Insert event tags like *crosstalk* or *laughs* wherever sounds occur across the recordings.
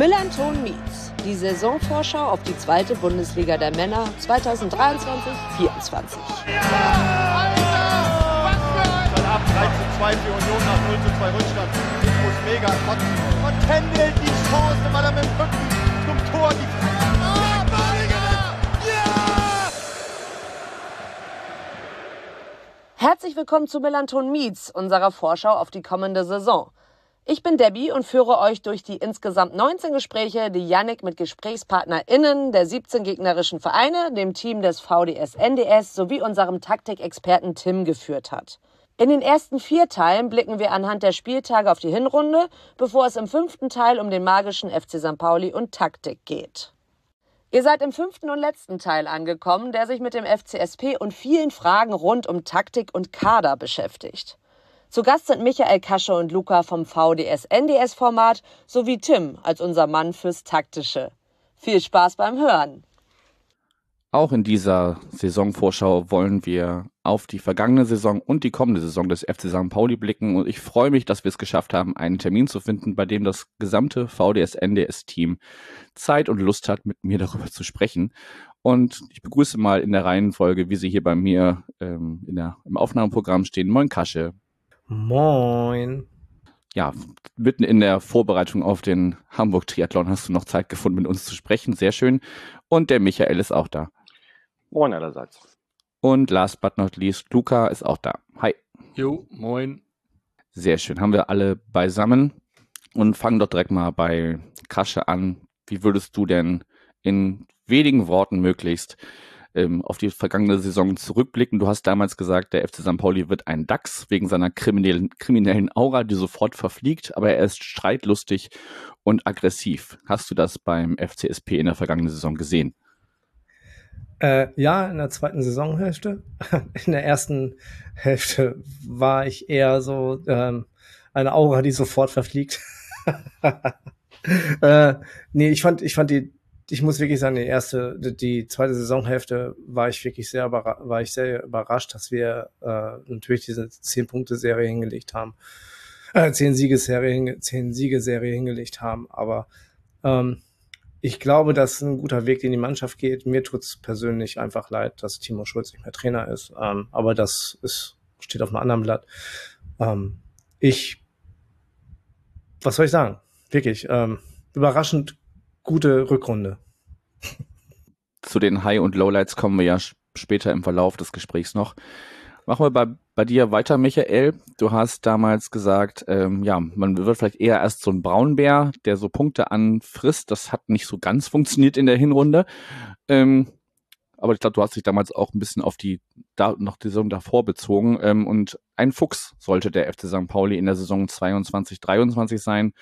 Millanton Meets, die Saisonvorschau auf die zweite Bundesliga der Männer 2023-24. Ja! Ab 3 zu 2 für Union nach 0 zu 2 Rückstand. Infos mega. Und, und Kendall die Chance, weil er mit Rücken zum Tor die Herzlich willkommen zu Melanton Meets, unserer Vorschau auf die kommende Saison. Ich bin Debbie und führe euch durch die insgesamt 19 Gespräche, die Yannick mit GesprächspartnerInnen der 17 gegnerischen Vereine, dem Team des VDS NDS sowie unserem Taktikexperten Tim geführt hat. In den ersten vier Teilen blicken wir anhand der Spieltage auf die Hinrunde, bevor es im fünften Teil um den magischen FC St. Pauli und Taktik geht. Ihr seid im fünften und letzten Teil angekommen, der sich mit dem FCSP und vielen Fragen rund um Taktik und Kader beschäftigt. Zu Gast sind Michael Kasche und Luca vom VDS-NDS-Format sowie Tim als unser Mann fürs Taktische. Viel Spaß beim Hören! Auch in dieser Saisonvorschau wollen wir auf die vergangene Saison und die kommende Saison des FC St. Pauli blicken und ich freue mich, dass wir es geschafft haben, einen Termin zu finden, bei dem das gesamte VDS-NDS-Team Zeit und Lust hat, mit mir darüber zu sprechen. Und ich begrüße mal in der Reihenfolge, wie sie hier bei mir ähm, der, im Aufnahmeprogramm stehen. Moin Kasche. Moin. Ja, mitten in der Vorbereitung auf den Hamburg Triathlon hast du noch Zeit gefunden, mit uns zu sprechen. Sehr schön. Und der Michael ist auch da. Moin allerseits. Und last but not least, Luca ist auch da. Hi. Jo, moin. Sehr schön. Haben wir alle beisammen und fangen doch direkt mal bei Kasche an. Wie würdest du denn in wenigen Worten möglichst ähm, auf die vergangene Saison zurückblicken. Du hast damals gesagt, der FC St. Pauli wird ein Dachs wegen seiner kriminellen, kriminellen Aura, die sofort verfliegt, aber er ist streitlustig und aggressiv. Hast du das beim FCSP in der vergangenen Saison gesehen? Äh, ja, in der zweiten Saisonhälfte. *laughs* In der ersten Hälfte war ich eher so ähm, eine Aura, die sofort verfliegt. *laughs* äh, nee, ich fand, ich fand die ich muss wirklich sagen, die erste, die zweite Saisonhälfte war ich wirklich sehr, war ich sehr überrascht, dass wir äh, natürlich diese zehn Punkte Serie hingelegt haben, äh, zehn Siegesserie, zehn Siegeserie hingelegt haben. Aber ähm, ich glaube, das ist ein guter Weg, den die Mannschaft geht. Mir tut's persönlich einfach leid, dass Timo Schulz nicht mehr Trainer ist. Ähm, aber das ist, steht auf einem anderen Blatt. Ähm, ich, was soll ich sagen? Wirklich, ähm, überraschend gute Rückrunde. Zu den High- und Lowlights kommen wir ja später im Verlauf des Gesprächs noch. Machen wir bei, bei dir weiter, Michael. Du hast damals gesagt, ähm, ja, man wird vielleicht eher erst so ein Braunbär, der so Punkte anfrisst. Das hat nicht so ganz funktioniert in der Hinrunde. Ähm, aber ich glaube, du hast dich damals auch ein bisschen auf die da, noch die Saison davor bezogen. Ähm, und ein Fuchs sollte der FC St. Pauli in der Saison 22, 23 sein.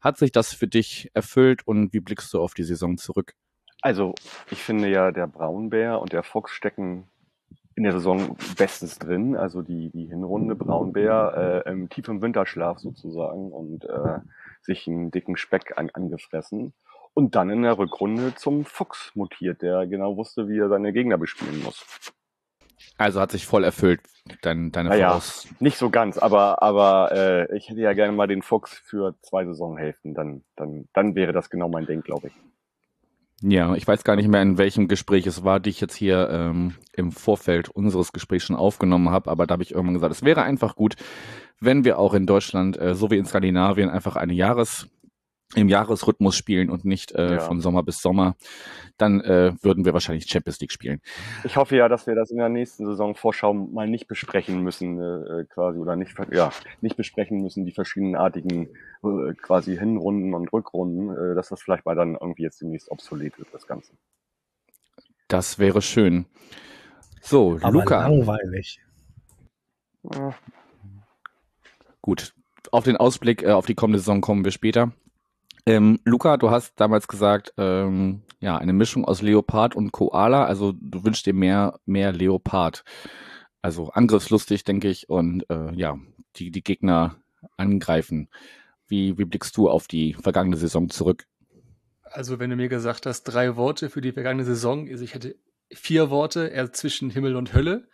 Hat sich das für dich erfüllt und wie blickst du auf die Saison zurück? Also, ich finde ja, der Braunbär und der Fuchs stecken in der Saison bestens drin. Also die, die Hinrunde Braunbär äh, im tiefen Winterschlaf sozusagen und äh, sich einen dicken Speck an, angefressen. Und dann in der Rückrunde zum Fuchs mutiert, der genau wusste, wie er seine Gegner bespielen muss. Also hat sich voll erfüllt, dein, deine naja, Voraus. Nicht so ganz, aber, aber äh, ich hätte ja gerne mal den Fuchs für zwei Saisonhälften. Dann, dann, dann wäre das genau mein Ding, glaube ich. Ja, ich weiß gar nicht mehr, in welchem Gespräch es war, die ich jetzt hier ähm, im Vorfeld unseres Gesprächs schon aufgenommen habe, aber da habe ich irgendwann gesagt, es wäre einfach gut, wenn wir auch in Deutschland, äh, so wie in Skandinavien, einfach eine Jahres- im Jahresrhythmus spielen und nicht äh, ja. von Sommer bis Sommer, dann äh, würden wir wahrscheinlich Champions League spielen. Ich hoffe ja, dass wir das in der nächsten Saison Vorschau mal nicht besprechen müssen, äh, quasi, oder nicht, ja, nicht besprechen müssen, die verschiedenartigen äh, quasi Hinrunden und Rückrunden, äh, dass das vielleicht mal dann irgendwie jetzt demnächst obsolet wird, das Ganze. Das wäre schön. So, Aber Luca. Langweilig. Gut, auf den Ausblick äh, auf die kommende Saison kommen wir später. Ähm, Luca, du hast damals gesagt, ähm, ja, eine Mischung aus Leopard und Koala. Also du wünschst dir mehr, mehr Leopard. Also angriffslustig, denke ich, und äh, ja, die, die Gegner angreifen. Wie, wie blickst du auf die vergangene Saison zurück? Also, wenn du mir gesagt hast, drei Worte für die vergangene Saison, also ich hätte vier Worte, eher zwischen Himmel und Hölle.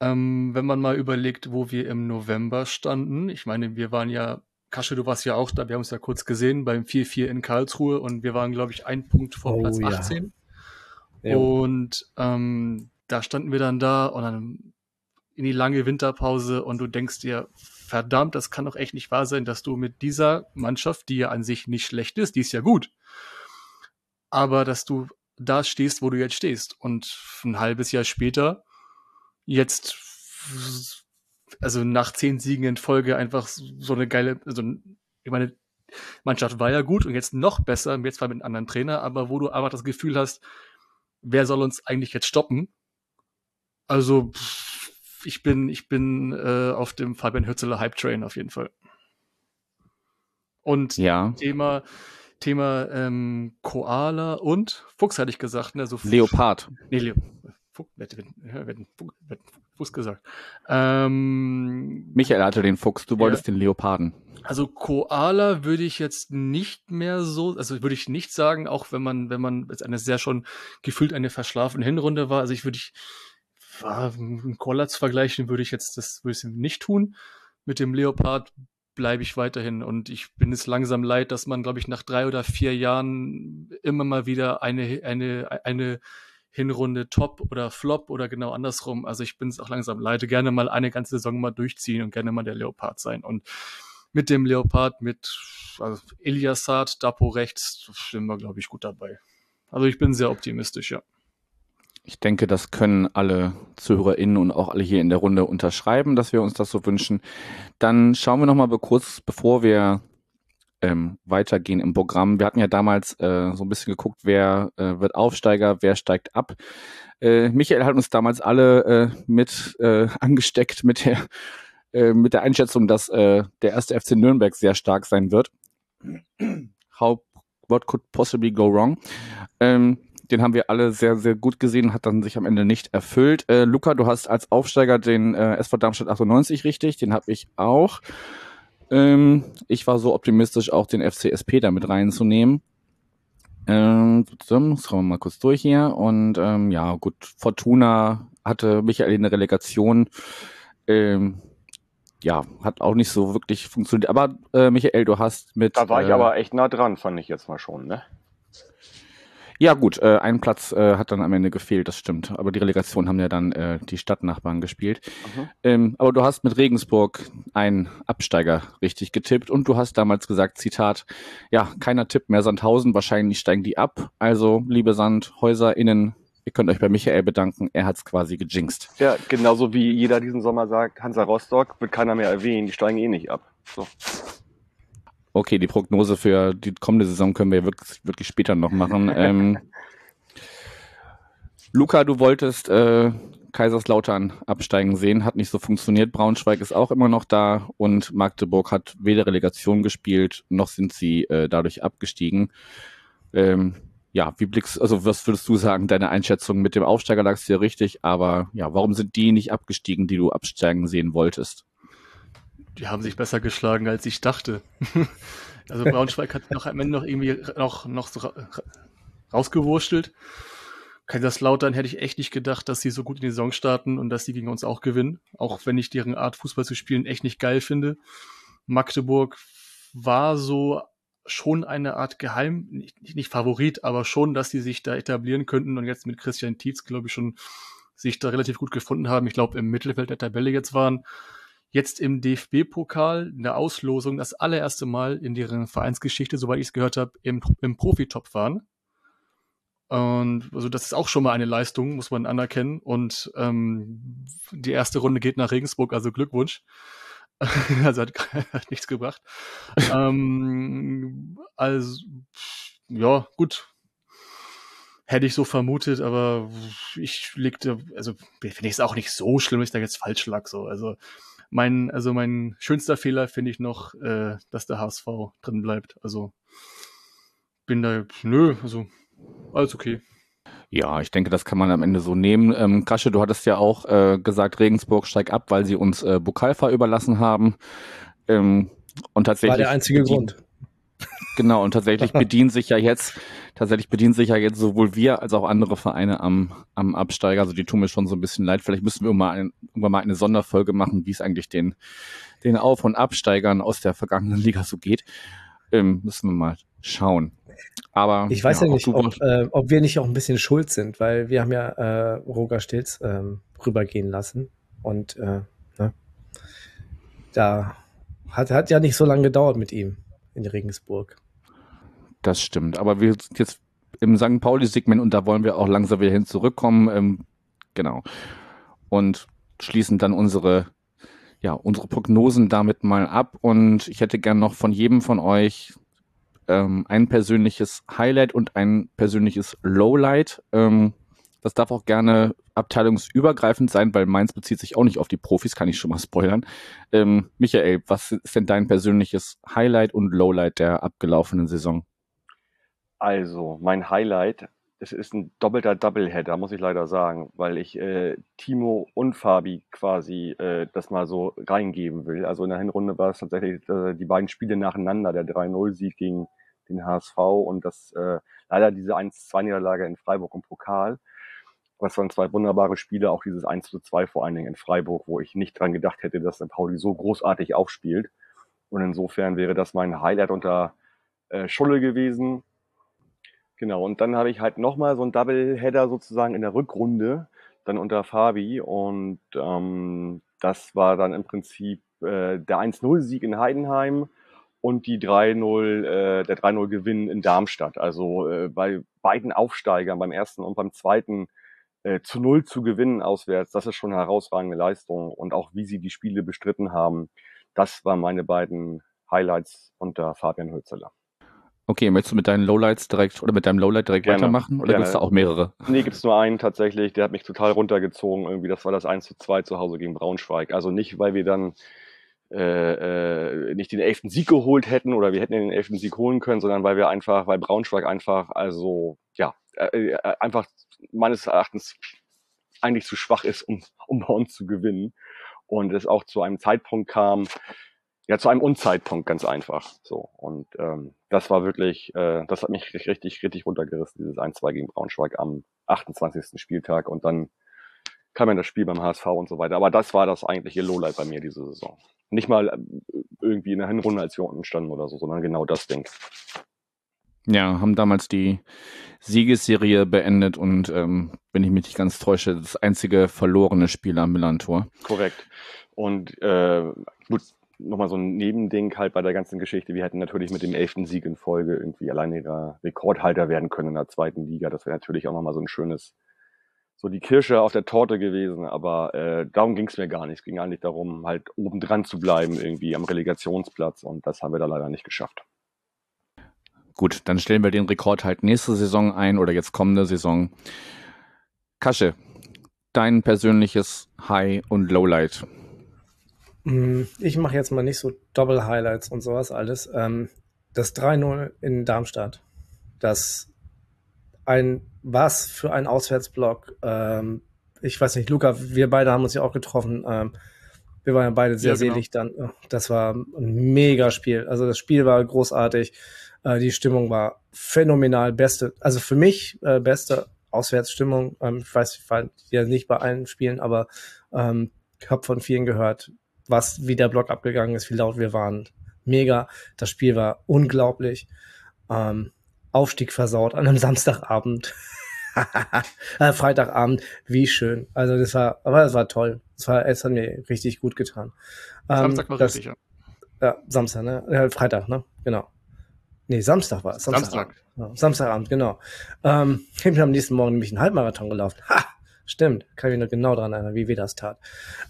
Ähm, wenn man mal überlegt, wo wir im November standen, ich meine, wir waren ja Kasche, du warst ja auch da, wir haben uns ja kurz gesehen beim 4-4 in Karlsruhe und wir waren, glaube ich, ein Punkt vor Oh, Platz ja. 18. Jo. Und ähm, da standen wir dann da und dann in die lange Winterpause und du denkst dir, verdammt, das kann doch echt nicht wahr sein, dass du mit dieser Mannschaft, die ja an sich nicht schlecht ist, die ist ja gut, aber dass du da stehst, wo du jetzt stehst. Und ein halbes Jahr später, jetzt, also nach zehn Siegen in Folge, einfach so eine geile, also ich meine, Mannschaft war ja gut und jetzt noch besser, jetzt zwar mit einem anderen Trainer, aber wo du einfach das Gefühl hast, wer soll uns eigentlich jetzt stoppen? Also, ich bin, ich bin äh, auf dem Fabian Hützeler Hype Train auf jeden Fall. Und Ja. Thema, Thema ähm, Koala und Fuchs hatte ich gesagt, ne? So Leopard. Nee, Leo. Fuchs, wer wer wer denn Fuchs gesagt. Ähm, Michael hatte den Fuchs, du wolltest den Leoparden. also Koala würde ich jetzt nicht mehr so, also würde ich nicht sagen, auch wenn man, wenn man jetzt eine sehr schon gefühlt eine verschlafene Hinrunde war. Also ich würde ich, war, einen Koala zu vergleichen, würde ich jetzt, das würde ich nicht tun. Mit dem Leopard bleibe ich weiterhin und ich bin es langsam leid, dass man, glaube ich, nach drei oder vier Jahren immer mal wieder eine, eine, eine Hinrunde Top oder Flop oder genau andersrum. Also ich bin es auch langsam leid, gerne mal eine ganze Saison mal durchziehen und gerne mal der Leopard sein. Und mit dem Leopard, mit also Eliasat, Dapo rechts, sind wir, glaube ich, gut dabei. Also ich bin sehr optimistisch, ja. Ich denke, das können alle ZuhörerInnen und auch alle hier in der Runde unterschreiben, dass wir uns das so wünschen. Dann schauen wir nochmal kurz, bevor wir ähm, weitergehen im Programm. Wir hatten ja damals äh, so ein bisschen geguckt, wer äh, wird Aufsteiger, wer steigt ab. Äh, Michael hat uns damals alle äh, mit äh, *laughs* angesteckt mit der, äh, mit der Einschätzung, dass der erste FC Nürnberg sehr stark sein wird. How, what could possibly go wrong? Ähm, den haben wir alle sehr, sehr gut gesehen, hat dann sich am Ende nicht erfüllt. Luca, du hast als Aufsteiger den SV Darmstadt 98 richtig, den habe ich auch. Ähm, ich war so optimistisch, auch den FCSP damit reinzunehmen. Ähm, schauen wir mal kurz durch hier. Und ähm, ja, gut, Fortuna hatte Michael in der Relegation. Ähm, ja, hat auch nicht so wirklich funktioniert. Aber äh, Michael, du hast mit. Da war ich äh, aber echt nah dran, fand ich jetzt mal schon, ne? Ja, gut, äh, ein Platz äh, hat dann am Ende gefehlt, das stimmt. Aber die Relegation haben ja dann äh, die Stadtnachbarn gespielt. Mhm. Ähm, aber du hast mit Regensburg einen Absteiger richtig getippt und du hast damals gesagt, Zitat, ja, keiner tippt mehr Sandhausen, wahrscheinlich steigen die ab. Also, liebe SandhäuserInnen, ihr könnt euch bei Michael bedanken, er hat's quasi gejinxt. Ja, genauso wie jeder diesen Sommer sagt, Hansa Rostock wird keiner mehr erwähnen, die steigen eh nicht ab. So. Okay, die Prognose für die kommende Saison können wir wirklich, wirklich später noch machen. *laughs* ähm, Luca, du wolltest äh, Kaiserslautern absteigen sehen, hat nicht so funktioniert. Braunschweig ist auch immer noch da und Magdeburg hat weder Relegation gespielt, noch sind sie äh, dadurch abgestiegen. Ähm, ja, wie blickst, also was würdest du sagen, deine Einschätzung mit dem Aufsteiger lagst ja richtig, aber ja, warum sind die nicht abgestiegen, die du absteigen sehen wolltest? Die haben sich besser geschlagen, als ich dachte. *laughs* also Braunschweig hat noch am Ende noch irgendwie noch, noch so ra rausgewurstelt. Kaiserslautern hätte ich echt nicht gedacht, dass sie so gut in die Saison starten und dass sie gegen uns auch gewinnen. Auch wenn ich deren Art, Fußball zu spielen, echt nicht geil finde. Magdeburg war so schon eine Art Geheim, nicht, nicht Favorit, aber schon, dass sie sich da etablieren könnten und jetzt mit Christian Tietz, glaube ich, schon sich da relativ gut gefunden haben. Ich glaube, im Mittelfeld der Tabelle jetzt waren. Jetzt im DFB-Pokal in der Auslosung das allererste Mal in deren Vereinsgeschichte, soweit ich es gehört habe, im, im Profitop waren. Und also das ist auch schon mal eine Leistung, muss man anerkennen. Und ähm, die erste Runde geht nach Regensburg, also Glückwunsch. *laughs* also hat, *laughs* hat nichts gebracht. ähm, also, ja, gut. Hätte ich so vermutet, aber ich legte, also finde ich es auch nicht so schlimm, dass ich da jetzt falsch lag. So. Also mein, also mein schönster Fehler finde ich noch, äh, dass der HSV drin bleibt. Also bin da, nö, also alles okay. Ja, ich denke, das kann man am Ende so nehmen. Ähm, Kasche, du hattest ja auch äh, gesagt, Regensburg steigt ab, weil sie uns äh, Bukalfa überlassen haben. Ähm, und tatsächlich War der einzige die, Grund. Genau, und tatsächlich bedienen sich ja jetzt, tatsächlich bedienen sich ja jetzt sowohl wir als auch andere Vereine am, am Absteiger. Also die tun mir schon so ein bisschen leid. Vielleicht müssen wir mal ein, irgendwann mal eine Sonderfolge machen, wie es eigentlich den, den Auf- und Absteigern aus der vergangenen Liga so geht. Ähm, müssen wir mal schauen. Aber ich weiß ja, ja nicht, ob, äh, ob, wir nicht auch ein bisschen schuld sind, weil wir haben ja äh, Roger Stilz ähm, rübergehen lassen und äh, ne, da hat, hat ja nicht so lange gedauert mit ihm in Regensburg. Das stimmt. Aber wir sind jetzt im St. Pauli-Segment und da wollen wir auch langsam wieder hin zurückkommen. Ähm, genau. Und schließen dann unsere, ja, unsere Prognosen damit mal ab. Und ich hätte gern noch von jedem von euch ähm, ein persönliches Highlight und ein persönliches Lowlight. Ähm, das darf auch gerne abteilungsübergreifend sein, weil meins bezieht sich auch nicht auf die Profis, kann ich schon mal *laughs* spoilern. Ähm, Michael, was ist denn dein persönliches Highlight und Lowlight der abgelaufenen Saison? Also, mein Highlight, es ist ein doppelter Doubleheader, muss ich leider sagen, weil ich äh, Timo und Fabi quasi äh, das mal so reingeben will. Also in der Hinrunde war es tatsächlich äh, die beiden Spiele nacheinander, der 3-0-Sieg gegen den HSV und das äh, leider diese 1-2-Niederlage in Freiburg im Pokal. Das waren zwei wunderbare Spiele, auch dieses 1 zu 2 vor allen Dingen in Freiburg, wo ich nicht dran gedacht hätte, dass der Pauli so großartig aufspielt. Und insofern wäre das mein Highlight unter äh, Schulle gewesen. Genau, und dann habe ich halt nochmal so einen Doubleheader sozusagen in der Rückrunde, dann unter Fabi. Und ähm, das war dann im Prinzip äh, der 1-0-Sieg in Heidenheim und die 3-0, äh, der 3-0-Gewinn in Darmstadt. Also äh, bei beiden Aufsteigern, beim ersten und beim zweiten, äh, zu null zu gewinnen auswärts, das ist schon eine herausragende Leistung. Und auch wie sie die Spiele bestritten haben, das waren meine beiden Highlights unter Fabian Hölzeler. Okay, möchtest du mit deinen Lowlights direkt oder mit deinem Lowlight direkt gerne, weitermachen oder gibt es da auch mehrere? Nee, gibt es nur einen tatsächlich, der hat mich total runtergezogen irgendwie. Das war das 1 zu 2 zu Hause gegen Braunschweig. Also nicht, weil wir dann äh, äh, nicht den elften Sieg geholt hätten oder wir hätten den elften Sieg holen können, sondern weil wir einfach, weil Braunschweig einfach, also ja, äh, äh, einfach meines Erachtens eigentlich zu schwach ist, um, um bei uns zu gewinnen. Und es auch zu einem Zeitpunkt kam, ja, zu einem Unzeitpunkt ganz einfach. So. Und ähm, das war wirklich, äh, das hat mich richtig, richtig runtergerissen, dieses 1-2 gegen Braunschweig am 28. Spieltag. Und dann kam ja das Spiel beim HSV und so weiter. Aber das war das eigentliche Lowlight bei mir diese Saison. Nicht mal äh, irgendwie in der Hinrunde, als wir unten standen oder so, sondern genau das Ding. Ja, haben damals die Siegesserie beendet und, ähm, wenn ich mich nicht ganz täusche, das einzige verlorene Spiel am Millantor. Korrekt. Und äh, gut, nochmal so ein Nebending halt bei der ganzen Geschichte. Wir hätten natürlich mit dem elften Sieg in Folge irgendwie alleiniger Rekordhalter werden können in der zweiten Liga. Das wäre natürlich auch nochmal so ein schönes, so die Kirsche auf der Torte gewesen. Aber äh, darum ging es mir gar nicht. Es ging eigentlich darum, halt oben dran zu bleiben, irgendwie am Relegationsplatz. Und das haben wir da leider nicht geschafft. Gut, dann stellen wir den Rekord halt nächste Saison ein oder jetzt kommende Saison. Kasche, dein persönliches High und Lowlight. Mm, ich mache jetzt mal nicht so Doppel-Highlights und sowas alles. Ähm, das 3-0 in Darmstadt. Das ein, was für ein Auswärtsblock. Ähm, ich weiß nicht, Luca, wir beide haben uns ja auch getroffen. Ähm, wir waren ja beide sehr ja, genau. selig dann. Das war ein mega Spiel. Also das Spiel war großartig. Äh, die Stimmung war phänomenal. Beste, also für mich äh, beste Auswärtsstimmung. Ich weiß, ich war ja nicht bei allen Spielen, aber habe von vielen gehört was, wie der Block abgegangen ist, wie laut wir waren. Mega. Das Spiel war unglaublich. Ähm, Aufstieg versaut an einem *laughs* Samstagabend. *laughs* äh, Freitagabend, wie schön. Also das war, aber das war toll. Das war, es hat mir richtig gut getan. Ähm, Samstag war das, richtig, ja. Ja, Samstag, ne? Ja, Freitag, ne? Genau. Nee, Samstag war es. Samstag. Samstag. Ja, Samstagabend, genau. Ähm, *laughs* ich bin am nächsten Morgen nämlich einen Halbmarathon gelaufen. Ha! Stimmt, kann ich mich noch genau dran erinnern, wie wir das tat.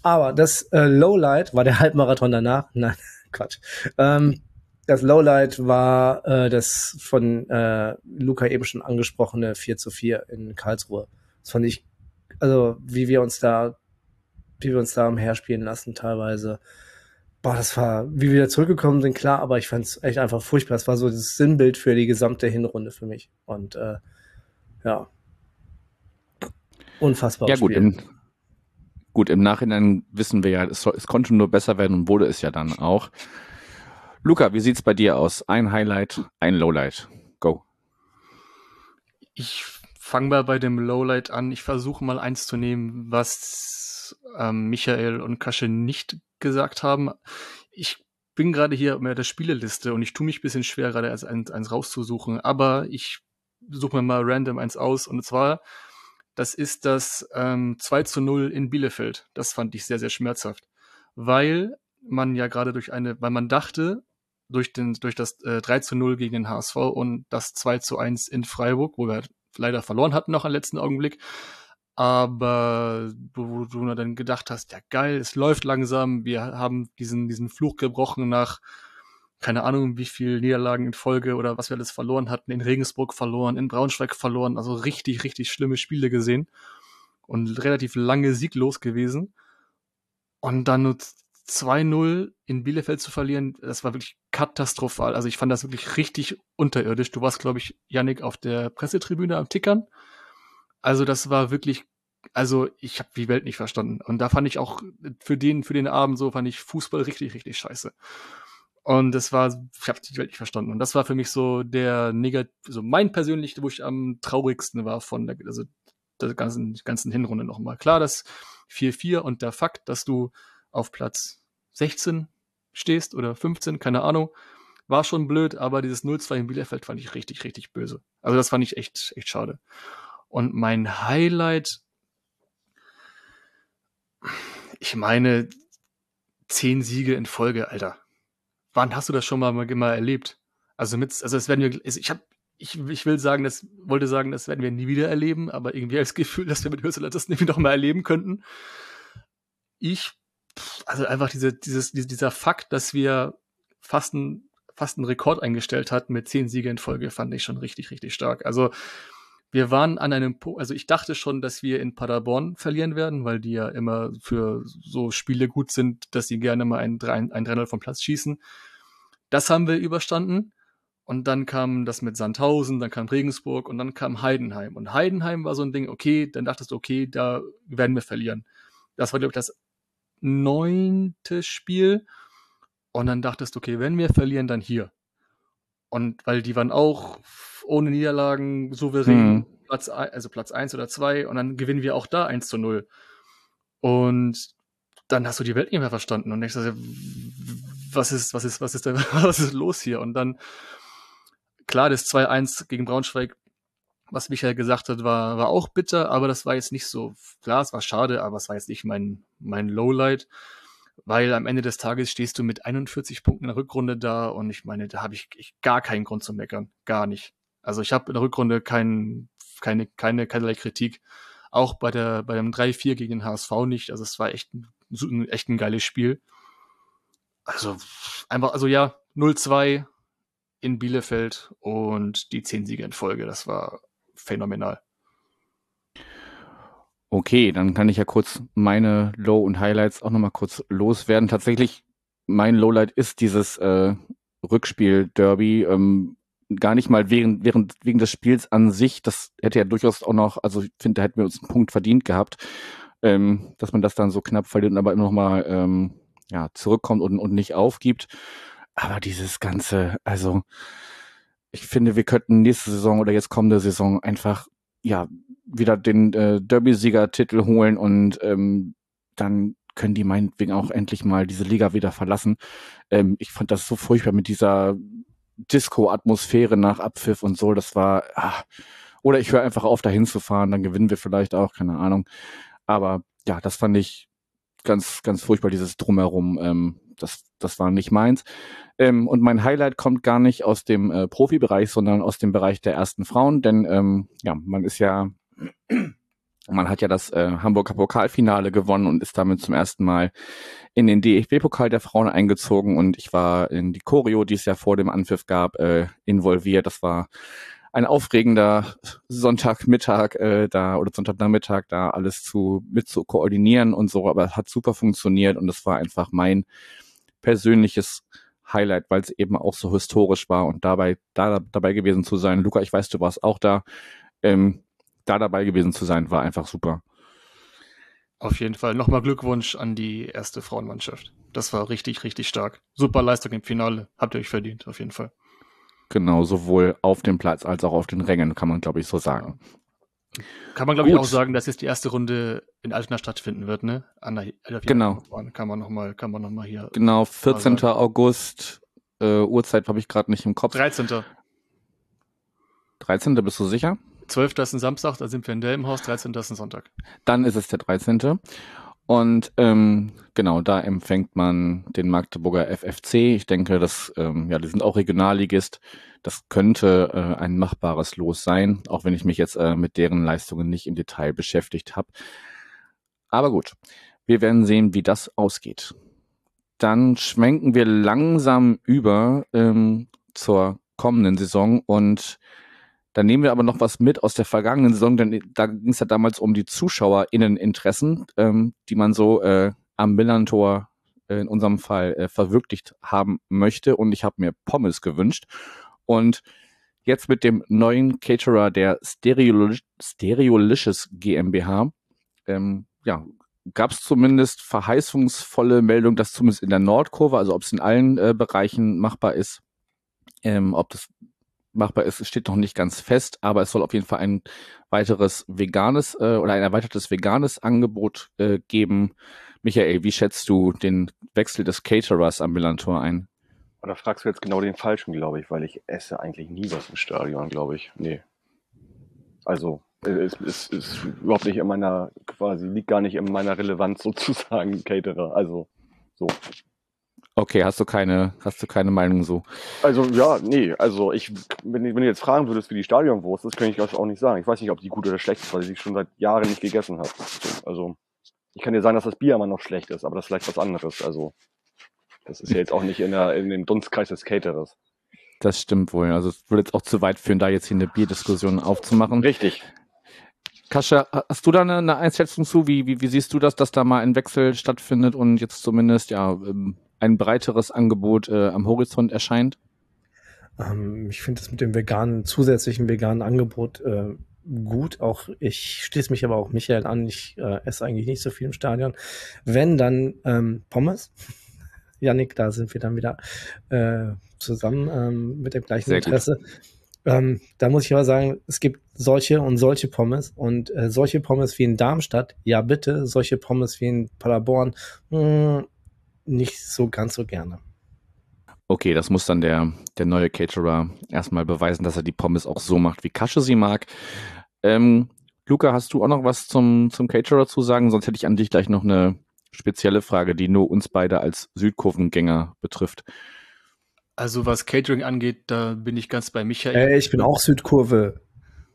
Aber das äh, Lowlight war der *laughs* Halbmarathon danach. Nein, *laughs* Quatsch. Ähm, das Lowlight war äh, das von äh, Luca eben schon angesprochene 4 zu 4 in Karlsruhe. Das fand ich, also wie wir uns da, wie wir uns da umherspielen lassen teilweise. Boah, das war, wie wir zurückgekommen sind, klar, aber ich fand es echt einfach furchtbar. Das war so das Sinnbild für die gesamte Hinrunde für mich. Und äh, ja, Unfassbar. Ja, gut, im, gut, im Nachhinein wissen wir ja, es, es, konnte nur besser werden und wurde es ja dann auch. Luca, wie sieht's bei dir aus? Ein Highlight, ein Lowlight. Go. Ich fange mal bei dem Lowlight an. Ich versuche mal eins zu nehmen, was ähm, Michael und Kasche nicht gesagt haben. Ich bin gerade hier mit der Spieleliste und ich tue mich ein bisschen schwer, gerade eins, eins rauszusuchen, aber ich suche mir mal random eins aus und zwar, das ist das ähm, 2 zu 0 in Bielefeld. Das fand ich sehr, sehr schmerzhaft, weil man ja gerade durch eine, weil man dachte, durch, den, durch das äh, 3 zu 0 gegen den HSV und das 2 zu 1 in Freiburg, wo wir halt leider verloren hatten noch am letzten Augenblick, aber wo du dann gedacht hast, ja geil, es läuft langsam, wir haben diesen, diesen Fluch gebrochen nach, keine Ahnung, wie viel Niederlagen in Folge oder was wir alles verloren hatten, in Regensburg verloren, in Braunschweig verloren, also richtig, richtig schlimme Spiele gesehen und relativ lange sieglos gewesen. Und dann nur 2-0 in Bielefeld zu verlieren, das war wirklich katastrophal. Also ich fand das wirklich richtig unterirdisch. Du warst, glaube ich, Yannick, auf der Pressetribüne am Tickern. Also das war wirklich, also ich habe die Welt nicht verstanden. Und da fand ich auch für den, für den Abend so, fand ich Fußball richtig, richtig scheiße. Und das war, ich habe die Welt nicht verstanden. Und das war für mich so der negativ, so mein persönlich, wo ich am traurigsten war von der, also der ganzen, ganzen Hinrunde nochmal. Klar, das 4-4 und der Fakt, dass du auf Platz 16 stehst oder 15, keine Ahnung, war schon blöd, aber dieses 0-2 in Bielefeld fand ich richtig, richtig böse. Also das fand ich echt, echt schade. Und mein Highlight, ich meine, zehn Siege in Folge, Alter. Wann hast du das schon mal, mal erlebt? Also mit, also das werden wir, ich habe, ich, ich will sagen, das wollte sagen, das werden wir nie wieder erleben, aber irgendwie habe das Gefühl, dass wir mit Hürseler das nicht noch mal erleben könnten. Ich, also einfach diese, dieses, dieser Fakt, dass wir fast ein, fast einen Rekord eingestellt hatten mit zehn Siege in Folge, fand ich schon richtig, richtig stark. Also wir waren an einem, po also ich dachte schon, dass wir in Paderborn verlieren werden, weil die ja immer für so Spiele gut sind, dass sie gerne mal ein 3 ein vom Platz schießen. Das haben wir überstanden. Und dann kam das mit Sandhausen, dann kam Regensburg und dann kam Heidenheim. Und Heidenheim war so ein Ding, okay, dann dachtest du, okay, da werden wir verlieren. Das war, glaube ich, das neunte Spiel. Und dann dachtest du, okay, wenn wir verlieren, dann hier. Und weil die waren auch ohne Niederlagen souverän mhm. Platz, also Platz 1 oder 2 und dann gewinnen wir auch da 1 zu 0. Und dann hast du die Welt nicht mehr verstanden und denkst, was ist, was ist, was ist, *laughs* was ist los hier? Und dann, klar, das 2-1 gegen Braunschweig, was Michael gesagt hat, war, war auch bitter, aber das war jetzt nicht so, klar, es war schade, aber es war jetzt nicht mein, mein Lowlight weil am Ende des Tages stehst du mit 41 Punkten in der Rückrunde da und ich meine, da habe ich, ich, gar keinen Grund zu meckern, gar nicht. Also ich habe in der Rückrunde kein, keine, keine, keinerlei Kritik, auch bei der bei dem 3-4 gegen den HSV nicht. Also es war echt ein, echt ein geiles Spiel. Also einfach, also ja, 0-2 in Bielefeld und die 10 Siege in Folge, das war phänomenal. Okay, dann kann ich ja kurz meine Low- und Highlights auch nochmal kurz loswerden. Tatsächlich, mein Lowlight ist dieses äh, Rückspiel-Derby. Ähm, gar nicht mal während, während, wegen des Spiels an sich. Das hätte ja durchaus auch noch, also ich finde, da hätten wir uns einen Punkt verdient gehabt, ähm, dass man das dann so knapp verliert und aber immer nochmal ähm, ja, zurückkommt und, und nicht aufgibt. Aber dieses Ganze, also ich finde, wir könnten nächste Saison oder jetzt kommende Saison einfach ja wieder den äh, Derby-Sieger-Titel holen und ähm, dann können die meinetwegen auch endlich mal diese Liga wieder verlassen. Ähm, ich fand das so furchtbar mit dieser Disco-Atmosphäre nach Abpfiff und so. Das war, ah, oder ich höre einfach auf, dahin zu fahren, dann gewinnen wir vielleicht auch, keine Ahnung. Aber ja, das fand ich ganz, ganz furchtbar, dieses Drumherum. Ähm, das, das war nicht meins. Ähm, und mein Highlight kommt gar nicht aus dem äh, Profibereich, sondern aus dem Bereich der ersten Frauen, denn ähm, ja, man ist ja man hat ja das äh, Hamburger Pokalfinale gewonnen und ist damit zum ersten Mal in den DFB-Pokal der Frauen eingezogen und ich war in die Choreo, die es ja vor dem Anpfiff gab, äh, involviert. Das war ein aufregender Sonntagmittag äh, da oder Sonntagnachmittag da alles zu mit zu koordinieren und so, aber es hat super funktioniert und es war einfach mein persönliches Highlight, weil es eben auch so historisch war und dabei da dabei gewesen zu sein. Luca, ich weiß, du warst auch da. Ähm, da dabei gewesen zu sein, war einfach super. Auf jeden Fall. Nochmal Glückwunsch an die erste Frauenmannschaft. Das war richtig, richtig stark. Super Leistung im Finale. Habt ihr euch verdient, auf jeden Fall. Genau, sowohl auf dem Platz als auch auf den Rängen, kann man, glaube ich, so sagen. Kann man, glaube ich, auch sagen, dass jetzt die erste Runde in Altena stattfinden wird, ne? An der, genau. Kann man nochmal, kann man noch mal hier. Genau, 14. August, äh, Uhrzeit habe ich gerade nicht im Kopf. 13. 13. Bist du sicher? 12. ist ein Samstag, da sind wir in Delmenhaus, 13. ist ein Sonntag. Dann ist es der 13. Und ähm, genau, da empfängt man den Magdeburger FFC. Ich denke, dass ähm, ja, die sind auch Regionalligist. Das könnte äh, ein machbares Los sein, auch wenn ich mich jetzt äh, mit deren Leistungen nicht im Detail beschäftigt habe. Aber gut, wir werden sehen, wie das ausgeht. Dann schwenken wir langsam über ähm, zur kommenden Saison und dann nehmen wir aber noch was mit aus der vergangenen Saison, denn da ging es ja damals um die ZuschauerInneninteressen, ähm, die man so äh, am Millantor äh, in unserem Fall äh, verwirklicht haben möchte. Und ich habe mir Pommes gewünscht. Und jetzt mit dem neuen Caterer der Stereol Stereolicious GmbH, ähm, ja, gab es zumindest verheißungsvolle Meldungen, dass zumindest in der Nordkurve, also ob es in allen äh, Bereichen machbar ist, ähm, ob das machbar ist, steht noch nicht ganz fest, aber es soll auf jeden Fall ein weiteres veganes äh, oder ein erweitertes veganes Angebot äh, geben. Michael, wie schätzt du den Wechsel des Caterers am Millantor ein? Da fragst du jetzt genau den Falschen, glaube ich, weil ich esse eigentlich nie was im Stadion, glaube ich. Nee. Also, es ist, ist überhaupt nicht in meiner, quasi, liegt gar nicht in meiner Relevanz *laughs* sozusagen, Caterer. Also, so. Okay, hast du keine, hast du keine Meinung so? Also ja, nee, also ich, wenn, wenn du jetzt fragen würdest, wie die Stadionwurst ist, könnte ich das auch nicht sagen. Ich weiß nicht, ob die gut oder schlecht ist, weil ich sie schon seit Jahren nicht gegessen habe. Also ich kann dir sagen, dass das Bier immer noch schlecht ist, aber das ist vielleicht was anderes. Also das ist ja jetzt auch nicht in, der, in dem Dunstkreis des Caterers. Das stimmt wohl. Also es würde jetzt auch zu weit führen, da jetzt hier eine Bierdiskussion aufzumachen. Richtig. Kascha, hast du da eine, eine Einschätzung zu? Wie, wie, wie siehst du das, dass da mal ein Wechsel stattfindet und jetzt zumindest ja ähm, ein breiteres Angebot äh, am Horizont erscheint? Ähm, ich finde es mit dem veganen, zusätzlichen veganen Angebot äh, gut. Auch ich schließe mich aber auch Michael an. Ich äh, esse eigentlich nicht so viel im Stadion. Wenn dann ähm, Pommes. *laughs* Janik, da sind wir dann wieder äh, zusammen ähm, mit dem gleichen Sehr Interesse. Ähm, da muss ich aber sagen, es gibt solche und solche Pommes und äh, solche Pommes wie in Darmstadt, ja bitte, solche Pommes wie in Paderborn, mh, hm, nicht so ganz so gerne. Okay, das muss dann der, der neue Caterer erstmal beweisen, dass er die Pommes auch so macht, wie Kasche sie mag. Ähm, Luca, hast du auch noch was zum, zum Caterer zu sagen? Sonst hätte ich an dich gleich noch eine spezielle Frage, die nur uns beide als Südkurvengänger betrifft. Also was Catering angeht, da bin ich ganz bei Michael. Hey, ich bin auch Südkurve.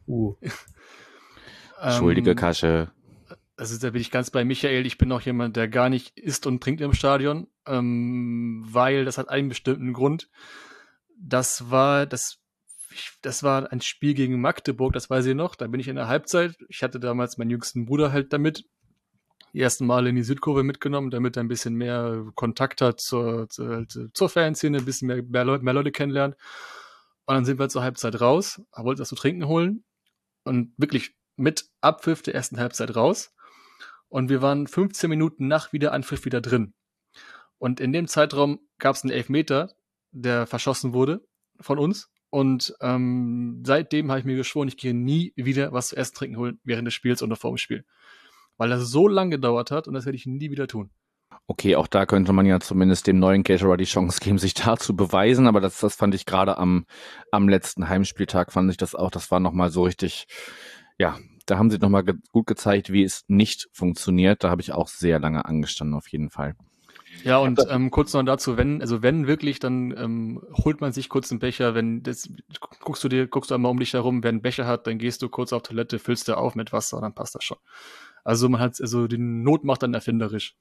Uh. *laughs* Entschuldige, ähm, Kasche also da bin ich ganz bei Michael. Ich bin auch jemand, der gar nicht isst und trinkt im Stadion, ähm, weil das hat einen bestimmten Grund. Das war das, ich, das war ein Spiel gegen Magdeburg, das weiß ich noch. Da bin ich in der Halbzeit. Ich hatte damals meinen jüngsten Bruder halt damit die ersten Male in die Südkurve mitgenommen, damit er ein bisschen mehr Kontakt hat zur, zur, zur Fanszene, ein bisschen mehr, mehr, mehr Leute kennenlernt. Und dann sind wir zur Halbzeit raus, er wollte was zu trinken holen und wirklich mit Abpfiff der ersten Halbzeit raus und wir waren 15 Minuten nach Wiederanpfiff wieder drin. Und in dem Zeitraum gab es einen Elfmeter, der verschossen wurde von uns. Und ähm, seitdem habe ich mir geschworen, ich gehe nie wieder was zu essen trinken holen während des Spiels oder vor dem Spiel. Weil das so lange gedauert hat und das werde ich nie wieder tun. Okay, auch da könnte man ja zumindest dem neuen Caterer die Chance geben, sich da zu beweisen. Aber das, das fand ich gerade am, am letzten Heimspieltag, fand ich das auch, das war nochmal so richtig, ja, da haben sie nochmal ge gut gezeigt, wie es nicht funktioniert. Da habe ich auch sehr lange angestanden, auf jeden Fall. Ja, und ähm, kurz noch dazu, wenn, also wenn wirklich, dann ähm, holt man sich kurz einen Becher, wenn das guckst du dir, guckst du einmal um dich herum, wer einen Becher hat, dann gehst du kurz auf Toilette, füllst du auf mit Wasser, dann passt das schon. Also man hat, also die Not macht dann erfinderisch.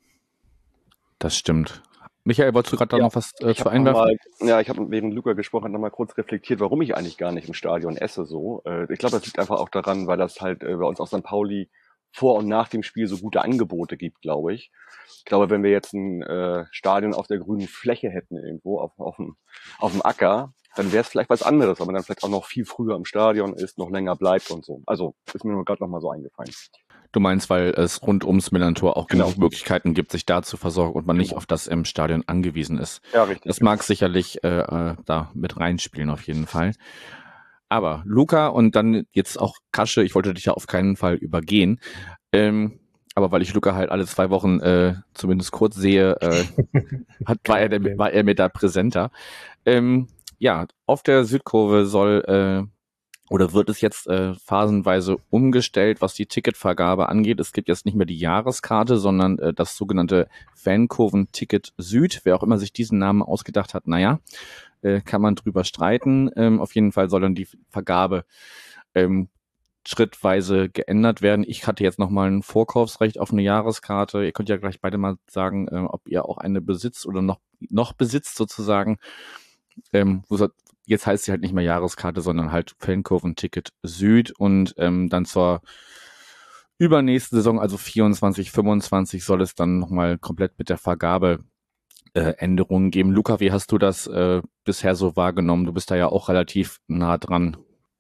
Das stimmt. Michael, wolltest du gerade da ja, noch was äh, zu einwerfen? Mal, ja, ich habe während Luca gesprochen hat, nochmal kurz reflektiert, warum ich eigentlich gar nicht im Stadion esse so. Äh, ich glaube, das liegt einfach auch daran, weil das halt äh, bei uns auf St. Pauli vor und nach dem Spiel so gute Angebote gibt, glaube ich. Ich glaube, wenn wir jetzt ein äh, Stadion auf der grünen Fläche hätten irgendwo, auf, auf, dem, auf dem Acker, dann wäre es vielleicht was anderes, weil man dann vielleicht auch noch viel früher im Stadion ist, noch länger bleibt und so. Also ist mir nur gerade nochmal so eingefallen. Du meinst, weil es rund ums Millantor auch genau. genug Möglichkeiten gibt, sich da zu versorgen und man genau. nicht auf das im Stadion angewiesen ist. Ja, richtig. Das mag sicherlich äh, äh, da mit reinspielen auf jeden Fall. Aber Luca und dann jetzt auch Kasche, ich wollte dich ja auf keinen Fall übergehen. Ähm, aber weil ich Luca halt alle zwei Wochen äh, zumindest kurz sehe, äh, *laughs* hat, war, er, war er mir da präsenter. Ähm, ja, auf der Südkurve soll äh, oder wird es jetzt äh, phasenweise umgestellt, was die Ticketvergabe angeht. Es gibt jetzt nicht mehr die Jahreskarte, sondern äh, das sogenannte Fankurven-Ticket Süd. Wer auch immer sich diesen Namen ausgedacht hat, naja, äh, kann man drüber streiten. Ähm, auf jeden Fall soll dann die Vergabe ähm, schrittweise geändert werden. Ich hatte jetzt nochmal ein Vorkaufsrecht auf eine Jahreskarte. Ihr könnt ja gleich beide mal sagen, äh, ob ihr auch eine besitzt oder noch, noch besitzt sozusagen. Ähm, jetzt heißt sie halt nicht mehr Jahreskarte, sondern halt Fankurven-Ticket Süd und ähm, dann zur übernächsten Saison, also 24, 25, soll es dann nochmal komplett mit der Vergabe äh, Änderungen geben. Luca, wie hast du das äh, bisher so wahrgenommen? Du bist da ja auch relativ nah dran.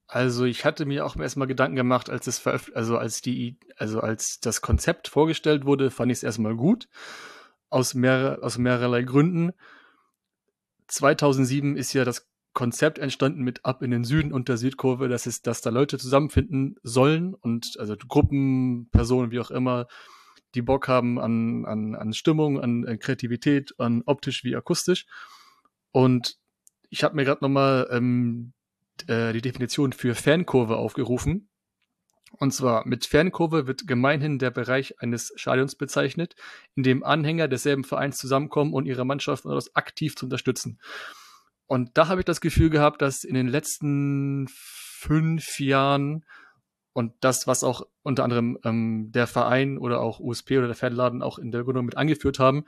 Also ich hatte mir auch erstmal Gedanken gemacht, als es also als die, also als das Konzept vorgestellt wurde, fand ich es erstmal gut. Aus, mehr, aus mehrerlei Gründen. 2007 ist ja das Konzept entstanden mit ab in den Süden und der Südkurve, dass es, dass da Leute zusammenfinden sollen und also Gruppen, Personen, wie auch immer, die Bock haben an, an, an Stimmung, an, an Kreativität, an optisch wie akustisch. Und ich habe mir gerade nochmal ähm, äh, die Definition für Fankurve aufgerufen. Und zwar mit Fankurve wird gemeinhin der Bereich eines Stadions bezeichnet, in dem Anhänger desselben Vereins zusammenkommen und ihre Mannschaft aktiv zu unterstützen. Und da habe ich das Gefühl gehabt, dass in den letzten fünf Jahren und das, was auch unter anderem ähm, der Verein oder auch USP oder der Fanladen auch in der Gründung mit angeführt haben,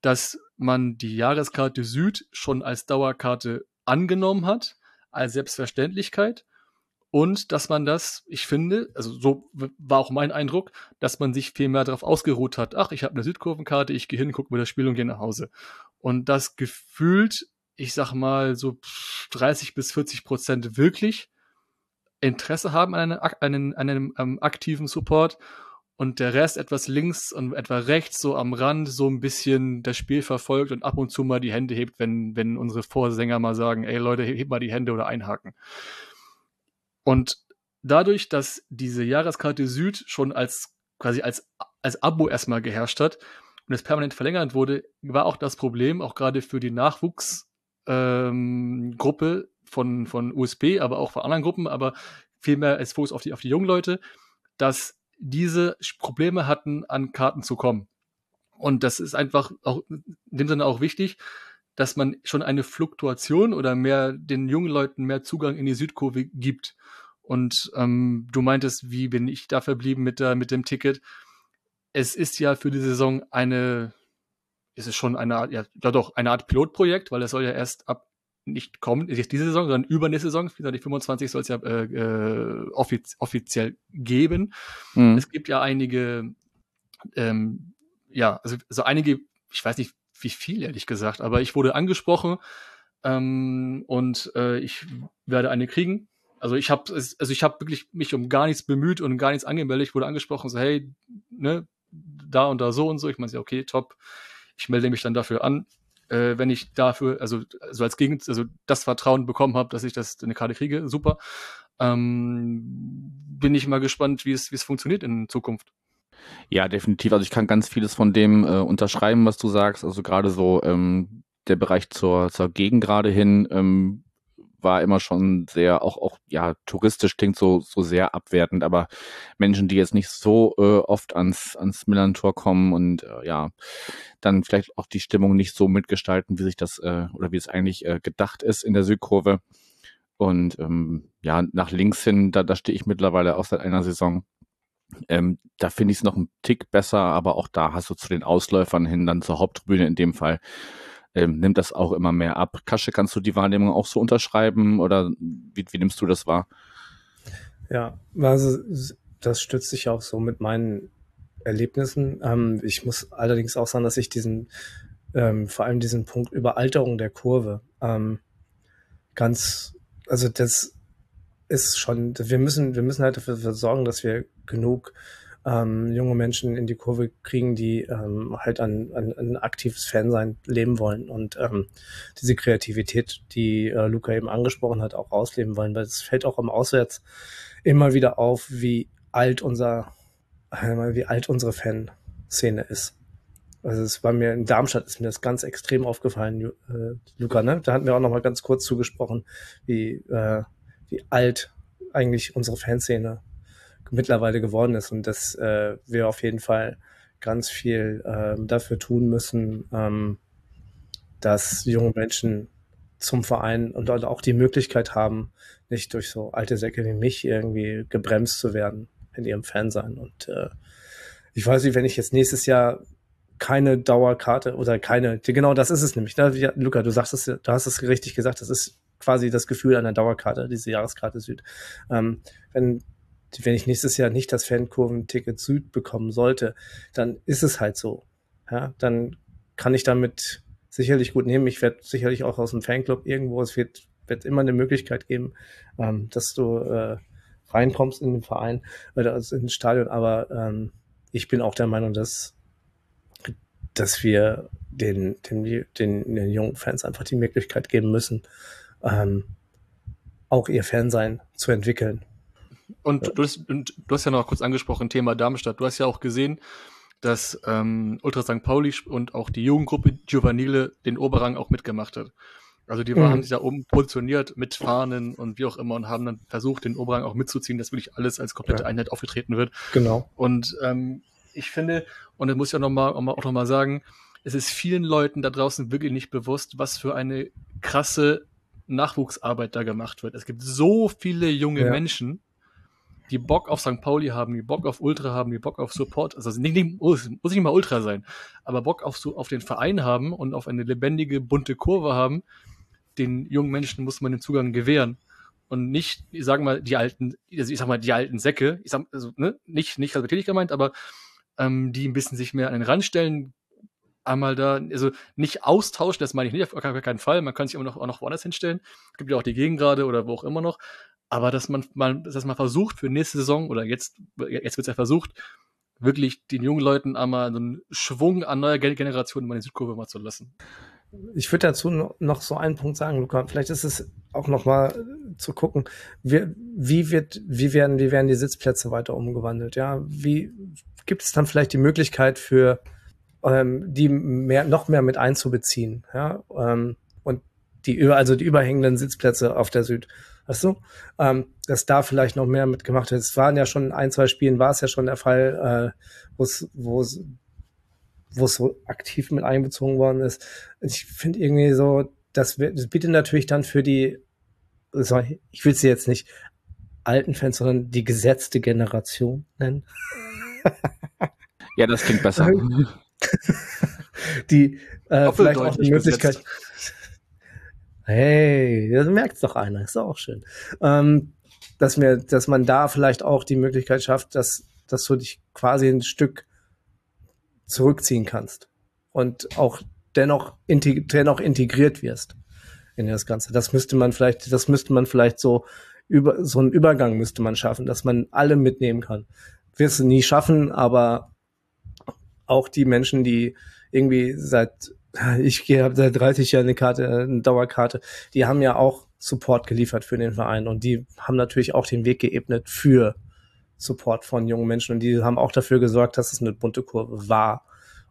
dass man die Jahreskarte Süd schon als Dauerkarte angenommen hat, als Selbstverständlichkeit und dass man das, ich finde, also so war auch mein Eindruck, dass man sich viel mehr darauf ausgeruht hat. Ach, ich habe eine Südkurvenkarte, ich gehe hin, gucke mir das Spiel und gehe nach Hause. Und das gefühlt, ich sag mal so 30 bis 40 Prozent wirklich Interesse haben an, einer, an einem, an einem ähm, aktiven Support und der Rest etwas links und etwa rechts, so am Rand, so ein bisschen das Spiel verfolgt und ab und zu mal die Hände hebt, wenn, wenn unsere Vorsänger mal sagen, ey Leute, hebt mal die Hände oder einhaken. Und dadurch, dass diese Jahreskarte Süd schon als quasi als, als Abo erstmal geherrscht hat und es permanent verlängert wurde, war auch das Problem, auch gerade für die Nachwuchsgruppe, ähm, von, von USB, aber auch von anderen Gruppen, aber vielmehr als Fokus auf die, auf die jungen Leute, dass diese Probleme hatten, an Karten zu kommen. Und das ist einfach auch in dem Sinne auch wichtig, dass man schon eine Fluktuation oder mehr den jungen Leuten mehr Zugang in die Südkurve gibt. Und ähm, du meintest, wie bin ich da verblieben mit, der, mit dem Ticket? Es ist ja für die Saison eine, ist es schon eine Art, ja, ja doch, eine Art Pilotprojekt, weil es soll ja erst ab nicht kommen, nicht diese Saison, sondern übernächste Saison, die 25 soll es ja äh, äh, offiz offiziell geben. Mhm. Es gibt ja einige, ähm, ja, also, also einige, ich weiß nicht, wie viel, ehrlich gesagt, aber ich wurde angesprochen ähm, und äh, ich werde eine kriegen. Also ich habe also ich habe wirklich mich um gar nichts bemüht und gar nichts angemeldet. Ich wurde angesprochen, so hey, ne, da und da so und so. Ich meine, okay, top. Ich melde mich dann dafür an äh, wenn ich dafür, also, also als Gegend, also das Vertrauen bekommen habe, dass ich das eine Karte kriege, super. Ähm, bin ich mal gespannt, wie es, wie es funktioniert in Zukunft. Ja, definitiv. Also ich kann ganz vieles von dem äh, unterschreiben, was du sagst. Also gerade so ähm, der Bereich zur, zur Gegend gerade hin, ähm, war immer schon sehr, auch, auch, ja, touristisch klingt so, so sehr abwertend, aber Menschen, die jetzt nicht so äh, oft ans, ans Millantor kommen und äh, ja, dann vielleicht auch die Stimmung nicht so mitgestalten, wie sich das, äh, oder wie es eigentlich äh, gedacht ist in der Südkurve. Und ähm, ja, nach links hin, da, da stehe ich mittlerweile auch seit einer Saison. Ähm, da finde ich es noch einen Tick besser, aber auch da hast du zu den Ausläufern hin, dann zur Haupttribüne in dem Fall, ähm, nimmt das auch immer mehr ab. Kasche, kannst du die Wahrnehmung auch so unterschreiben oder wie, wie nimmst du das wahr? Ja, also das stützt sich auch so mit meinen Erlebnissen. Ähm, ich muss allerdings auch sagen, dass ich diesen, ähm, vor allem diesen Punkt Überalterung der Kurve ähm, ganz, also das ist schon, wir müssen, wir müssen halt dafür sorgen, dass wir genug ähm, junge Menschen in die Kurve kriegen, die ähm, halt an, an, an aktives Fansein leben wollen und ähm, diese Kreativität, die äh, Luca eben angesprochen hat, auch ausleben wollen, weil es fällt auch im Auswärts immer wieder auf, wie alt unser, wie alt unsere Fanszene ist. Also es war mir in Darmstadt ist mir das ganz extrem aufgefallen, äh, Luca, ne? Da hatten wir auch noch mal ganz kurz zugesprochen, wie, äh, wie alt eigentlich unsere Fanszene mittlerweile geworden ist und dass äh, wir auf jeden Fall ganz viel äh, dafür tun müssen, ähm, dass junge Menschen zum Verein und auch die Möglichkeit haben, nicht durch so alte Säcke wie mich irgendwie gebremst zu werden in ihrem Fansein. Und äh, ich weiß nicht, wenn ich jetzt nächstes Jahr keine Dauerkarte oder keine, genau das ist es nämlich. Ne? Luca, du sagst es, du hast es richtig gesagt, das ist quasi das Gefühl einer Dauerkarte, diese Jahreskarte Süd. Ähm, wenn, wenn ich nächstes Jahr nicht das Fankurventicket Süd bekommen sollte, dann ist es halt so. Ja, dann kann ich damit sicherlich gut nehmen. Ich werde sicherlich auch aus dem Fanclub irgendwo, es wird, wird immer eine Möglichkeit geben, ähm, dass du äh, reinkommst in den Verein oder also ins Stadion, aber ähm, ich bin auch der Meinung, dass dass wir den, den, den, den jungen Fans einfach die Möglichkeit geben müssen, ähm, auch ihr Fansein zu entwickeln. Und du, hast, und du hast ja noch kurz angesprochen, Thema Darmstadt. Du hast ja auch gesehen, dass ähm, Ultra St. Pauli und auch die Jugendgruppe Giovanile den Oberrang auch mitgemacht hat. Also die waren, mhm. haben sich da oben positioniert mit Fahnen und wie auch immer und haben dann versucht, den Oberrang auch mitzuziehen, dass wirklich alles als komplette ja. Einheit aufgetreten wird. Genau. Und ähm, ich finde, und das muss ich auch nochmal auch noch mal sagen, es ist vielen Leuten da draußen wirklich nicht bewusst, was für eine krasse Nachwuchsarbeit da gemacht wird. Es gibt so viele junge ja. Menschen, die Bock auf St. Pauli haben, die Bock auf Ultra haben, die Bock auf Support, also nicht, nicht, muss nicht mal Ultra sein, aber Bock auf, so, auf den Verein haben und auf eine lebendige, bunte Kurve haben, den jungen Menschen muss man den Zugang gewähren. Und nicht, ich sag mal, die alten, also ich sag mal, die alten Säcke, ich sag, also, ne, nicht, nicht respektierlich gemeint, aber ähm, die ein bisschen sich mehr an den Rand stellen, einmal da, also nicht austauschen, das meine ich nicht, auf keinen Fall. Man kann sich immer noch, auch noch woanders hinstellen. Es gibt ja auch die Gegengrade oder wo auch immer noch. Aber dass man mal, dass man versucht für nächste Saison oder jetzt, jetzt wird es ja versucht, wirklich den jungen Leuten einmal so einen Schwung an neuer Generation in meine Südkurve mal zu lassen. Ich würde dazu noch so einen Punkt sagen, Luca. Vielleicht ist es auch noch mal zu gucken, wie, wie wird, wie werden, wie werden die Sitzplätze weiter umgewandelt? Ja, wie gibt es dann vielleicht die Möglichkeit für ähm, die mehr, noch mehr mit einzubeziehen, ja, ähm, und die über, also die überhängenden Sitzplätze auf der Süd, weißt du, ähm, dass da vielleicht noch mehr mitgemacht wird. Es waren ja schon ein, zwei Spielen, war es ja schon der Fall, äh, wo es, wo es, wo es so aktiv mit einbezogen worden ist. Ich finde irgendwie so, das, das bietet natürlich dann für die, ich will sie jetzt nicht alten Fans, sondern die gesetzte Generation nennen. ja, das klingt besser. *laughs* die äh, vielleicht auch die Möglichkeit. Hey, das merkt doch einer, ist auch schön. Ähm, dass mir, dass man da vielleicht auch die Möglichkeit schafft, dass, dass du dich quasi ein Stück zurückziehen kannst und auch dennoch, integ dennoch integriert wirst in das Ganze. Das müsste man vielleicht, das müsste man vielleicht so über so einen Übergang müsste man schaffen, dass man alle mitnehmen kann. Wirst du nie schaffen, aber auch die Menschen, die irgendwie seit ich habe seit 30 Jahren eine Karte, eine Dauerkarte, die haben ja auch Support geliefert für den Verein und die haben natürlich auch den Weg geebnet für Support von jungen Menschen und die haben auch dafür gesorgt, dass es eine bunte Kurve war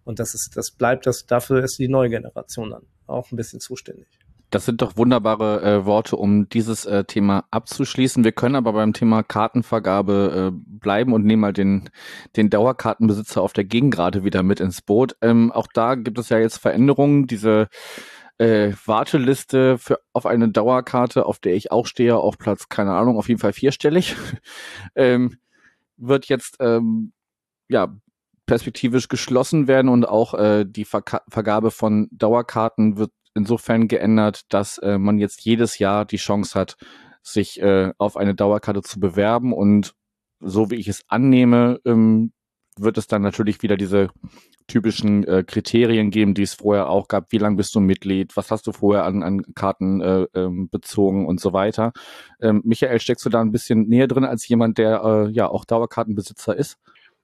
und das ist, das bleibt, das dafür ist die neue Generation dann auch ein bisschen zuständig. Das sind doch wunderbare äh, Worte, um dieses äh, Thema abzuschließen. Wir können aber beim Thema Kartenvergabe äh, bleiben und nehmen mal den, den Dauerkartenbesitzer auf der Gegengrade wieder mit ins Boot. Ähm, auch da gibt es ja jetzt Veränderungen. Diese äh, Warteliste für, auf eine Dauerkarte, auf der ich auch stehe, auf Platz, keine Ahnung, auf jeden Fall vierstellig, *laughs* ähm, wird jetzt ähm, ja perspektivisch geschlossen werden und auch äh, die Verka Vergabe von Dauerkarten wird insofern geändert, dass äh, man jetzt jedes Jahr die Chance hat, sich äh, auf eine Dauerkarte zu bewerben und so wie ich es annehme, ähm, wird es dann natürlich wieder diese typischen äh, Kriterien geben, die es vorher auch gab. Wie lange bist du Mitglied? Was hast du vorher an, an Karten äh, ähm, bezogen und so weiter? Ähm, Michael, steckst du da ein bisschen näher drin als jemand, der äh, ja auch Dauerkartenbesitzer ist?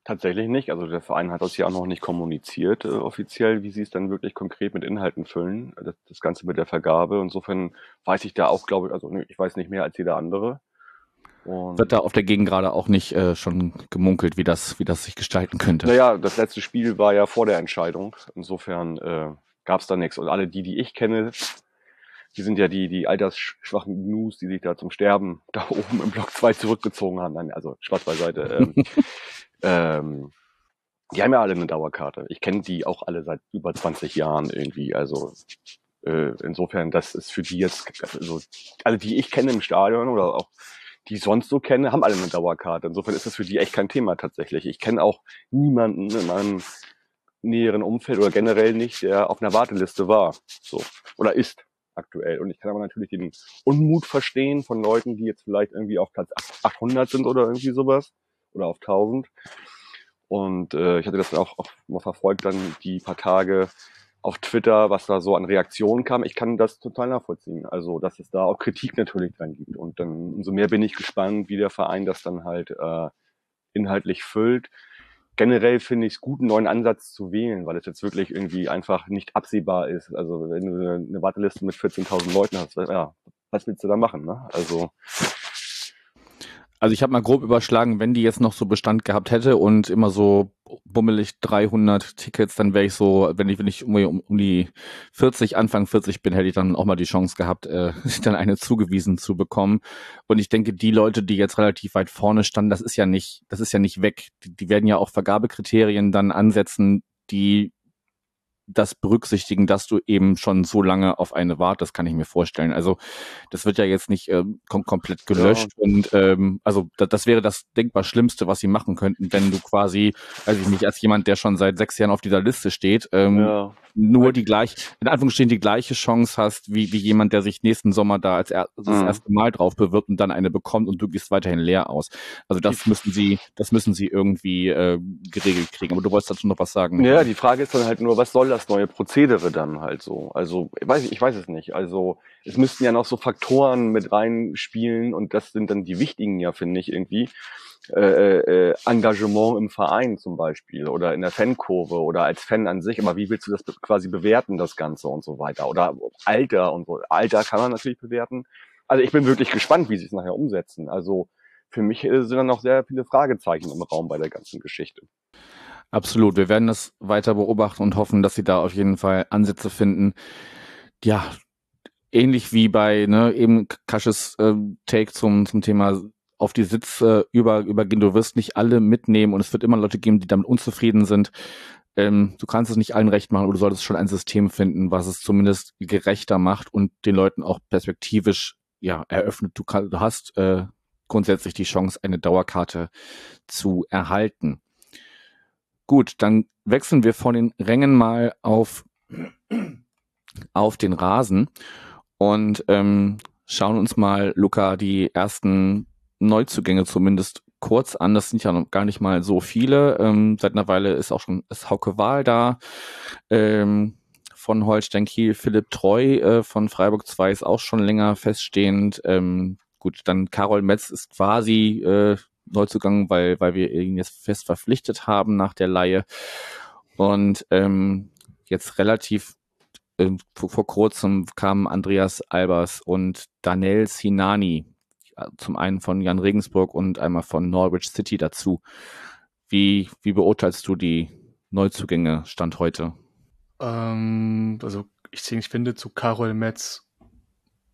Tatsächlich nicht. Also der Verein hat das ja auch noch nicht kommuniziert äh, offiziell, wie sie es dann wirklich konkret mit Inhalten füllen. Das, das Ganze mit der Vergabe. Insofern weiß ich da auch, glaube ich, also ich weiß nicht mehr als jeder andere. Und Wird da auf der Gegend gerade auch nicht äh, schon gemunkelt, wie das, wie das sich gestalten könnte? Naja, das letzte Spiel war ja vor der Entscheidung. Insofern äh, gab es da nichts. Und alle die, die ich kenne, die sind ja die, die altersschwachen Gnus, die sich da zum Sterben *laughs* da oben im Block 2 zurückgezogen haben. Nein, also Spaß beiseite. Ähm, *laughs* ähm, die haben ja alle eine Dauerkarte. Ich kenne die auch alle seit über 20 Jahren irgendwie. Also äh, insofern, das ist für die jetzt, also alle, die ich kenne im Stadion oder auch die sonst so kenne, haben alle eine Dauerkarte. Insofern ist das für die echt kein Thema tatsächlich. Ich kenne auch niemanden in meinem näheren Umfeld oder generell nicht, der auf einer Warteliste war. So. Oder ist aktuell. Und ich kann aber natürlich den Unmut verstehen von Leuten, die jetzt vielleicht irgendwie auf Platz 800 sind oder irgendwie sowas. Oder auf 1000. Und äh, ich hatte das dann auch, auch mal verfolgt, dann die paar Tage auf Twitter, was da so an Reaktionen kam. Ich kann das total nachvollziehen. Also, dass es da auch Kritik natürlich dran gibt. Und dann umso mehr bin ich gespannt, wie der Verein das dann halt äh, inhaltlich füllt generell finde ich es gut, einen neuen Ansatz zu wählen, weil es jetzt wirklich irgendwie einfach nicht absehbar ist. Also wenn du eine Warteliste mit 14.000 Leuten hast, ja, was willst du da machen? Ne? Also also ich habe mal grob überschlagen, wenn die jetzt noch so Bestand gehabt hätte und immer so bummelig 300 Tickets, dann wäre ich so, wenn ich wenn ich um, um, die 40 Anfang 40 bin, hätte ich dann auch mal die Chance gehabt, äh, *laughs* dann eine zugewiesen zu bekommen. Und ich denke, die Leute, die jetzt relativ weit vorne standen, das ist ja nicht, das ist ja nicht weg. Die, die werden ja auch Vergabekriterien dann ansetzen, die das berücksichtigen, dass du eben schon so lange auf eine wartest, kann ich mir vorstellen. Also das wird ja jetzt nicht äh, kom komplett gelöscht ja. und ähm, also da, das wäre das denkbar Schlimmste, was sie machen könnten, wenn du quasi, weiß ich nicht, als jemand, der schon seit sechs Jahren auf dieser Liste steht, ähm, ja nur die gleiche, in Anführungsstrichen die gleiche Chance hast, wie, wie jemand, der sich nächsten Sommer da als er, das mhm. erste Mal drauf bewirbt und dann eine bekommt und du gehst weiterhin leer aus. Also das müssen sie, das müssen sie irgendwie äh, geregelt kriegen. Aber du wolltest dazu noch was sagen. Ja, die Frage ist dann halt nur, was soll das neue Prozedere dann halt so? Also, ich weiß, ich weiß es nicht. Also, es müssten ja noch so Faktoren mit reinspielen und das sind dann die wichtigen ja, finde ich, irgendwie äh, äh, Engagement im Verein zum Beispiel oder in der Fankurve oder als Fan an sich. Aber wie willst du das quasi bewerten, das Ganze und so weiter? Oder Alter und so. Alter kann man natürlich bewerten. Also ich bin wirklich gespannt, wie sie es nachher umsetzen. Also für mich äh, sind da noch sehr viele Fragezeichen im Raum bei der ganzen Geschichte. Absolut. Wir werden das weiter beobachten und hoffen, dass sie da auf jeden Fall Ansätze finden. Ja, ähnlich wie bei ne, eben Kasches äh, Take zum, zum Thema auf die Sitze über, übergehen. Du wirst nicht alle mitnehmen und es wird immer Leute geben, die damit unzufrieden sind. Ähm, du kannst es nicht allen recht machen, aber du solltest schon ein System finden, was es zumindest gerechter macht und den Leuten auch perspektivisch ja eröffnet. Du, kann, du hast äh, grundsätzlich die Chance, eine Dauerkarte zu erhalten. Gut, dann wechseln wir von den Rängen mal auf, auf den Rasen und ähm, schauen uns mal, Luca, die ersten Neuzugänge zumindest kurz an. Das sind ja noch gar nicht mal so viele. Ähm, seit einer Weile ist auch schon ist Hauke Wahl da. Ähm, von Holstein Kiel Philipp Treu äh, von Freiburg 2 ist auch schon länger feststehend. Ähm, gut, dann Karol Metz ist quasi äh, Neuzugang, weil, weil wir ihn jetzt fest verpflichtet haben nach der Laie. Und ähm, jetzt relativ äh, vor, vor kurzem kamen Andreas Albers und Daniel Sinani zum einen von Jan Regensburg und einmal von Norwich City dazu. Wie, wie beurteilst du die Neuzugänge Stand heute? Ähm, also ich, ich finde, zu Karol Metz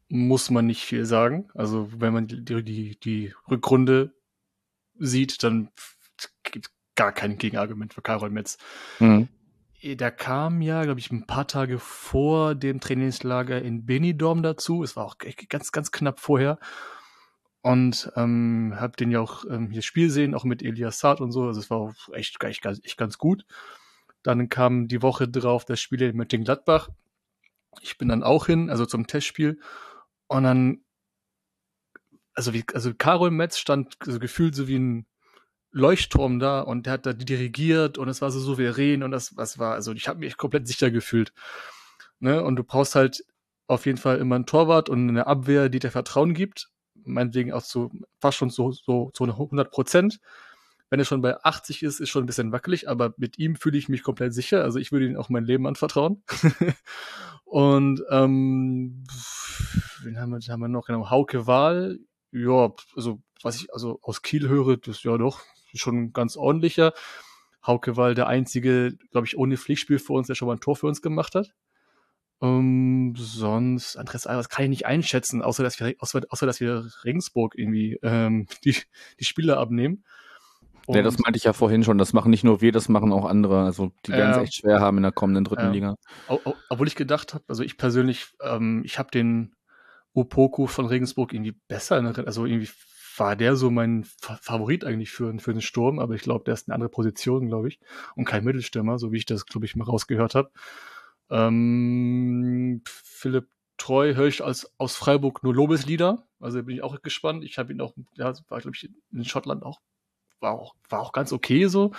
muss man nicht viel sagen. Also wenn man die, die, die Rückrunde sieht, dann gibt es gar kein Gegenargument für Karol Metz. Mhm. Der kam ja, glaube ich, ein paar Tage vor dem Trainingslager in Benidorm dazu. Es war auch ganz, ganz knapp vorher und ähm, habe den ja auch ähm, hier Spiel sehen, auch mit Elias Saad und so. Also es war auch echt, echt, echt ganz gut. Dann kam die Woche drauf das Spiel mit den Gladbach. Ich bin dann auch hin, also zum Testspiel. Und dann, also wie, also Karol Metz stand so gefühlt so wie ein Leuchtturm da und der hat da dirigiert und es war so souverän und das was war, also ich habe mich komplett sicher gefühlt. Ne? Und du brauchst halt auf jeden Fall immer einen Torwart und eine Abwehr, die dir Vertrauen gibt meinetwegen auch zu fast schon so, so, so 100 Prozent. wenn er schon bei 80 ist, ist schon ein bisschen wackelig, aber mit ihm fühle ich mich komplett sicher. Also ich würde ihm auch mein Leben anvertrauen. *laughs* und ähm, wen haben wir, haben wir noch? Genau, Hauke Wahl. Ja, also was ich also aus Kiel höre, das ja doch schon ganz ordentlicher. Hauke Wahl der einzige, glaube ich, ohne Pflichtspiel für uns, der schon mal ein Tor für uns gemacht hat. Ähm, sonst, Andres Albers kann ich nicht einschätzen, außer dass wir, außer, außer dass wir Regensburg irgendwie ähm, *laughs* die, die Spiele abnehmen. Und, ja, das meinte ich ja vorhin schon. Das machen nicht nur wir, das machen auch andere. Also die werden es echt schwer haben in der kommenden dritten äh, Liga. Obwohl ich gedacht habe, also ich persönlich, ähm, ich habe den Opoku von Regensburg irgendwie besser. Also irgendwie war der so mein Favorit eigentlich für, für den Sturm, aber ich glaube, der ist eine andere Position, glaube ich. Und kein Mittelstürmer, so wie ich das, glaube ich, mal rausgehört habe. Ähm, Philipp Treu höre ich als, aus Freiburg nur Lobeslieder. Also bin ich auch gespannt. Ich habe ihn auch, ja, war, glaube ich, in Schottland auch, war auch, war auch ganz okay so.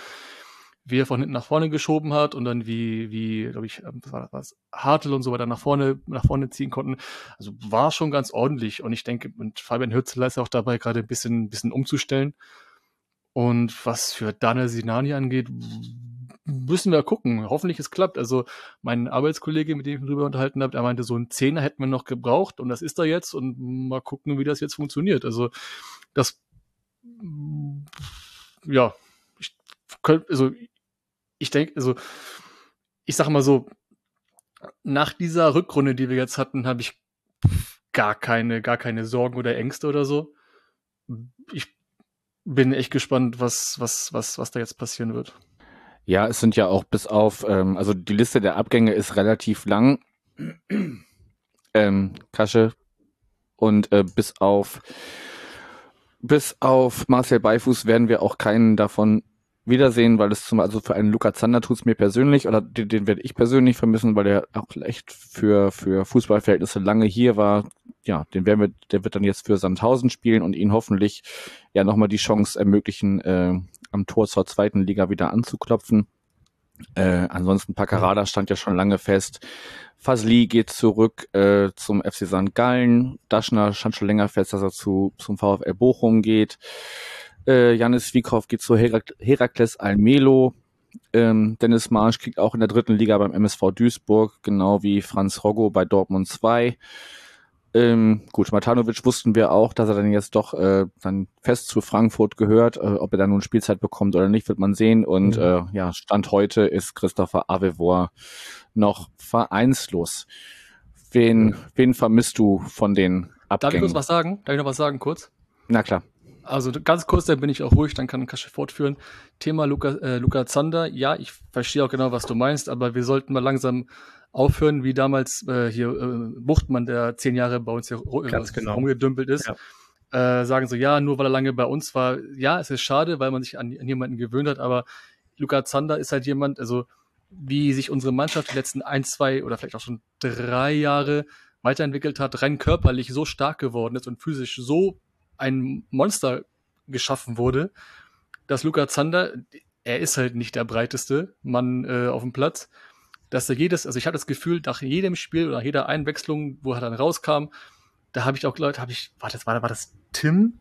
Wie er von hinten nach vorne geschoben hat und dann wie, wie, glaube ich, ähm, was war das, Hartl und so weiter nach vorne, nach vorne ziehen konnten. Also war schon ganz ordentlich. Und ich denke, und Fabian Hürzler ist auch dabei, gerade ein bisschen, bisschen umzustellen. Und was für Daniel Sinani angeht, müssen wir gucken. Hoffentlich es klappt. Also mein Arbeitskollege, mit dem ich mich drüber unterhalten habe, der meinte, so ein Zehner hätten wir noch gebraucht und das ist er jetzt und mal gucken, wie das jetzt funktioniert. Also das, ja, ich könnte, also ich denke, also ich sage mal so, nach dieser Rückrunde, die wir jetzt hatten, habe ich gar keine, gar keine Sorgen oder Ängste oder so. Ich bin echt gespannt, was, was, was, was da jetzt passieren wird. Ja, es sind ja auch bis auf, ähm, also die Liste der Abgänge ist relativ lang. ähm, Kasche und äh, bis auf bis auf Marcel Beifuß werden wir auch keinen davon wiedersehen, weil es zum also für einen Luca Zander tut es mir persönlich oder den, den werde ich persönlich vermissen, weil der auch echt für für Fußballverhältnisse lange hier war. Ja, den werden wir, der wird dann jetzt für Sandhausen spielen und ihn hoffentlich ja nochmal die Chance ermöglichen, äh, am Tor zur zweiten Liga wieder anzuklopfen. Äh, ansonsten Paccarada stand ja schon lange fest. Fasli geht zurück äh, zum FC St. Gallen. Daschner stand schon länger fest, dass er zu, zum VfL Bochum geht. Äh, Janis Wiekow geht zu Herak Herakles Almelo. Ähm, Dennis Marsch kriegt auch in der dritten Liga beim MSV Duisburg, genau wie Franz Roggo bei Dortmund 2. Ähm, gut, Matanovic wussten wir auch, dass er dann jetzt doch äh, dann fest zu Frankfurt gehört. Äh, ob er dann nun Spielzeit bekommt oder nicht, wird man sehen. Und mhm. äh, ja, Stand heute ist Christopher Avevor noch vereinslos. Wen, wen vermisst du von den Abgängen? Darf ich kurz was sagen? Darf ich noch was sagen, kurz? Na klar. Also ganz kurz, dann bin ich auch ruhig, dann kann Kasche fortführen. Thema Luca, äh, Luca Zander. Ja, ich verstehe auch genau, was du meinst, aber wir sollten mal langsam aufhören, wie damals äh, hier äh, Buchtmann, der zehn Jahre bei uns hier äh, genau. rumgedümpelt ist. Ja. Äh, sagen so, ja, nur weil er lange bei uns war. Ja, es ist schade, weil man sich an, an jemanden gewöhnt hat, aber Luca Zander ist halt jemand, also wie sich unsere Mannschaft die letzten ein, zwei oder vielleicht auch schon drei Jahre weiterentwickelt hat, rein körperlich so stark geworden ist und physisch so ein Monster geschaffen wurde, dass Luca Zander, er ist halt nicht der breiteste Mann äh, auf dem Platz, dass er jedes, also ich hatte das Gefühl, nach jedem Spiel oder jeder Einwechslung, wo er dann rauskam, da habe ich auch Leute, habe ich, war das, war, war das Tim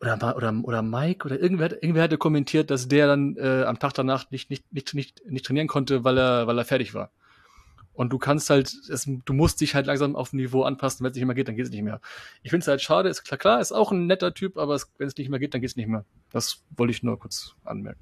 oder, oder, oder Mike oder irgendwer, irgendwer hatte kommentiert, dass der dann äh, am Tag danach nicht, nicht, nicht, nicht, nicht trainieren konnte, weil er, weil er fertig war. Und du kannst halt, es, du musst dich halt langsam auf ein Niveau anpassen. Wenn es nicht mehr geht, dann geht es nicht mehr. Ich finde es halt schade, ist klar, klar, ist auch ein netter Typ, aber wenn es nicht mehr geht, dann geht es nicht mehr. Das wollte ich nur kurz anmerken.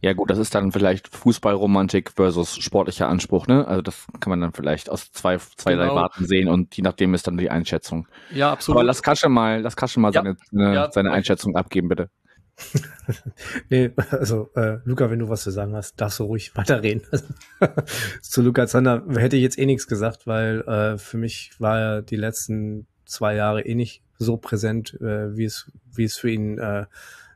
Ja gut, das ist dann vielleicht Fußballromantik versus sportlicher Anspruch, ne? Also das kann man dann vielleicht aus zwei, zweierlei genau. Warten sehen und je nachdem ist dann die Einschätzung. Ja, absolut. Aber lass Kasche mal, lass Kasche mal ja. seine, seine, ja. seine Einschätzung abgeben, bitte. *laughs* nee, also äh, Luca, wenn du was zu sagen hast, darfst du ruhig *laughs* weiterreden. *laughs* zu Luca Zander hätte ich jetzt eh nichts gesagt, weil äh, für mich war er die letzten zwei Jahre eh nicht so präsent, äh, wie es wie es für ihn äh,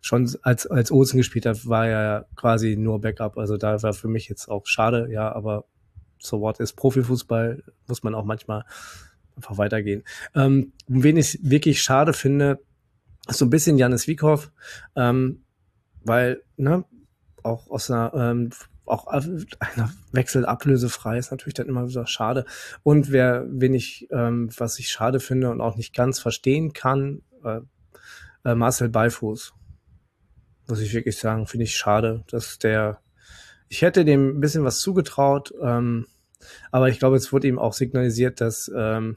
schon als, als Olsen gespielt hat, war er quasi nur Backup. Also da war für mich jetzt auch schade, ja, aber so what ist Profifußball, muss man auch manchmal einfach weitergehen. Ähm, wen ich wirklich schade finde, so ein bisschen Janis Wiekow, ähm, weil, ne, auch aus einer, ähm, auch einer Wechsel ablösefrei ist natürlich dann immer wieder schade. Und wer, wen ich, ähm, was ich schade finde und auch nicht ganz verstehen kann, äh, äh Marcel Beifuß muss ich wirklich sagen, finde ich schade, dass der, ich hätte dem ein bisschen was zugetraut, ähm, aber ich glaube, es wurde ihm auch signalisiert, dass ähm,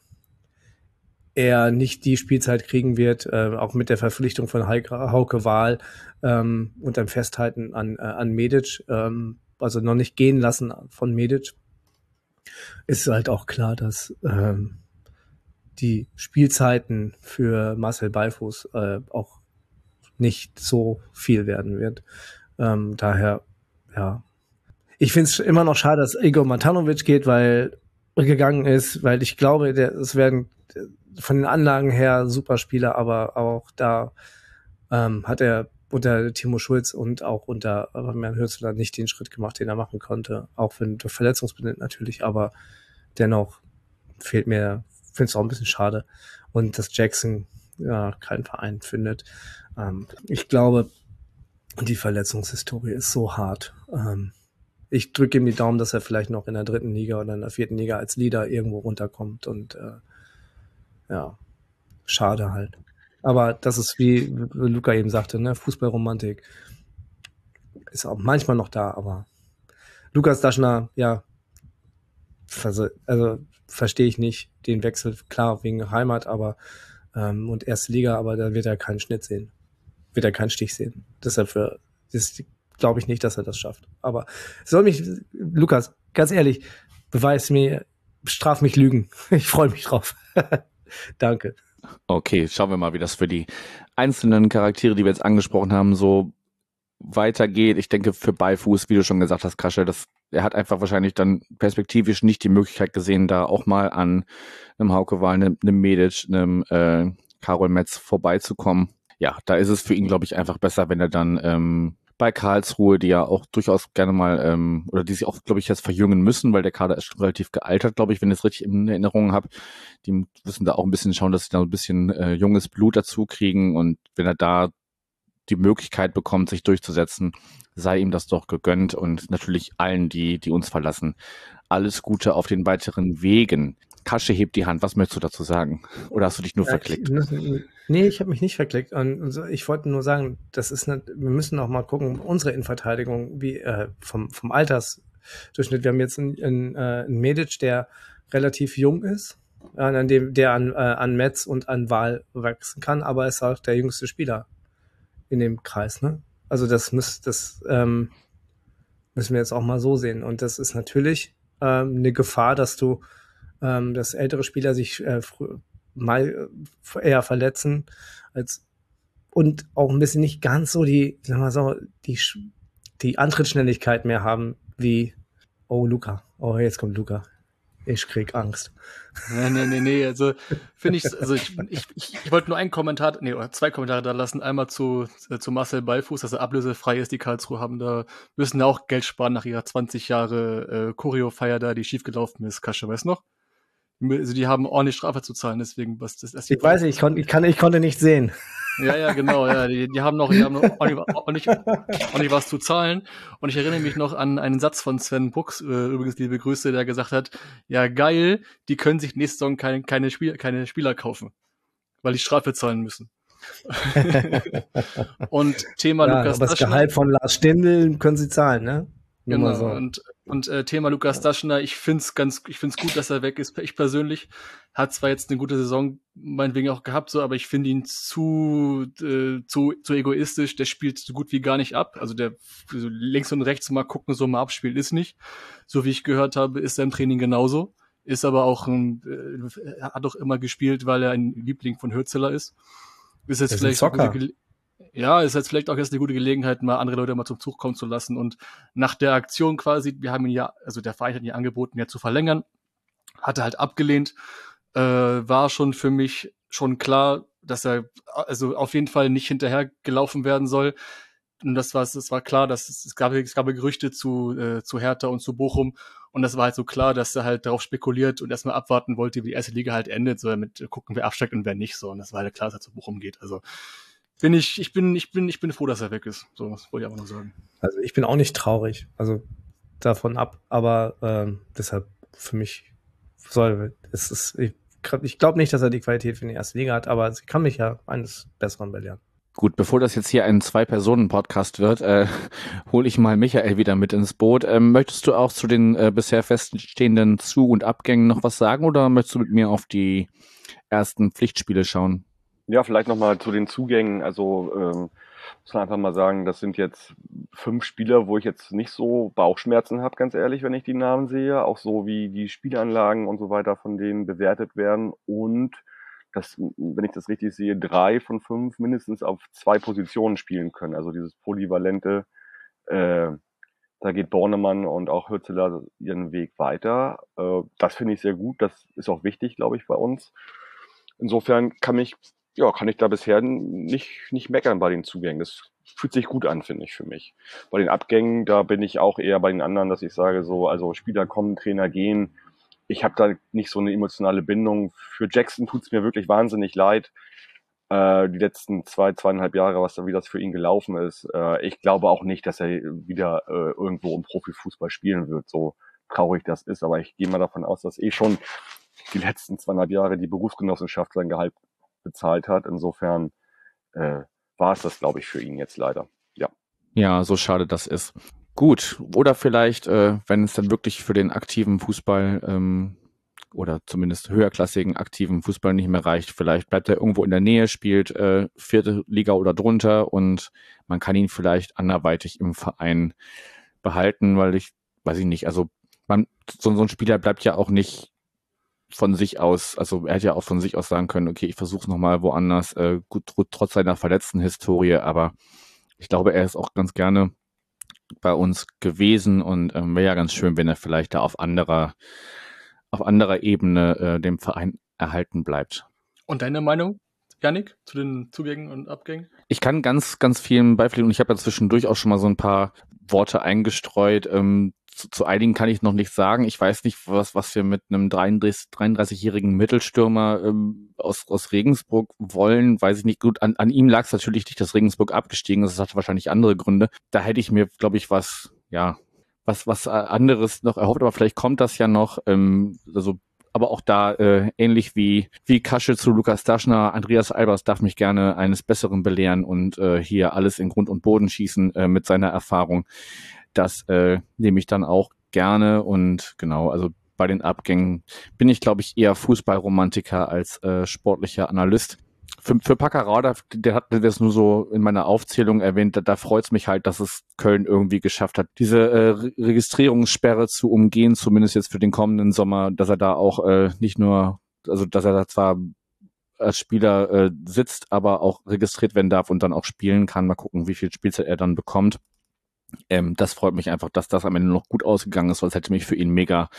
er nicht die Spielzeit kriegen wird, äh, auch mit der Verpflichtung von Hauke Wahl ähm, und dem Festhalten an, äh, an Medic, ähm, also noch nicht gehen lassen von Medic, ist halt auch klar, dass ähm, die Spielzeiten für Marcel Beifuß äh, auch nicht so viel werden wird. Ähm, daher, ja. Ich finde es immer noch schade, dass Igor Matanovic geht, weil gegangen ist, weil ich glaube, der, es werden von den Anlagen her super Spieler, aber auch da ähm, hat er unter Timo Schulz und auch unter Herrn Hürzler nicht den Schritt gemacht, den er machen konnte. Auch wenn verletzungsbedingt natürlich, aber dennoch fehlt mir, finde es auch ein bisschen schade. Und dass Jackson ja keinen Verein findet. Ähm, ich glaube, die Verletzungshistorie ist so hart. Ähm, ich drücke ihm die Daumen, dass er vielleicht noch in der dritten Liga oder in der vierten Liga als Leader irgendwo runterkommt und äh, ja, schade halt. Aber das ist, wie Luca eben sagte, ne, Fußballromantik ist auch manchmal noch da, aber Lukas Daschner, ja, also, also verstehe ich nicht den Wechsel, klar, wegen Heimat, aber ähm, und erste Liga, aber da wird er keinen Schnitt sehen. Wird er keinen Stich sehen. Deshalb glaube ich nicht, dass er das schafft. Aber soll mich, Lukas, ganz ehrlich, beweis mir, straf mich Lügen. *laughs* Ich freue mich drauf. *laughs* Danke. Okay, schauen wir mal, wie das für die einzelnen Charaktere, die wir jetzt angesprochen haben, so weitergeht. Ich denke, für Beifuß, wie du schon gesagt hast, Krasche, das, er hat einfach wahrscheinlich dann perspektivisch nicht die Möglichkeit gesehen, da auch mal an einem Hauke Wahl, einem, einem Medic, einem äh, Karol Metz vorbeizukommen. Ja, da ist es für ihn, glaube ich, einfach besser, wenn er dann ähm, bei Karlsruhe, die ja auch durchaus gerne mal, ähm, oder die sich auch, glaube ich, jetzt verjüngen müssen, weil der Kader ist schon relativ gealtert, glaube ich, wenn ich es richtig in Erinnerung habe. Die müssen da auch ein bisschen schauen, dass sie da ein bisschen äh, junges Blut dazu kriegen und wenn er da die Möglichkeit bekommt, sich durchzusetzen, sei ihm das doch gegönnt und natürlich allen, die, die uns verlassen. Alles Gute auf den weiteren Wegen. Kasche hebt die Hand. Was möchtest du dazu sagen? Oder hast du dich nur verklickt? Nee, ich habe mich nicht verklickt. Und ich wollte nur sagen, das ist eine, wir müssen auch mal gucken, unsere Innenverteidigung, wie äh, vom, vom Altersdurchschnitt. Wir haben jetzt einen, einen, äh, einen Medic, der relativ jung ist, an dem, der an, äh, an Metz und an Wahl wachsen kann, aber ist auch der jüngste Spieler in dem Kreis. Ne? Also das muss, das ähm, müssen wir jetzt auch mal so sehen. Und das ist natürlich ähm, eine Gefahr, dass du ähm, dass ältere Spieler sich äh, mal äh, eher verletzen als und auch ein bisschen nicht ganz so die, sagen wir so, die, die Antrittsschnelligkeit mehr haben wie, oh Luca, oh jetzt kommt Luca. Ich krieg Angst. Nee, nee, nee, nee. Also finde ich, also ich, ich, ich, wollte nur einen Kommentar, nee, oder zwei Kommentare da lassen. Einmal zu, äh, zu Marcel Beifuß, dass er ablösefrei ist. Die Karlsruhe haben da, müssen auch Geld sparen nach ihrer 20 Jahre äh, Choreo-Feier da, die schiefgelaufen ist. Kasche, weißt du noch? Also die haben ordentlich Strafe zu zahlen, deswegen was das ist. Ich weiß nicht, ich, kon, ich, kann, ich konnte nicht sehen. Ja, ja, genau, ja. Die, die haben noch, die haben noch *laughs* ordentlich, ordentlich, ordentlich was zu zahlen. Und ich erinnere mich noch an einen Satz von Sven Buchs, äh, übrigens liebe Grüße, der gesagt hat, ja geil, die können sich nächste Saison keine, keine, Spiel, keine Spieler kaufen, weil die Strafe zahlen müssen. *laughs* und Thema ja, Lukas aber das Gehalt von Lars Stindl können sie zahlen, ne? Genau, so. und und äh, Thema Lukas Daschner, ich find's ganz, ich find's gut, dass er weg ist. Ich persönlich hat zwar jetzt eine gute Saison meinetwegen auch gehabt, so, aber ich finde ihn zu, äh, zu, zu egoistisch. Der spielt so gut wie gar nicht ab. Also der so links und rechts mal gucken, so mal abspielen ist nicht. So wie ich gehört habe, ist er im Training genauso. Ist aber auch ein, äh, hat auch immer gespielt, weil er ein Liebling von Hürzeler ist. Ist jetzt vielleicht ja, ist jetzt vielleicht auch jetzt eine gute Gelegenheit, mal andere Leute mal zum Zug kommen zu lassen. Und nach der Aktion quasi, wir haben ihn ja, also der Verein hat ihn angeboten, ja zu verlängern, hatte halt abgelehnt, äh, war schon für mich schon klar, dass er also auf jeden Fall nicht hinterher gelaufen werden soll. Und das war, es war klar, dass es, es gab, es gab Gerüchte zu, äh, zu Hertha und zu Bochum. Und das war halt so klar, dass er halt darauf spekuliert und erstmal abwarten wollte, wie die erste Liga halt endet, so damit gucken, wer absteigt und wer nicht, so. Und das war halt klar, dass er zu Bochum geht. Also, bin ich, ich bin, ich bin, ich bin froh, dass er weg ist. So, das wollte ich aber nur sagen. Also ich bin auch nicht traurig, also davon ab, aber ähm, deshalb für mich soll es ist, ich, ich glaube nicht, dass er die Qualität für die erste Liga hat, aber sie kann mich ja eines Besseren belehren. Gut, bevor das jetzt hier ein Zwei-Personen-Podcast wird, äh, *laughs* hole ich mal Michael wieder mit ins Boot. Ähm, möchtest du auch zu den äh, bisher feststehenden Zu- und Abgängen noch was sagen oder möchtest du mit mir auf die ersten Pflichtspiele schauen? Ja, vielleicht nochmal zu den Zugängen. Also ähm, muss man einfach mal sagen, das sind jetzt fünf Spieler, wo ich jetzt nicht so Bauchschmerzen habe, ganz ehrlich, wenn ich die Namen sehe. Auch so wie die Spielanlagen und so weiter von denen bewertet werden und dass, wenn ich das richtig sehe, drei von fünf mindestens auf zwei Positionen spielen können. Also dieses polyvalente, äh, da geht Bornemann und auch Hürzeler ihren Weg weiter. Äh, das finde ich sehr gut. Das ist auch wichtig, glaube ich, bei uns. Insofern kann mich, ja, kann ich da bisher nicht, nicht meckern bei den Zugängen. Das fühlt sich gut an, finde ich, für mich. Bei den Abgängen, da bin ich auch eher bei den anderen, dass ich sage, so, also Spieler kommen, Trainer gehen, ich habe da nicht so eine emotionale Bindung. Für Jackson tut's mir wirklich wahnsinnig leid. Äh, die letzten zwei, zweieinhalb Jahre, was da wie das für ihn gelaufen ist. Äh, ich glaube auch nicht, dass er wieder äh, irgendwo im Profifußball spielen wird, so traurig das ist. Aber ich gehe mal davon aus, dass eh schon die letzten zweieinhalb Jahre die Berufsgenossenschaft sein Gehalt bezahlt hat. Insofern äh, war es das, glaube ich, für ihn jetzt leider. Ja. Ja, so schade das ist. Gut, oder vielleicht, äh, wenn es dann wirklich für den aktiven Fußball ähm, oder zumindest höherklassigen aktiven Fußball nicht mehr reicht, vielleicht bleibt er irgendwo in der Nähe, spielt äh, vierte Liga oder drunter und man kann ihn vielleicht anderweitig im Verein behalten, weil ich, weiß ich nicht, also man, so, so ein Spieler bleibt ja auch nicht von sich aus, also er hätte ja auch von sich aus sagen können, okay, ich versuche es nochmal woanders, äh, gut, trotz seiner verletzten Historie, aber ich glaube, er ist auch ganz gerne bei uns gewesen und ähm, wäre ja ganz schön, wenn er vielleicht da auf anderer, auf anderer Ebene äh, dem Verein erhalten bleibt. Und deine Meinung, Janik, zu den Zugängen und Abgängen? Ich kann ganz, ganz vielen beipflichten und ich habe ja zwischendurch auch schon mal so ein paar Worte eingestreut. Ähm, zu, zu einigen kann ich noch nicht sagen. Ich weiß nicht, was, was wir mit einem 33-jährigen Mittelstürmer ähm, aus, aus Regensburg wollen. Weiß ich nicht. Gut, an, an ihm lag es natürlich nicht, dass Regensburg abgestiegen ist. Das hatte wahrscheinlich andere Gründe. Da hätte ich mir, glaube ich, was, ja, was, was anderes noch erhofft, aber vielleicht kommt das ja noch. Ähm, also aber auch da äh, ähnlich wie wie Kasche zu Lukas Daschner, Andreas Albers darf mich gerne eines Besseren belehren und äh, hier alles in Grund und Boden schießen äh, mit seiner Erfahrung. Das äh, nehme ich dann auch gerne und genau, also bei den Abgängen bin ich, glaube ich, eher Fußballromantiker als äh, sportlicher Analyst. Für, für Paccarada, der hat das nur so in meiner Aufzählung erwähnt, da, da freut es mich halt, dass es Köln irgendwie geschafft hat, diese äh, Registrierungssperre zu umgehen, zumindest jetzt für den kommenden Sommer, dass er da auch äh, nicht nur, also dass er da zwar als Spieler äh, sitzt, aber auch registriert werden darf und dann auch spielen kann. Mal gucken, wie viel Spielzeit er dann bekommt. Ähm, das freut mich einfach, dass das am Ende noch gut ausgegangen ist, weil es hätte mich für ihn mega,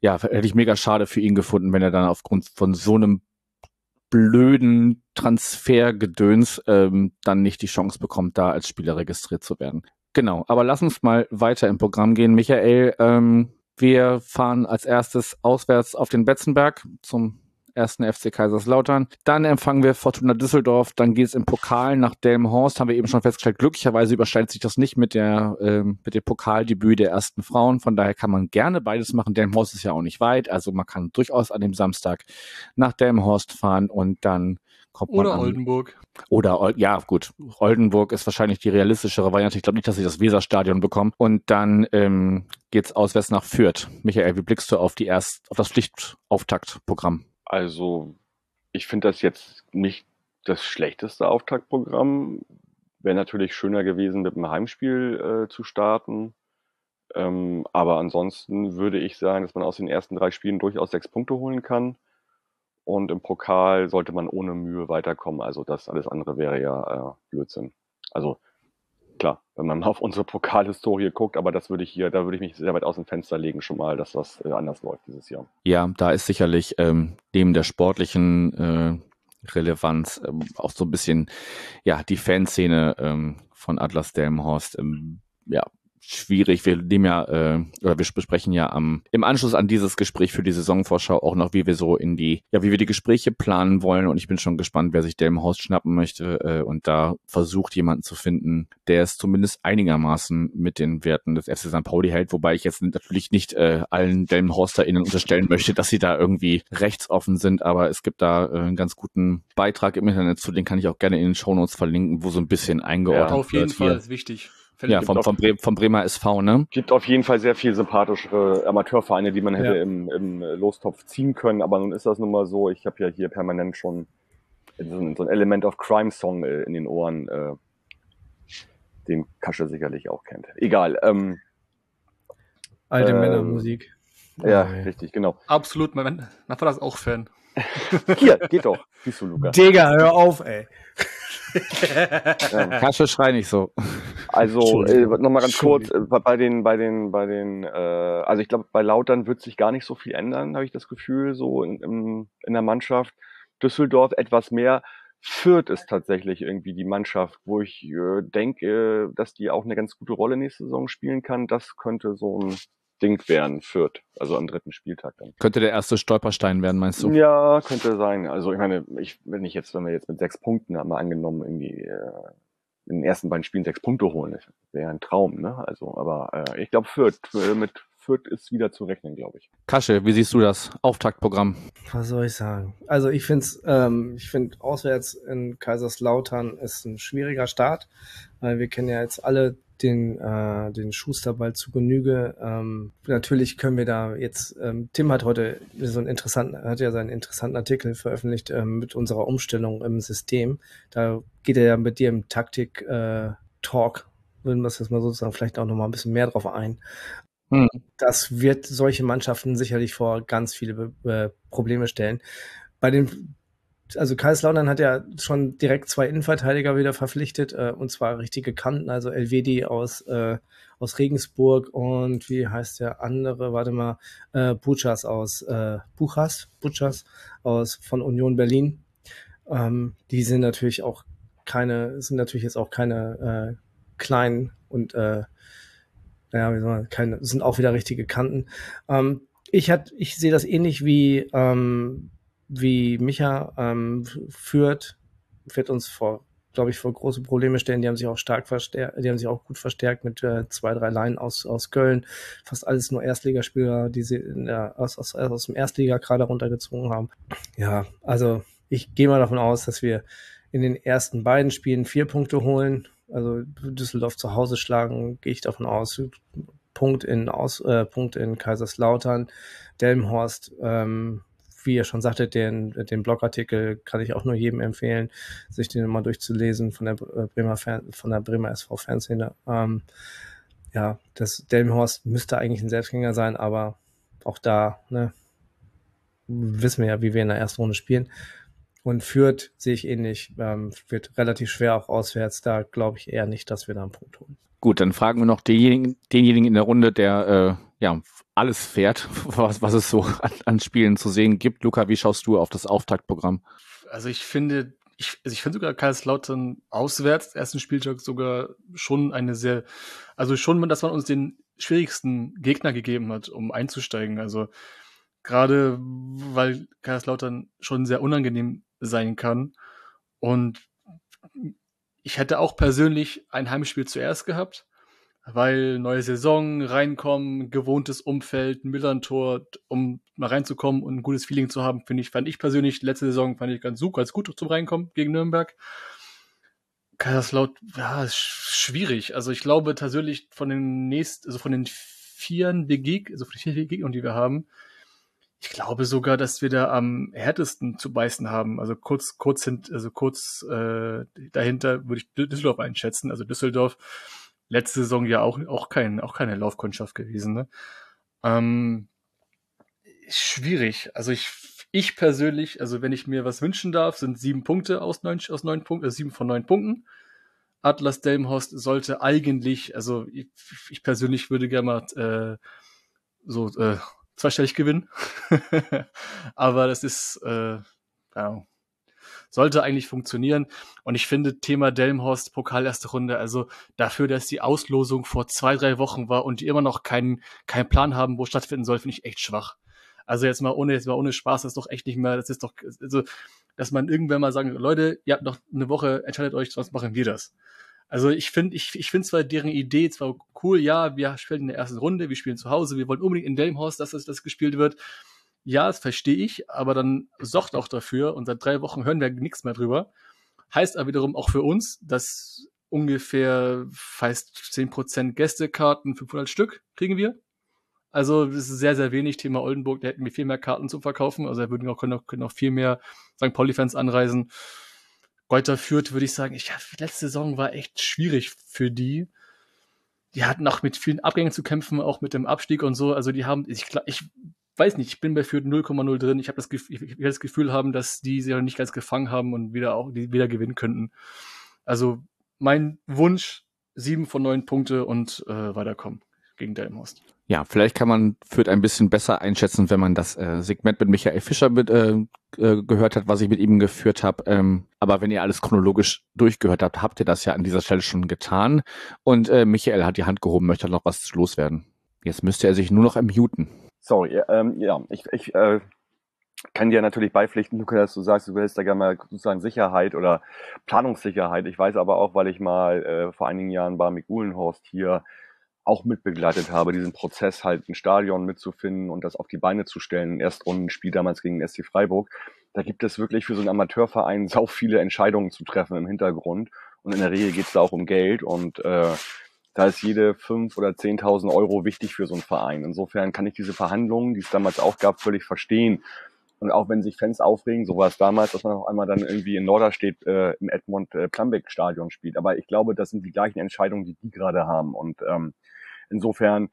ja, hätte ich mega schade für ihn gefunden, wenn er dann aufgrund von so einem blöden Transfergedöns ähm, dann nicht die Chance bekommt, da als Spieler registriert zu werden. Genau, aber lass uns mal weiter im Programm gehen. Michael, ähm, wir fahren als erstes auswärts auf den Betzenberg zum ersten FC Kaiserslautern. Dann empfangen wir Fortuna Düsseldorf. Dann geht es im Pokal nach Delmenhorst. Haben wir eben schon festgestellt. Glücklicherweise überschneidet sich das nicht mit der ähm, mit dem Pokaldebüt der ersten Frauen. Von daher kann man gerne beides machen. Delmenhorst ist ja auch nicht weit. Also man kann durchaus an dem Samstag nach Delmenhorst fahren und dann kommt man Oder an, Oldenburg. oder, ja, gut. Oldenburg ist wahrscheinlich die realistischere Variante. Ich glaube nicht, dass sie das Weserstadion bekommen. Und dann ähm, geht's auswärts nach Fürth. Michael, wie blickst du auf die erst, auf das Pflichtauftaktprogramm? Also, ich finde das jetzt nicht das schlechteste Auftaktprogramm. Wäre natürlich schöner gewesen, mit einem Heimspiel äh, zu starten. Ähm, aber ansonsten würde ich sagen, dass man aus den ersten drei Spielen durchaus sechs Punkte holen kann. Und im Pokal sollte man ohne Mühe weiterkommen. Also das alles andere wäre ja äh, Blödsinn. Also klar, wenn man auf unsere Pokalhistorie guckt, aber das würde ich hier, da würde ich mich sehr weit aus dem Fenster legen schon mal, dass das äh, anders läuft dieses Jahr. Ja, da ist sicherlich ähm, neben der sportlichen äh, Relevanz ähm, auch so ein bisschen ja die Fanszene ähm, von Atlas Delmenhorst ähm, ja schwierig. Wir nehmen ja, äh, oder wir besprechen ja am, im Anschluss an dieses Gespräch für die Saisonvorschau auch noch, wie wir so in die, ja, wie wir die Gespräche planen wollen. Und ich bin schon gespannt, wer sich Delmenhorst schnappen möchte äh, und da versucht, jemanden zu finden, der es zumindest einigermaßen mit den Werten des FC St. Pauli hält, wobei ich jetzt natürlich nicht äh, allen DelmenhorsterInnen unterstellen *laughs* möchte, dass sie da irgendwie rechtsoffen sind, aber es gibt da äh, einen ganz guten Beitrag im Internet zu, den kann ich auch gerne in den Shownotes verlinken, wo so ein bisschen eingeordnet ja, auf jeden wird. Fall, ist wichtig. Ja, vom, vom, Bre vom Bremer SV, ne? Gibt auf jeden Fall sehr viel sympathischere Amateurvereine, die man hätte ja. im, im Lostopf ziehen können, aber nun ist das nun mal so. Ich habe ja hier permanent schon so ein, so ein Element of Crime Song äh, in den Ohren, äh, den Kasche sicherlich auch kennt. Egal. Ähm, Alte ähm, Männermusik. Ja, oh, richtig, genau. Absolut, mein, mein Vater ist auch Fan. Hier, geht doch. Siehst du, Luca. Digga, hör auf, ey. Ähm, Kasche, schrei nicht so. Also äh, nochmal ganz kurz äh, bei den, bei den, bei den, äh, also ich glaube, bei Lautern wird sich gar nicht so viel ändern, habe ich das Gefühl, so in, in, in der Mannschaft. Düsseldorf etwas mehr. Fürth ist tatsächlich irgendwie die Mannschaft, wo ich äh, denke, dass die auch eine ganz gute Rolle nächste Saison spielen kann. Das könnte so ein Ding werden, Fürth, also am dritten Spieltag dann. Könnte der erste Stolperstein werden, meinst du? Ja, könnte sein. Also ich meine, ich, wenn ich jetzt, wenn wir jetzt mit sechs Punkten haben wir angenommen, irgendwie äh, in den ersten beiden Spielen sechs Punkte holen, wäre ein Traum, ne? Also, aber äh, ich glaube, Fürth äh, mit Fürth ist wieder zu rechnen, glaube ich. Kasche, wie siehst du das Auftaktprogramm? Was soll ich sagen? Also ich finde ähm, ich finde auswärts in Kaiserslautern ist ein schwieriger Start, weil wir kennen ja jetzt alle den, äh, den Schusterball zu Genüge. Ähm, natürlich können wir da jetzt, ähm, Tim hat heute so einen interessanten, hat ja seinen interessanten Artikel veröffentlicht ähm, mit unserer Umstellung im System. Da geht er ja mit dir im Taktik-Talk, äh, würden wir es jetzt mal sozusagen vielleicht auch noch mal ein bisschen mehr drauf ein. Hm. Das wird solche Mannschaften sicherlich vor ganz viele äh, Probleme stellen. Bei den also Kaiserslautern hat ja schon direkt zwei Innenverteidiger wieder verpflichtet, äh, und zwar richtige Kanten, also Elvedi aus, äh, aus Regensburg und wie heißt der andere, warte mal, äh, Buchas aus äh, Buchas, Buchas aus von Union Berlin. Ähm, die sind natürlich auch keine, sind natürlich jetzt auch keine äh, kleinen und äh, naja, wie soll man, keine, sind auch wieder richtige Kanten. Ähm, ich hat, ich sehe das ähnlich wie ähm, wie Micha ähm, führt, wird uns vor, glaube ich, vor große Probleme stellen. Die haben sich auch stark verstärkt, die haben sich auch gut verstärkt mit äh, zwei, drei Leinen aus, aus Köln. Fast alles nur Erstligaspieler, die sie der, aus, aus, aus dem Erstliga gerade runtergezogen haben. Ja, also ich gehe mal davon aus, dass wir in den ersten beiden Spielen vier Punkte holen. Also Düsseldorf zu Hause schlagen, gehe ich davon aus. Punkt in, aus, äh, Punkt in Kaiserslautern. Delmhorst ähm, wie ihr schon sagtet, den, den Blogartikel kann ich auch nur jedem empfehlen, sich den mal durchzulesen von der äh, Bremer Fan, von der Bremer SV Fanszene. Ähm, ja, das Delmenhorst müsste eigentlich ein Selbstgänger sein, aber auch da, ne, wissen wir ja, wie wir in der ersten Runde spielen. Und führt sehe ich ähnlich, ähm, wird relativ schwer auch auswärts. Da glaube ich eher nicht, dass wir da einen Punkt holen. Gut, dann fragen wir noch denjenigen, denjenigen in der Runde, der äh, ja alles fährt, *laughs* was, was es so an, an, Spielen zu sehen gibt. Luca, wie schaust du auf das Auftaktprogramm? Also ich finde, ich, also ich finde sogar Kaiserslautern auswärts, ersten Spieltag sogar schon eine sehr, also schon, dass man uns den schwierigsten Gegner gegeben hat, um einzusteigen. Also gerade weil Kaiserslautern schon sehr unangenehm sein kann. Und ich hätte auch persönlich ein Heimspiel zuerst gehabt weil neue Saison, reinkommen, gewohntes Umfeld, Millern-Tor, um mal reinzukommen und ein gutes Feeling zu haben, finde ich, fand ich persönlich, letzte Saison fand ich ganz super, ganz gut zum Reinkommen gegen Nürnberg. Kaiserslaut, ja, ist schwierig. Also ich glaube tatsächlich von den nächsten, also von den vieren Begeg also von den vier Gegnern, die wir haben, ich glaube sogar, dass wir da am härtesten zu beißen haben. Also kurz, kurz, hin, also kurz äh, dahinter würde ich Düsseldorf einschätzen. Also Düsseldorf letzte Saison ja auch, auch, kein, auch keine Laufkundschaft gewesen. Ne? Ähm, schwierig. Also ich, ich persönlich, also wenn ich mir was wünschen darf, sind sieben Punkte aus neun, aus neun Punkten, äh, sieben von neun Punkten. Atlas Delmhorst sollte eigentlich, also ich, ich persönlich würde gerne mal äh, so äh, zweistellig gewinnen. *laughs* Aber das ist, äh, ja, sollte eigentlich funktionieren. Und ich finde, Thema Delmhorst, Pokal erste Runde, also dafür, dass die Auslosung vor zwei, drei Wochen war und die immer noch keinen, keinen Plan haben, wo stattfinden soll, finde ich echt schwach. Also jetzt mal ohne, jetzt mal ohne Spaß, das ist doch echt nicht mehr, das ist doch, also, dass man irgendwann mal sagen, Leute, ihr habt noch eine Woche, entscheidet euch, sonst machen wir das. Also ich finde, ich, ich finde zwar deren Idee zwar cool, ja, wir spielen in der ersten Runde, wir spielen zu Hause, wir wollen unbedingt in Delmhorst, dass das, das gespielt wird. Ja, das verstehe ich, aber dann sorgt auch dafür und seit drei Wochen hören wir nichts mehr drüber. Heißt aber wiederum auch für uns, dass ungefähr fast 10% Gästekarten, 500 Stück kriegen wir. Also das ist sehr, sehr wenig. Thema Oldenburg, da hätten wir viel mehr Karten zu verkaufen. Also da würden auch, können, auch, können auch viel mehr St. Pauli-Fans anreisen. Reuter führt, würde ich sagen, ich, letzte Saison war echt schwierig für die. Die hatten auch mit vielen Abgängen zu kämpfen, auch mit dem Abstieg und so. Also die haben, ich, ich weiß nicht, ich bin bei Fürth 0,0 drin. Ich habe das, ich, ich das Gefühl haben, dass die sie noch nicht ganz gefangen haben und wieder auch die wieder gewinnen könnten. Also mein Wunsch, sieben von neun Punkte und äh, weiterkommen gegen Delmhorst. Ja, vielleicht kann man Fürth ein bisschen besser einschätzen, wenn man das äh, Segment mit Michael Fischer mit, äh, äh, gehört hat, was ich mit ihm geführt habe. Ähm, aber wenn ihr alles chronologisch durchgehört habt, habt ihr das ja an dieser Stelle schon getan. Und äh, Michael hat die Hand gehoben, möchte noch was loswerden. Jetzt müsste er sich nur noch muten. Sorry, ähm, ja, ich, ich äh, kann dir natürlich beipflichten, Luca, dass du sagst, du willst da gerne mal sozusagen Sicherheit oder Planungssicherheit. Ich weiß aber auch, weil ich mal äh, vor einigen Jahren bei Mick Uhlenhorst hier auch mitbegleitet habe, diesen Prozess halt ein Stadion mitzufinden und das auf die Beine zu stellen. Erstrundenspiel damals gegen den SC Freiburg. Da gibt es wirklich für so einen Amateurverein *laughs* sau viele Entscheidungen zu treffen im Hintergrund. Und in der Regel geht es da auch um Geld und äh, da ist jede fünf oder zehntausend Euro wichtig für so einen Verein. Insofern kann ich diese Verhandlungen, die es damals auch gab, völlig verstehen. Und auch wenn sich Fans aufregen, so war es damals, dass man auf einmal dann irgendwie in Norderstedt äh, im Edmund äh, Plumbeck Stadion spielt. Aber ich glaube, das sind die gleichen Entscheidungen, die die gerade haben. Und ähm, Insofern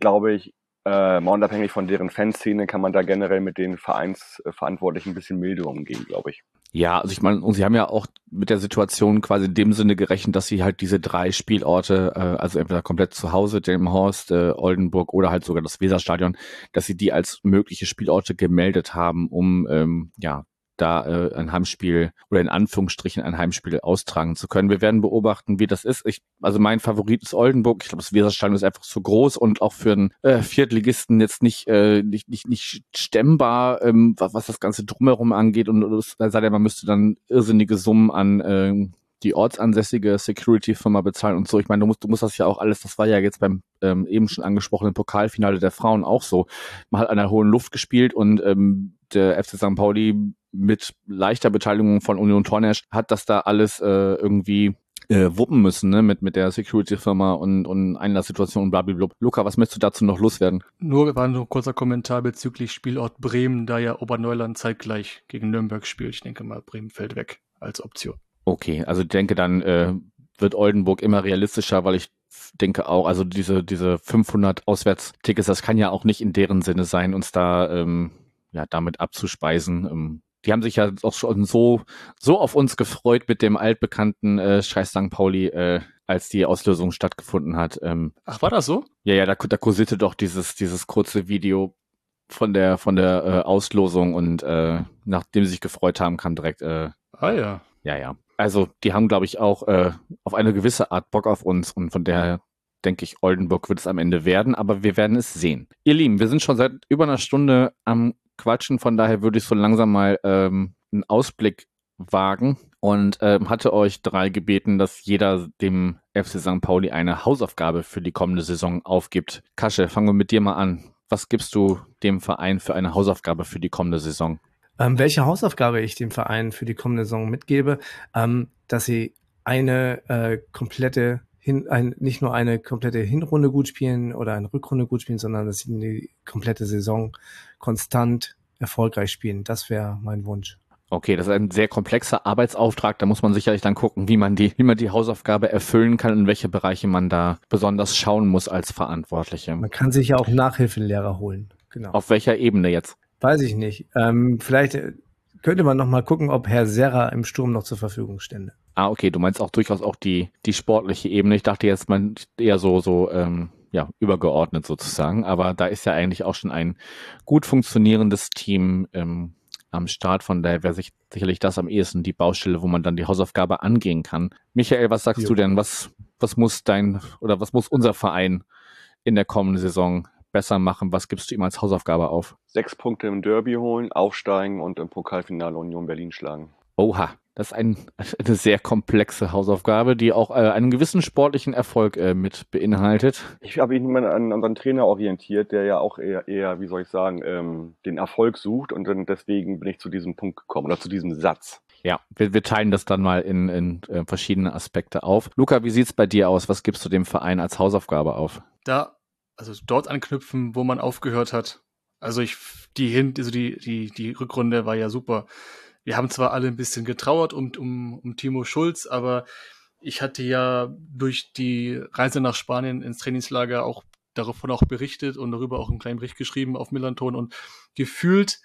glaube ich, äh, mal unabhängig von deren Fanszene kann man da generell mit den Vereinsverantwortlichen ein bisschen milde umgehen, glaube ich. Ja, also ich meine, und sie haben ja auch mit der Situation quasi in dem Sinne gerechnet, dass sie halt diese drei Spielorte, äh, also entweder komplett zu Hause, Delmenhorst, äh, Oldenburg oder halt sogar das Weserstadion, dass sie die als mögliche Spielorte gemeldet haben, um ähm, ja da äh, ein Heimspiel oder in Anführungsstrichen ein Heimspiel austragen zu können. Wir werden beobachten, wie das ist. Ich, also mein Favorit ist Oldenburg. Ich glaube, das Weserstadion ist einfach zu groß und auch für einen äh, Viertligisten jetzt nicht, äh, nicht, nicht, nicht stemmbar, ähm, was, was das Ganze drumherum angeht. Und es sei denn, man müsste dann irrsinnige Summen an äh, die ortsansässige Security-Firma bezahlen und so. Ich meine, du musst, du musst das ja auch alles, das war ja jetzt beim ähm, eben schon angesprochenen Pokalfinale der Frauen auch so. Man hat an der hohen Luft gespielt und ähm, der FC St. Pauli mit leichter Beteiligung von Union Tornesch hat das da alles äh, irgendwie äh, wuppen müssen, ne, mit, mit der Security-Firma und, und Einlasssituation und blablabla. Luca, was möchtest du dazu noch loswerden? Nur war nur ein kurzer Kommentar bezüglich Spielort Bremen, da ja Oberneuland zeitgleich gegen Nürnberg spielt. Ich denke mal, Bremen fällt weg als Option. Okay, also ich denke, dann äh, wird Oldenburg immer realistischer, weil ich denke auch, also diese, diese 500 Auswärtstickets, das kann ja auch nicht in deren Sinne sein, uns da ähm, ja damit abzuspeisen. Ähm, die haben sich ja auch schon so, so auf uns gefreut mit dem altbekannten äh, Scheiß St. Pauli, äh, als die Auslösung stattgefunden hat. Ähm, Ach, war das so? Ja, ja, da, da kursierte doch dieses, dieses kurze Video von der, von der äh, Auslosung und äh, nachdem sie sich gefreut haben, kam direkt. Äh, ah ja. Ja, ja. Also die haben, glaube ich, auch äh, auf eine gewisse Art Bock auf uns und von daher denke ich, Oldenburg wird es am Ende werden, aber wir werden es sehen. Ihr Lieben, wir sind schon seit über einer Stunde am quatschen. Von daher würde ich so langsam mal ähm, einen Ausblick wagen und ähm, hatte euch drei gebeten, dass jeder dem FC St. Pauli eine Hausaufgabe für die kommende Saison aufgibt. Kasche, fangen wir mit dir mal an. Was gibst du dem Verein für eine Hausaufgabe für die kommende Saison? Ähm, welche Hausaufgabe ich dem Verein für die kommende Saison mitgebe, ähm, dass sie eine äh, komplette hin, ein, nicht nur eine komplette Hinrunde gut spielen oder eine Rückrunde gut spielen, sondern dass sie die komplette Saison konstant erfolgreich spielen. Das wäre mein Wunsch. Okay, das ist ein sehr komplexer Arbeitsauftrag. Da muss man sicherlich dann gucken, wie man die, wie man die Hausaufgabe erfüllen kann, in welche Bereiche man da besonders schauen muss als Verantwortliche. Man kann sich ja auch Nachhilfelehrer holen. Genau. Auf welcher Ebene jetzt? Weiß ich nicht. Ähm, vielleicht äh, könnte man noch mal gucken, ob Herr Serra im Sturm noch zur Verfügung stände. Ah, okay. Du meinst auch durchaus auch die, die sportliche Ebene. Ich dachte jetzt mal eher so, so, ähm, ja, übergeordnet sozusagen. Aber da ist ja eigentlich auch schon ein gut funktionierendes Team ähm, am Start. Von daher wäre sich, sicherlich das am ehesten die Baustelle, wo man dann die Hausaufgabe angehen kann. Michael, was sagst jo. du denn? Was, was muss dein oder was muss unser Verein in der kommenden Saison besser machen? Was gibst du ihm als Hausaufgabe auf? Sechs Punkte im Derby holen, aufsteigen und im Pokalfinale Union Berlin schlagen. Oha, das ist ein, *laughs* eine sehr komplexe Hausaufgabe, die auch äh, einen gewissen sportlichen Erfolg äh, mit beinhaltet. Ich habe mich mal an unseren Trainer orientiert, der ja auch eher, eher wie soll ich sagen, ähm, den Erfolg sucht und dann deswegen bin ich zu diesem Punkt gekommen oder zu diesem Satz. Ja, wir, wir teilen das dann mal in, in äh, verschiedene Aspekte auf. Luca, wie sieht's bei dir aus? Was gibst du dem Verein als Hausaufgabe auf? Da, also dort anknüpfen, wo man aufgehört hat. Also ich, die hin, also die, die, die Rückrunde war ja super wir haben zwar alle ein bisschen getrauert um, um, um Timo Schulz, aber ich hatte ja durch die Reise nach Spanien ins Trainingslager auch davon auch berichtet und darüber auch einen kleinen Bericht geschrieben auf Millanton und gefühlt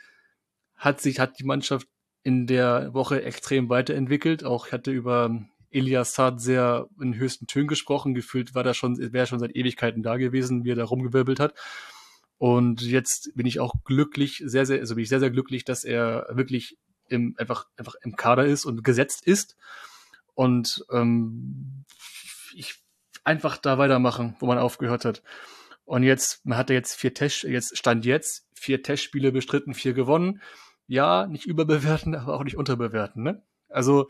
hat sich, hat die Mannschaft in der Woche extrem weiterentwickelt. Auch ich hatte über Elias Saad sehr in höchsten Tönen gesprochen. Gefühlt war da schon, wäre schon seit Ewigkeiten da gewesen, wie er da rumgewirbelt hat. Und jetzt bin ich auch glücklich, sehr, sehr, also bin ich sehr, sehr glücklich, dass er wirklich im, einfach, einfach im Kader ist und gesetzt ist. Und ähm, ich einfach da weitermachen, wo man aufgehört hat. Und jetzt, man hatte jetzt vier Test, jetzt stand jetzt, vier Testspiele bestritten, vier gewonnen. Ja, nicht überbewerten, *laughs* aber auch nicht unterbewerten, ne? Also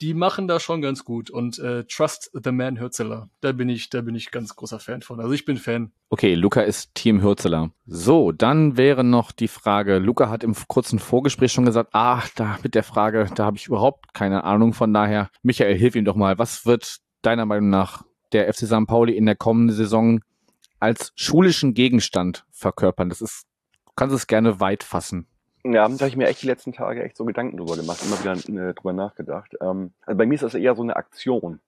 die machen da schon ganz gut und äh, Trust the Man Hürzeler. Da bin ich, da bin ich ganz großer Fan von. Also ich bin Fan. Okay, Luca ist Team Hürzeler. So, dann wäre noch die Frage. Luca hat im kurzen Vorgespräch schon gesagt, ach, da mit der Frage, da habe ich überhaupt keine Ahnung. Von daher, Michael, hilf ihm doch mal. Was wird deiner Meinung nach der FC St. Pauli in der kommenden Saison als schulischen Gegenstand verkörpern? Das ist, du kannst es gerne weit fassen. Ja, da habe ich mir echt die letzten Tage echt so Gedanken drüber gemacht, immer wieder äh, drüber nachgedacht. Ähm, also bei mir ist das eher so eine Aktion.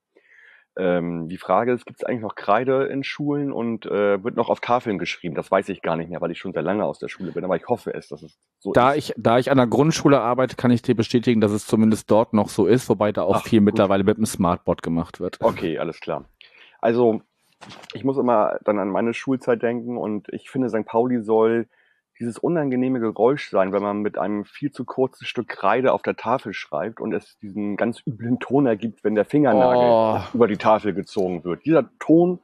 Ähm, die Frage ist, gibt es eigentlich noch Kreide in Schulen und äh, wird noch auf Tafeln geschrieben? Das weiß ich gar nicht mehr, weil ich schon sehr lange aus der Schule bin, aber ich hoffe es, dass es so da ist. Ich, da ich an der Grundschule arbeite, kann ich dir bestätigen, dass es zumindest dort noch so ist, wobei da auch Ach, viel gut. mittlerweile mit dem Smartboard gemacht wird. Okay, alles klar. Also ich muss immer dann an meine Schulzeit denken und ich finde, St. Pauli soll dieses unangenehme Geräusch sein, wenn man mit einem viel zu kurzen Stück Kreide auf der Tafel schreibt und es diesen ganz üblen Ton ergibt, wenn der Fingernagel oh. über die Tafel gezogen wird. Dieser Ton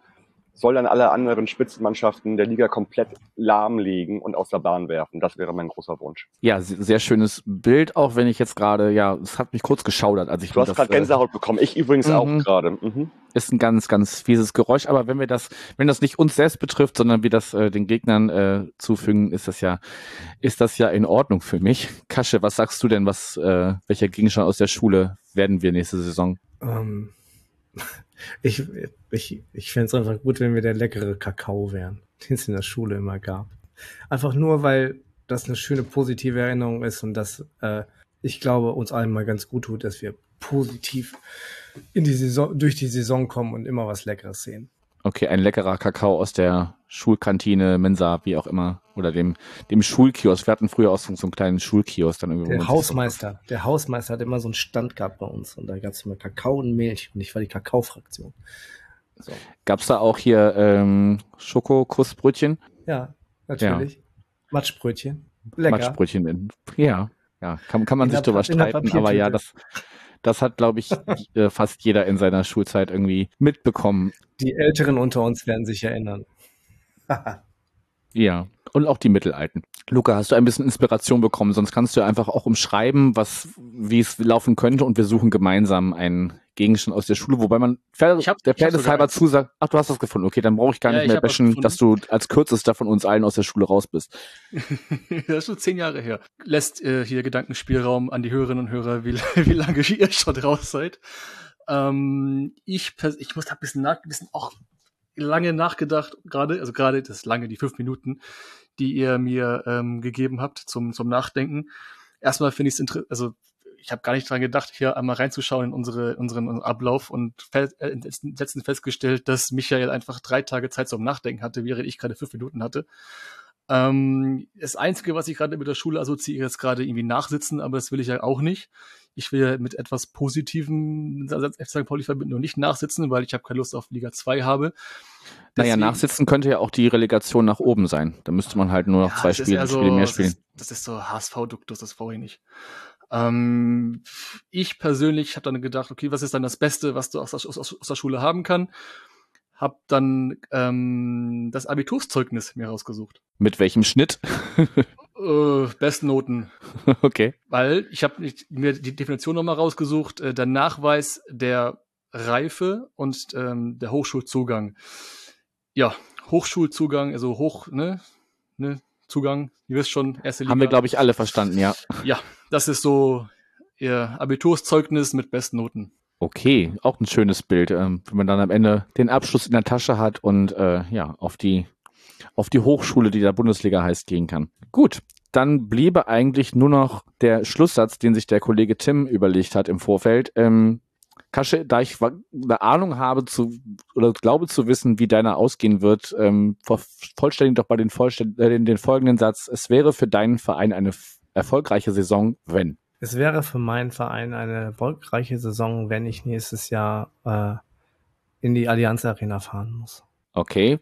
soll dann alle anderen Spitzenmannschaften der Liga komplett lahmlegen und aus der Bahn werfen. Das wäre mein großer Wunsch. Ja, sehr schönes Bild, auch wenn ich jetzt gerade, ja, es hat mich kurz geschaudert, als ich Du hast gerade äh, Gänsehaut äh, bekommen, ich übrigens auch mhm. gerade. Mhm. Ist ein ganz, ganz fieses Geräusch, aber wenn wir das, wenn das nicht uns selbst betrifft, sondern wir das äh, den Gegnern äh, zufügen, ist das ja, ist das ja in Ordnung für mich. Kasche, was sagst du denn, was, äh, welcher Gegenstand aus der Schule werden wir nächste Saison? Um ähm, ich, ich, ich fände es einfach gut, wenn wir der leckere Kakao wären, *laughs* den es in der Schule immer gab. Einfach nur, weil das eine schöne positive Erinnerung ist und das, äh, ich glaube, uns allen mal ganz gut tut, dass wir positiv in die Saison, durch die Saison kommen und immer was Leckeres sehen. Okay, ein leckerer Kakao aus der Schulkantine, Mensa, wie auch immer. Oder dem, dem Schulkiosk. Wir hatten früher auch so, einen kleinen Schulkiosk. Dann irgendwie der Hausmeister. Der Hausmeister hat immer so einen Stand gehabt bei uns. Und da gab es immer Kakao und Milch. Und ich war die Kakaofraktion. So. Gab es da auch hier ähm, Schokokussbrötchen? Ja, natürlich. Ja. Matschbrötchen. Lecker. Matschbrötchen. Ja, ja. Kann, kann man in sich drüber streiten. Aber ja, das, das hat, glaube ich, *laughs* äh, fast jeder in seiner Schulzeit irgendwie mitbekommen. Die Älteren unter uns werden sich erinnern. *laughs* ja, und auch die Mittelalten. Luca, hast du ein bisschen Inspiration bekommen? Sonst kannst du einfach auch umschreiben, was, wie es laufen könnte und wir suchen gemeinsam einen Gegenstand aus der Schule, wobei man ich hab, der Fairness halber zusagt, ach, du hast das gefunden, okay, dann brauche ich gar ja, nicht mehr bashen, dass du als kürzester von uns allen aus der Schule raus bist. *laughs* das ist schon zehn Jahre her. Lässt äh, hier Gedankenspielraum an die Hörerinnen und Hörer, wie, *laughs* wie lange ihr schon raus seid. Ähm, ich, ich muss da ein bisschen, nach, ein bisschen auch lange nachgedacht, gerade, also gerade das lange, die fünf Minuten, die ihr mir ähm, gegeben habt zum, zum Nachdenken. Erstmal finde ich es interessant, also ich habe gar nicht dran gedacht, hier einmal reinzuschauen in unsere, unseren Ablauf und fest, äh, festgestellt, dass Michael einfach drei Tage Zeit zum Nachdenken hatte, während ich gerade fünf Minuten hatte. Ähm, das Einzige, was ich gerade mit der Schule assoziiere, ist gerade irgendwie nachsitzen, aber das will ich ja auch nicht. Ich will ja mit etwas Positivem FC St. Pauli verbinden und nicht nachsitzen, weil ich habe keine Lust auf Liga 2 habe. Naja, nachsitzen könnte ja auch die Relegation nach oben sein. Da müsste man halt nur noch Ja, zwei Spiele, so- Spiele mehr das spielen. Ist, das ist so HSV-Duktus, das brauche ich nicht. Ähm, ich persönlich habe dann gedacht, okay, was ist dann das Beste, was du aus, der- aus, aus der Schule haben kann? Hab dann ähm, das Abiturszeugnis mir rausgesucht. Mit welchem Schnitt? *laughs* Äh, Bestnoten, *laughs* okay. weil ich habe mir die Definition nochmal rausgesucht, äh, der Nachweis der Reife und ähm, der Hochschulzugang. Ja, Hochschulzugang, also hoch, ne, ne, Zugang, ihr wisst schon, erste Liga. Haben wir, glaube ich, alle verstanden, ja. *laughs* Ja, das ist so ihr Abiturszeugnis mit Bestnoten. Okay, auch ein schönes Bild, ähm, wenn man dann am Ende den Abschluss in der Tasche hat und äh, ja, auf die, auf die Hochschule, die der Bundesliga heißt, gehen kann. Gut, dann bliebe eigentlich nur noch der Schlusssatz, den sich der Kollege Tim überlegt hat im Vorfeld. Ähm, Kasche, da ich eine Ahnung habe zu oder glaube zu wissen, wie deiner ausgehen wird, ähm, vollständig doch bei den, Vollständ äh, den, den folgenden Satz. Es wäre für deinen Verein eine erfolgreiche Saison, wenn. Es wäre für meinen Verein eine erfolgreiche Saison, wenn ich nächstes Jahr äh, in die Allianz Arena fahren muss. Okay.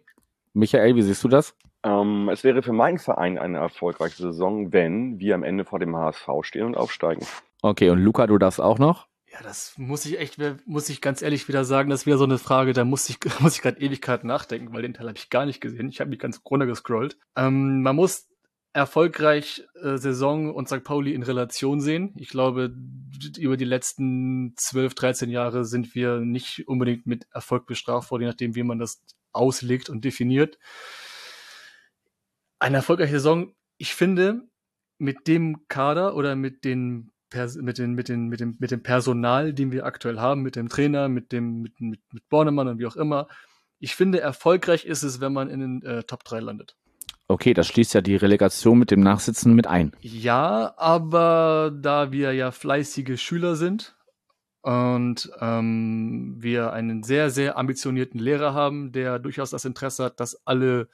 Michael, wie siehst du das? Ähm, es wäre für meinen Verein eine erfolgreiche Saison, wenn wir am Ende vor dem HSV stehen und aufsteigen. Okay, und Luca, du darfst auch noch? Ja, das muss ich echt, muss ich ganz ehrlich wieder sagen, das wäre so eine Frage, da muss ich, *laughs* muss ich gerade Ewigkeit nachdenken, weil den Teil habe ich gar nicht gesehen. Ich habe mich ganz runtergescrollt. Ähm, man muss erfolgreich äh, Saison und St. Pauli in Relation sehen. Ich glaube, über die letzten 12, 13 Jahre sind wir nicht unbedingt mit Erfolg bestraft worden, je nachdem, wie man das auslegt und definiert. Eine erfolgreiche Saison, ich finde, mit dem Kader oder mit den mit, den, mit, den, mit, dem, mit dem Personal, den wir aktuell haben, mit dem Trainer, mit dem, mit, mit, mit Bornemann und wie auch immer. Ich finde, erfolgreich ist es, wenn man in den äh, Top 3 landet. Okay, das schließt ja die Relegation mit dem Nachsitzen mit ein. Ja, aber da wir ja fleißige Schüler sind und ähm, wir einen sehr, sehr ambitionierten Lehrer haben, der durchaus das Interesse hat, dass alle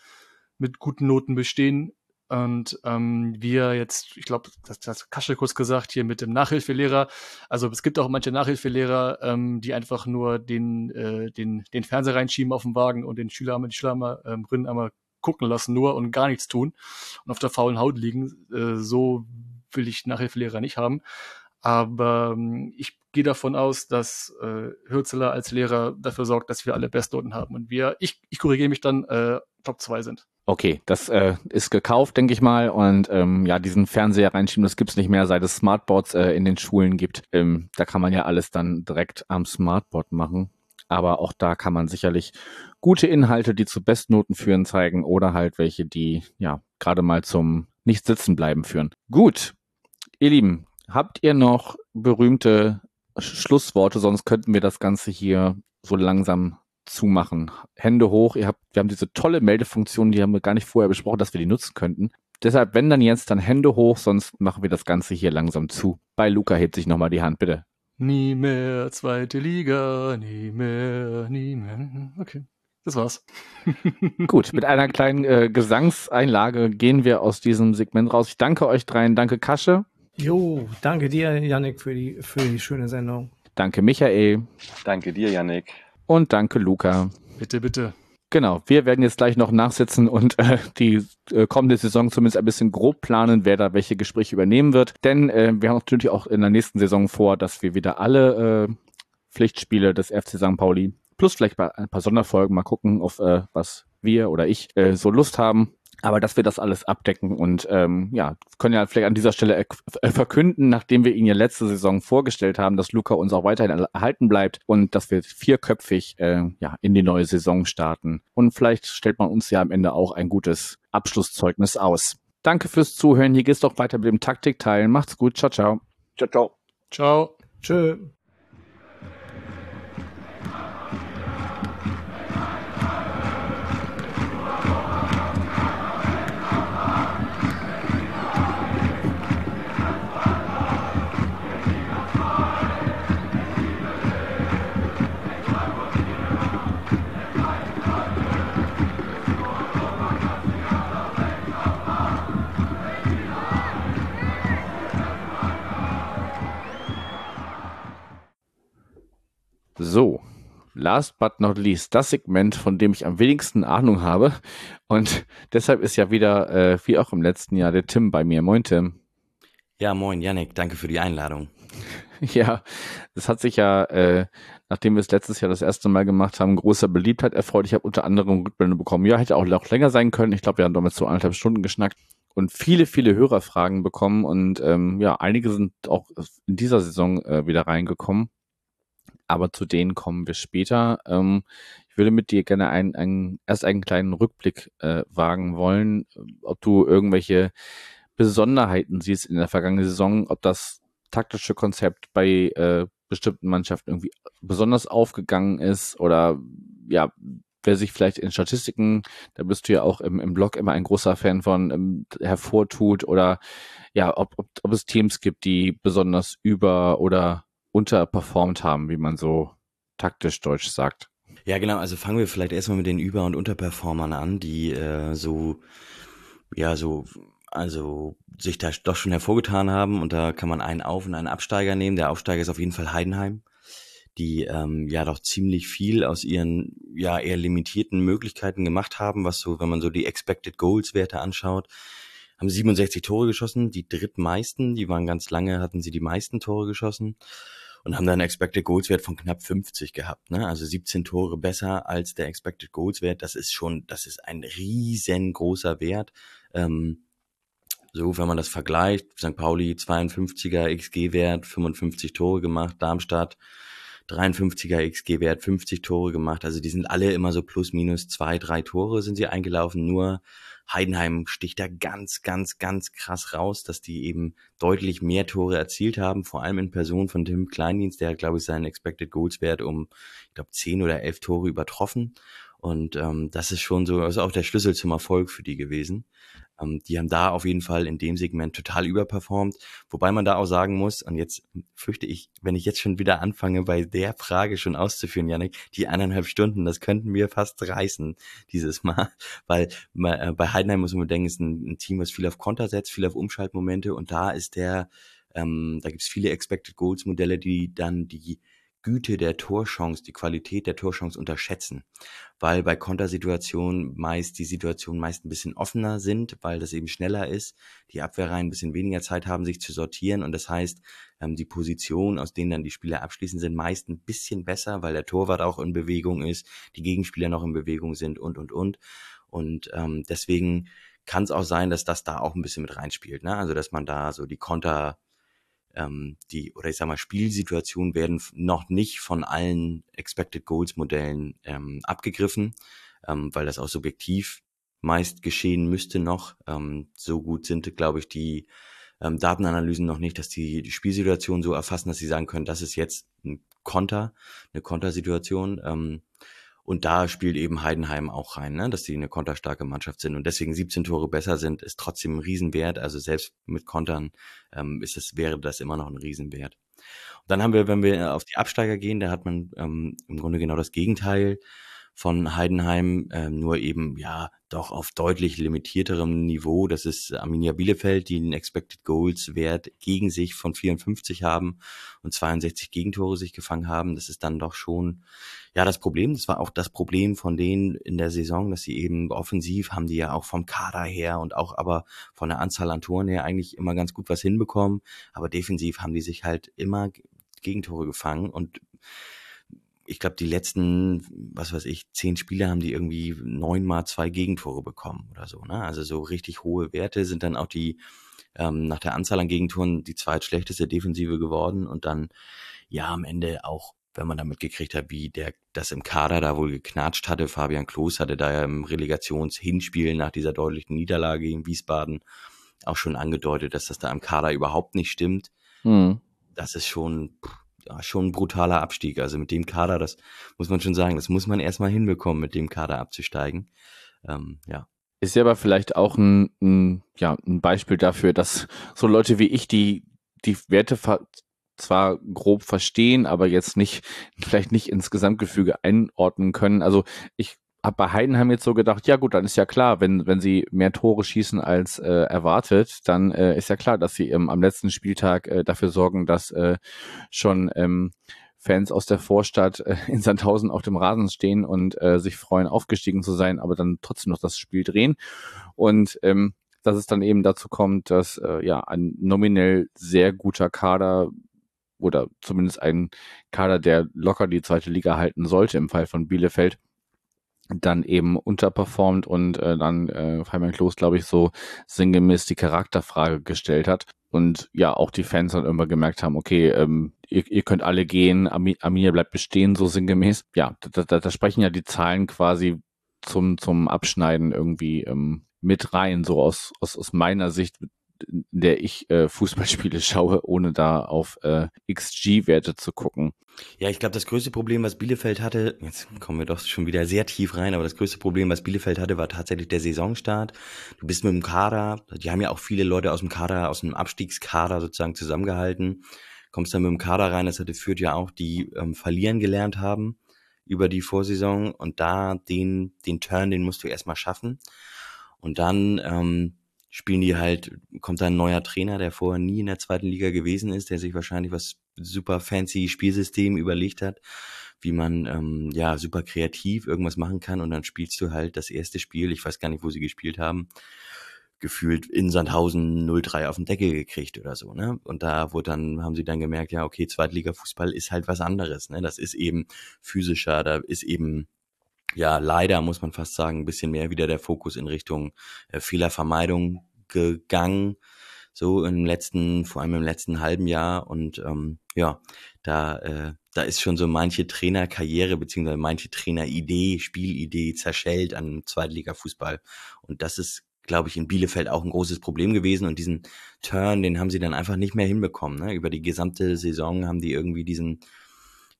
mit guten Noten bestehen. Und ähm, wir jetzt, ich glaube, das, hat Kasche kurz gesagt, hier mit dem Nachhilfelehrer. Also es gibt auch manche Nachhilfelehrer, ähm, die einfach nur den, äh, den, den Fernseher reinschieben auf den Wagen und den Schüler Schüler einmal, ähm, drin einmal gucken lassen nur und gar nichts tun und auf der faulen Haut liegen. Äh, so will ich Nachhilfelehrer nicht haben. Aber ähm, ich gehe davon aus, dass äh, Hürzeler als Lehrer dafür sorgt, dass wir alle Bestnoten haben und wir, ich, ich korrigiere mich dann, äh, Top 2 sind. Okay, das äh, ist gekauft, denke ich mal. Und ähm, ja, diesen Fernseher reinschieben, das gibt's nicht mehr, seit es Smartboards äh, in den Schulen gibt. Ähm, da kann man ja alles dann direkt am Smartboard machen. Aber auch da kann man sicherlich gute Inhalte, die zu Bestnoten führen, zeigen oder halt welche, die ja gerade mal zum nicht sitzen bleiben führen. Gut, ihr Lieben, habt ihr noch berühmte Schlussworte? Sonst könnten wir das Ganze hier so langsam zumachen. Hände hoch. Ihr habt, wir haben diese tolle Meldefunktion, die haben wir gar nicht vorher besprochen, dass wir die nutzen könnten. Deshalb, wenn dann jetzt, dann Hände hoch, sonst machen wir das Ganze hier langsam zu. Bei Luca hebt sich nochmal die Hand, bitte. Nie mehr zweite Liga, nie mehr, nie mehr. Okay, das war's. *laughs* Gut, mit einer kleinen äh, Gesangseinlage gehen wir aus diesem Segment raus. Ich danke euch dreien, danke Kasche, Jo, danke dir, Yannick, für die, für die schöne Sendung. danke Michael Danke dir, Yannick. und danke Luca. Bitte, bitte. Genau, wir werden jetzt gleich noch nachsitzen und äh, die äh, kommende Saison zumindest ein bisschen grob planen, wer da welche Gespräche übernehmen wird. Denn äh, wir haben natürlich auch in der nächsten Saison vor, dass wir wieder alle äh, Pflichtspiele des FC St. Pauli plus vielleicht ein paar Sonderfolgen mal gucken, auf äh, was wir oder ich äh, so Lust haben. Aber dass wir das alles abdecken und ähm, ja, können ja vielleicht an dieser Stelle äh, verkünden, nachdem wir ihn ja letzte Saison vorgestellt haben, dass Luca uns auch weiterhin erhalten bleibt und dass wir vierköpfig äh, ja, in die neue Saison starten. Und vielleicht stellt man uns ja am Ende auch ein gutes Abschlusszeugnis aus. Danke fürs Zuhören. Hier geht's doch weiter mit dem Taktikteilen. Macht's gut. Ciao, ciao. Ciao, ciao. Ciao. Tschö. So, last but not least, das Segment, von dem ich am wenigsten Ahnung habe. Und *laughs* deshalb ist ja wieder, äh, wie auch im letzten Jahr, der Tim bei mir. Moin, Tim. Ja, moin, Yannick. Danke für die Einladung. *laughs* Ja, das hat sich ja, äh, nachdem wir es letztes Jahr das erste Mal gemacht haben, großer Beliebtheit erfreut. Ich habe unter anderem Rückmeldungen bekommen. Ja, hätte auch noch länger sein können. Ich glaube, wir haben damals so anderthalb Stunden geschnackt und viele, viele Hörerfragen bekommen. Und ähm, ja, einige sind auch in dieser Saison äh, wieder reingekommen aber zu denen kommen wir später. Ähm, ich würde mit dir gerne ein, ein, erst einen kleinen Rückblick äh, wagen wollen, ob du irgendwelche Besonderheiten siehst in der vergangenen Saison, ob das taktische Konzept bei äh, bestimmten Mannschaften irgendwie besonders aufgegangen ist oder ja, wer sich vielleicht in Statistiken, da bist du ja auch im, im Blog immer ein großer Fan von, ähm, hervortut oder ja, ob, ob, ob es Teams gibt, die besonders über oder unterperformt haben, wie man so taktisch deutsch sagt. Ja, genau. Also fangen wir vielleicht erstmal mit den Über- und Unterperformern an, die äh, so, ja, so, also sich da doch schon hervorgetan haben. Und da kann man einen Auf- und einen Absteiger nehmen. Der Aufsteiger ist auf jeden Fall Heidenheim, die ähm, ja doch ziemlich viel aus ihren ja eher limitierten Möglichkeiten gemacht haben, was so, wenn man so die Expected Goals Werte anschaut, haben 67 Tore geschossen, die drittmeisten, die waren ganz lange, hatten sie die meisten Tore geschossen und haben dann einen Expected Goals Wert von knapp 50 gehabt, ne? Also 17 Tore besser als der Expected Goals Wert. Das ist schon, das ist ein riesengroßer Wert. Ähm, so, wenn man das vergleicht, St. Pauli 52er XG-Wert, 55 Tore gemacht, Darmstadt 53er XG-Wert, 50 Tore gemacht. Also die sind alle immer so plus minus zwei, drei Tore sind sie eingelaufen. Nur Heidenheim sticht da ganz, ganz, ganz krass raus, dass die eben deutlich mehr Tore erzielt haben, vor allem in Person von Tim Kleindienst, der hat, glaube ich, seinen Expected Goals Wert um, ich glaube, zehn oder elf Tore übertroffen. Und ähm, das ist schon so, das ist auch der Schlüssel zum Erfolg für die gewesen. Ähm, die haben da auf jeden Fall in dem Segment total überperformt. Wobei man da auch sagen muss, und jetzt fürchte ich, wenn ich jetzt schon wieder anfange, bei der Frage schon auszuführen, Janik, die eineinhalb Stunden, das könnten wir fast reißen dieses Mal. *laughs* Weil äh, bei Heidenheim muss man denken, ist ein, ein Team, was viel auf Konter setzt, viel auf Umschaltmomente und da ist der, ähm, da gibt's viele Expected Goals Modelle, die dann die Güte der Torchance, die Qualität der Torchance unterschätzen, weil bei Kontersituationen meist die Situationen meist ein bisschen offener sind, weil das eben schneller ist, die Abwehrreihen ein bisschen weniger Zeit haben, sich zu sortieren und das heißt, ähm, die Positionen, aus denen dann die Spieler abschließen, sind meist ein bisschen besser, weil der Torwart auch in Bewegung ist, die Gegenspieler noch in Bewegung sind und, und, und. Und ähm, deswegen kann es auch sein, dass das da auch ein bisschen mit reinspielt. Ne? Also dass man da so die Konter ähm, die, oder ich sag mal, Spielsituationen werden noch nicht von allen Expected Goals Modellen ähm, abgegriffen, ähm, weil das auch subjektiv meist geschehen müsste noch. Ähm, so gut sind, glaube ich, die ähm, Datenanalysen noch nicht, dass die, die Spielsituation so erfassen, dass sie sagen können, das ist jetzt ein Konter, eine Kontersituation. Ähm, und da spielt eben Heidenheim auch rein, ne? dass sie eine konterstarke Mannschaft sind und deswegen 17 Tore besser sind, ist trotzdem ein Riesenwert. Also selbst mit Kontern ähm, ist es, wäre das immer noch ein Riesenwert. Und dann haben wir, wenn wir auf die Absteiger gehen, da hat man ähm, im Grunde genau das Gegenteil von Heidenheim, ähm, nur eben ja doch auf deutlich limitierterem Niveau. Das ist Arminia Bielefeld, die einen Expected Goals Wert gegen sich von 54 haben und 62 Gegentore sich gefangen haben. Das ist dann doch schon ja das Problem. Das war auch das Problem von denen in der Saison, dass sie eben offensiv haben die ja auch vom Kader her und auch aber von der Anzahl an Toren her eigentlich immer ganz gut was hinbekommen. Aber defensiv haben die sich halt immer Gegentore gefangen und ich glaube, die letzten, was weiß ich, zehn Spiele haben die irgendwie neunmal zwei Gegentore bekommen oder so. Ne? Also so richtig hohe Werte sind dann auch die ähm, nach der Anzahl an Gegentoren die zweitschlechteste Defensive geworden und dann ja am Ende auch wenn man damit gekriegt hat, wie der das im Kader da wohl geknatscht hatte. Fabian Klos hatte da ja im Relegationshinspiel nach dieser deutlichen Niederlage in Wiesbaden auch schon angedeutet, dass das da im Kader überhaupt nicht stimmt. Mhm. Das ist schon, ja, schon ein brutaler Abstieg. Also mit dem Kader, das muss man schon sagen, das muss man erstmal hinbekommen, mit dem Kader abzusteigen. Ähm, ja. Ist ja aber vielleicht auch ein, ein, ja, ein Beispiel dafür, dass so Leute wie ich, die die Werte zwar grob verstehen, aber jetzt nicht, vielleicht nicht ins Gesamtgefüge einordnen können. Also ich habe bei Heidenheim jetzt so gedacht, ja gut, dann ist ja klar, wenn, wenn sie mehr Tore schießen als äh, erwartet, dann äh, ist ja klar, dass sie ähm, am letzten Spieltag äh, dafür sorgen, dass äh, schon ähm, Fans aus der Vorstadt äh, *laughs* in Sandhausen auf dem Rasen stehen und äh, sich freuen, aufgestiegen zu sein, aber dann trotzdem noch das Spiel drehen. Und ähm, dass es dann eben dazu kommt, dass äh, ja ein nominell sehr guter Kader oder zumindest ein Kader, der locker die zweite Liga halten sollte im Fall von Bielefeld, dann eben unterperformt und äh, dann äh, Fabian Klos, glaube ich, so sinngemäß die Charakterfrage gestellt hat. Und ja, auch die Fans dann immer gemerkt haben, okay, ähm, ihr, ihr könnt alle gehen, Arminia bleibt bestehen, so sinngemäß. Ja, da, da, da sprechen ja die Zahlen quasi zum, zum Abschneiden irgendwie ähm, mit rein, so aus, aus, aus meiner Sicht, in der ich äh, Fußballspiele *laughs* schaue, ohne da auf äh, XG-Werte zu gucken. Ja, ich glaube, das größte Problem, was Bielefeld hatte, jetzt kommen wir doch schon wieder sehr tief rein, aber das größte Problem, was Bielefeld hatte, war tatsächlich der Saisonstart. Du bist mit dem Kader, die haben ja auch viele Leute aus dem Kader, aus dem Abstiegskader sozusagen zusammengehalten. Kommst dann mit dem Kader rein, das hatte Fürth ja auch, die ähm, verlieren gelernt haben über die Vorsaison und da den, den Turn, den musst du erstmal schaffen. Und dann ähm, spielen die halt, kommt da ein neuer Trainer, der vorher nie in der zweiten Liga gewesen ist, der sich wahrscheinlich was super fancy Spielsystem überlegt hat, wie man ähm, ja super kreativ irgendwas machen kann und dann spielst du halt das erste Spiel, ich weiß gar nicht, wo sie gespielt haben, gefühlt in Sandhausen 0-3 auf den Deckel gekriegt oder so, ne? Und da wurde dann, haben sie dann gemerkt, ja, okay, Zweitliga-Fußball ist halt was anderes, ne? Das ist eben physischer, da ist eben ja, leider muss man fast sagen, ein bisschen mehr wieder der Fokus in Richtung äh, Fehlervermeidung gegangen, so im letzten, vor allem im letzten halben Jahr. Und ähm, ja, da, äh, da ist schon so manche Trainerkarriere beziehungsweise manche Traineridee, Spielidee zerschellt an Zweitliga-Fußball. Und das ist, glaube ich, in Bielefeld auch ein großes Problem gewesen. Und diesen Turn, den haben sie dann einfach nicht mehr hinbekommen. Ne? Über die gesamte Saison haben die irgendwie diesen